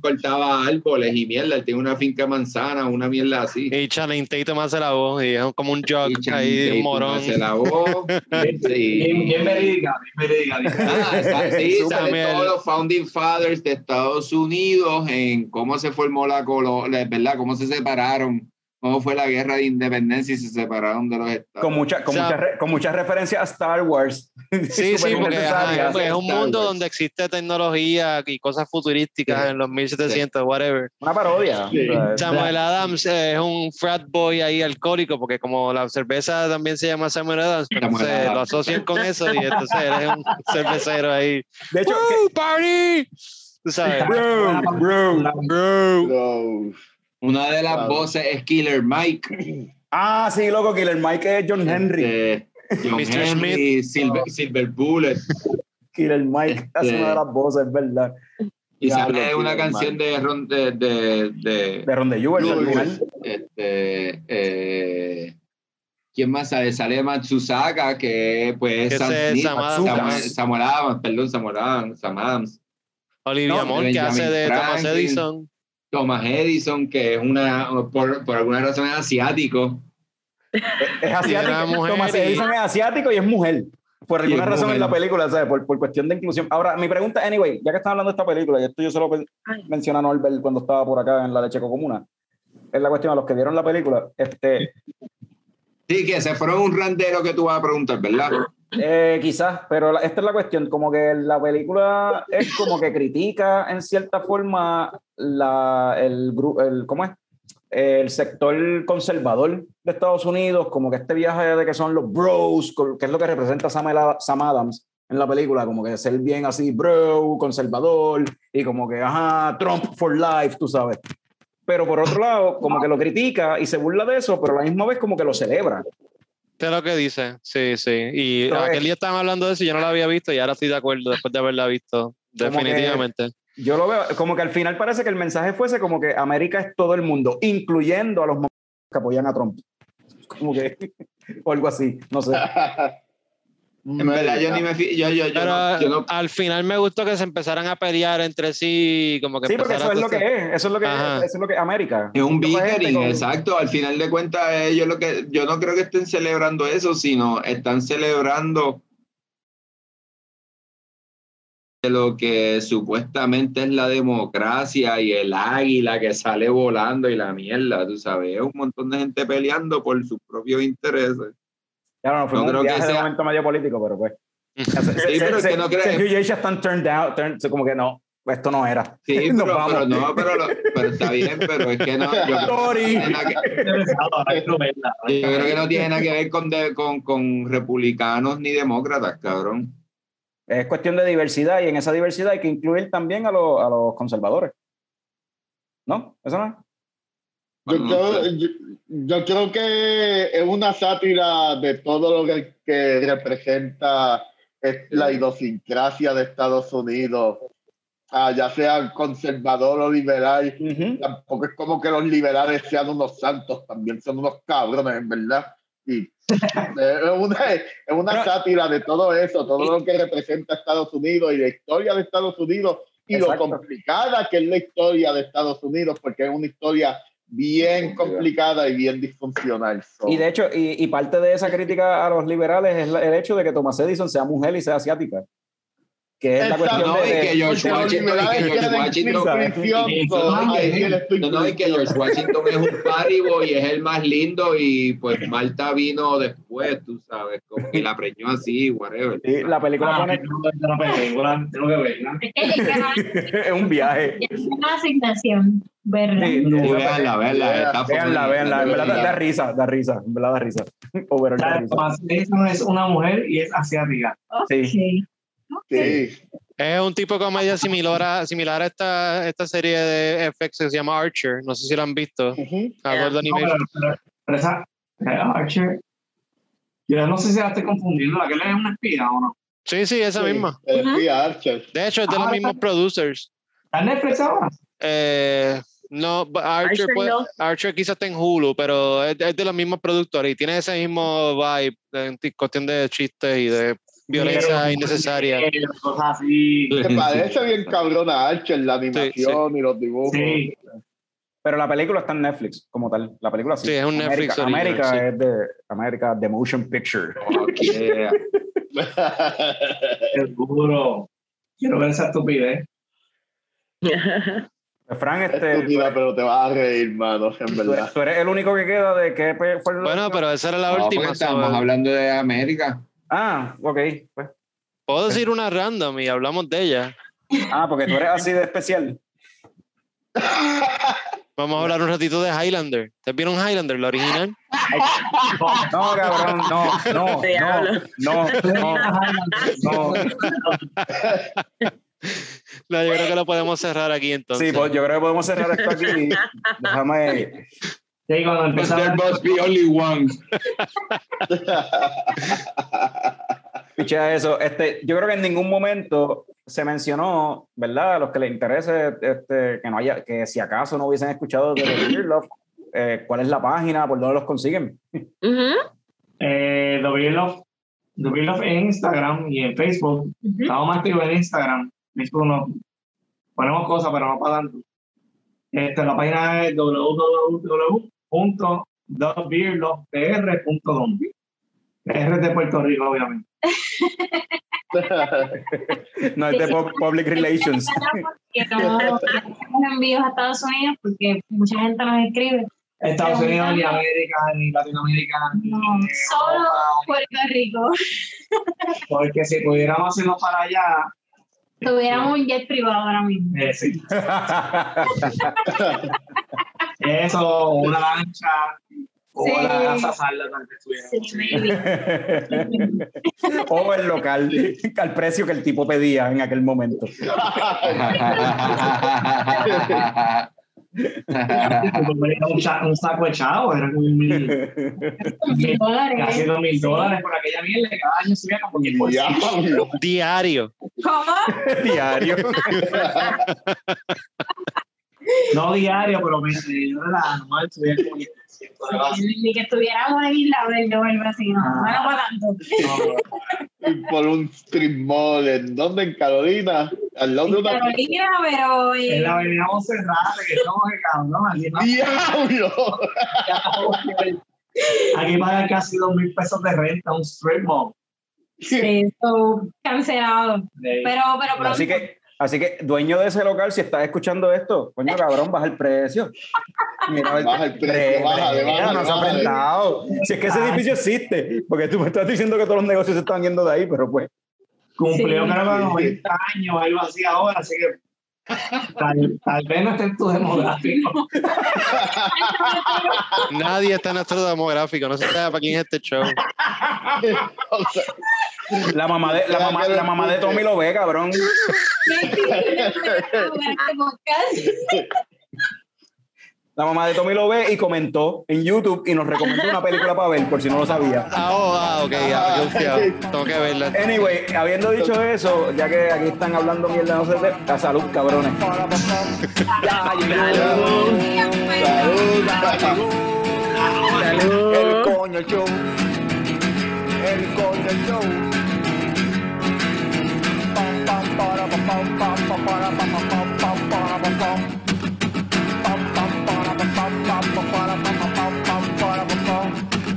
Cortaba árboles y mierda, él tiene una finca de manzana, una mierda así. Y Channing Tatum hace la voz y es como un joke Y Channing ahí, Tatum un morón. hace la voz. (laughs) Sí. Bien, bien verídica, bien verídica. dice. Ah, está- sí, bien. todos los founding fathers de Estados Unidos en cómo se formó la colonia, ¿verdad? Cómo se separaron, cómo fue la guerra de independencia y se separaron de los estados. Con, mucha, con, O sea- mucha re- con muchas referencias a Star Wars. (laughs) Sí, sí, porque ajá, pues, es un mundo Wars. donde existe tecnología y cosas futurísticas Sí. en los 1700, whatever. Una parodia. Sí. Samuel Adams eh, es un frat boy ahí alcohólico, porque como la cerveza también se llama Samuel Adams, pues, Samuel entonces lo asocian con eso y entonces él es un (laughs) cervecero ahí. de hecho, ¡Woo, party! Tú sabes. bro, bro. Bro. Pero- Una de las voces es Killer Mike. Ah, sí, loco, Killer Mike es John Henry. este, John Mr. Henry, Silver, Silver Bullet. Killer Mike hace Este- una de las voces, es verdad. Y sale una canción de, Ron- de, de, de, De Ron de final. este, eh, ¿Quién más sale? Sale Matsusaka, que pues es Smith, Sam Adams. Samuel, Samuel Adams, perdón, Samuel Adams, Sam Adams. Olivia No, que hace de Thomas. Edison. Thomas Edison, que es una, por, por alguna razón es asiático. Es asiático. mujer Thomas y- Edison es asiático y es mujer. Por alguna es razón en la mujer. película, ¿sabes? Por, por cuestión de inclusión. Ahora, mi pregunta, anyway, ya que están hablando de esta película, y esto yo se lo mencioné a Norbert cuando estaba por acá en la Leche Comuna, es la cuestión a los que vieron la película. Este, Sí, que se fueron un randero que tú vas a preguntar, ¿verdad? Eh, quizás, pero la- esta es la cuestión, como que la película es como que critica en cierta forma la, el, el, ¿cómo es? el sector conservador de Estados Unidos, como que este viaje de que son los bros, que es lo que representa Sam Adams en la película, como que ser bien así, bro, conservador, y como que, ajá, Trump for life, tú sabes. Pero por otro lado, como que lo critica y se burla de eso, pero a la misma vez como que lo celebra. ¿Qué es lo que dice? Sí, sí. Y Pero aquel es- día estaban hablando de eso y yo no lo había visto y ahora estoy de acuerdo después de haberla visto. Definitivamente. Yo lo veo como que al final parece que el mensaje fuese como que América es todo el mundo, incluyendo a los que apoyan a Trump. Como que, (laughs) o algo así, no sé. (laughs) En verdad, yo ni me yo, yo, yo, Pero no, yo no- al final me gustó que se empezaran a pelear entre sí, como que Sí, porque eso es lo que es, eso es lo que Ajá. es, eso es lo que es América. Es un bickering, con- exacto. Al final de cuentas, ellos lo que yo no creo que estén celebrando eso, sino están celebrando de lo que supuestamente es la democracia y el águila que sale volando y la mierda, tú sabes, es un montón de gente peleando por sus propios intereses. Ya no, fuimos creo un que viaje de sea- momento medio político, pero pues. (laughs) Sí, pero es que no creo- y ella están turned out, turned- como que no, esto no era. Sí, (laughs) pero, vamos. pero no, pero, lo- pero está bien, pero es que no. Yo, creo que no Sorry. tiene nada que- Ahora quiero verla. yo creo que no tiene nada que ver con, de- con, con republicanos ni demócratas, cabrón. Es cuestión de diversidad y en esa diversidad hay que incluir también a, los- a los conservadores. ¿No? ¿Eso no? es? Yo Bueno, no yo, yo creo que es una sátira de todo lo que, que representa es la idiosincrasia de Estados Unidos, ah, ya sea conservador o liberal. Tampoco es como que los liberales sean unos santos, también son unos cabrones, en verdad. Y (laughs) es una, es una Pero- sátira de todo eso, todo lo que representa Estados Unidos y la historia de Estados Unidos y lo complicada que es la historia de Estados Unidos, porque es una historia bien complicada y bien disfuncional. Y de hecho, y, y, parte de esa crítica a los liberales es el hecho de que Thomas Edison sea mujer y sea asiática que es la cuestión no, de, que George Washington, que George Washington, no, que George Washington es un párigo y es el más lindo y pues Marta vino después, tú sabes, como que la preñó así, whatever. Sí, la película pone... (laughs) es un viaje. Es una asignación. Verla. Sí, no, verla, verla. Veanla, veanla. Verdad da risa, da risa. En verdad da risa. (laughs) O ver, da risa. es una mujer y es asiática. Sí. Sí. Es un tipo de comedia similar a, similar a esta, esta serie de FX que se llama Archer. No sé si lo han visto. Uh -huh. no, pero, esa, Archer. Yo no sé si la estoy confundiendo. ¿La que le es una espía o no? Sí, sí, esa Sí, misma. el espía Archer. De hecho, es de Ah, los está- mismos producers. ¿Está en Netflix ahora? Eh, no, Archer, Archer puede- no. Archer quizás está en Hulu, pero es, es de los mismos productores y tiene ese mismo vibe en ti- cuestión de chistes y de violencia Pero- innecesaria. Eh, Cosas así. Se parece bien cabrón a Archer, la animación y los dibujos. Sí. Pero la película está en Netflix, como tal. La película sí. Sí, es un Netflix América, original, América es de América The Motion Picture. Oh, yeah. Seguro. Quiero ver esa estupidez. (laughs) Fran, este, Estúpida, pero te vas a reír, mano, en verdad. tú eres el único que queda de que pe- fue el- Bueno, pero esa era la No, última. pues estamos hablando de América. Ah, ok. Pues. Puedo decir una random y hablamos de ella. Ah, porque tú eres así de especial. Vamos a hablar un ratito de Highlander. ¿Te vieron Highlander, la original? No, cabrón, no, no, no, Diablo. no, no, no. No, yo creo que lo podemos cerrar aquí entonces. Sí, pues yo creo que podemos cerrar esto aquí. Déjame. Sí, cuando There must be only one. Pichea eso. Este, yo creo que en ningún momento se mencionó, ¿verdad? A los que les interese, este, que no haya, que si acaso no hubiesen escuchado de Dear Love, eh, ¿cuál es la página? ¿Por dónde los consiguen? Eh, The Beer Love, The Beer Love en Instagram y en Facebook. Estamos más activos en Instagram. Facebook no. Ponemos cosas, pero no para tanto. Este, la página es www.thebeerlovepr.com. R de Puerto Rico, obviamente. (laughs) No es de Pub- Public Relations. Que no hacemos envíos a Estados Unidos porque mucha gente nos escribe. Estados Unidos, ni América, ni Latinoamérica, ni No, solo Europa. Puerto Rico. Porque si pudiéramos hacerlo para allá, Tuviéramos un jet privado ahora mismo. eh, sí. (laughs) Eso, una lancha, o Sí. la casa salda. Sí, maybe. o el local, al precio que el tipo pedía en aquel momento. (laughs) un, (laughs) cha- un saco echado, era como mil, (laughs) Mil dólares. casi dos mil dólares por aquella mierda que cada año subía como 10%. Diablo. Diario. ¿Cómo? (laughs) Diario. No diario, pero mensual, era anual, subía como 10% de base. Ni que estuviéramos en Isla Verde o algo así, no, no era para tanto. No, por un strip mall, ¿en dónde? En Carolina, al lado de En una... Carolina, pero eh, en la avenida Monserrate, que somos que cabrón, aquí no ¡Diablo! Aquí pagan casi dos mil pesos de renta un strip mall. sí, so, cancelado. De- Pero, pero pronto. Así que, así que, dueño de ese local, si estás escuchando esto, coño cabrón, baja el precio. Mira, Baja el precio, brega, bájale, no se ha prestado. Si es que ese edificio existe, porque tú me estás diciendo que todos los negocios se están yendo de ahí, pero pues. Cumplió Sí. creo que Sí, 90 años, algo así ahora, así que tal, tal vez no esté en tu demográfico. (laughs) Nadie está en nuestro demográfico. No se sabe para quién es este show. La mamá de, la mamá, la mamá de Tommy lo ve, cabrón. La mamá de Tommy lo ve y comentó en YouTube y nos recomendó una película para ver, por si no lo sabía. Ah, oh, ah, ok, ya. (laughs) Tengo que verla. Anyway, habiendo dicho eso, ya que aquí están hablando mierda, no sé, de- a salud, cabrones. El coño show. El coño show. Pam, pam, para, pam, pam, pam, pam, para, pam, pam,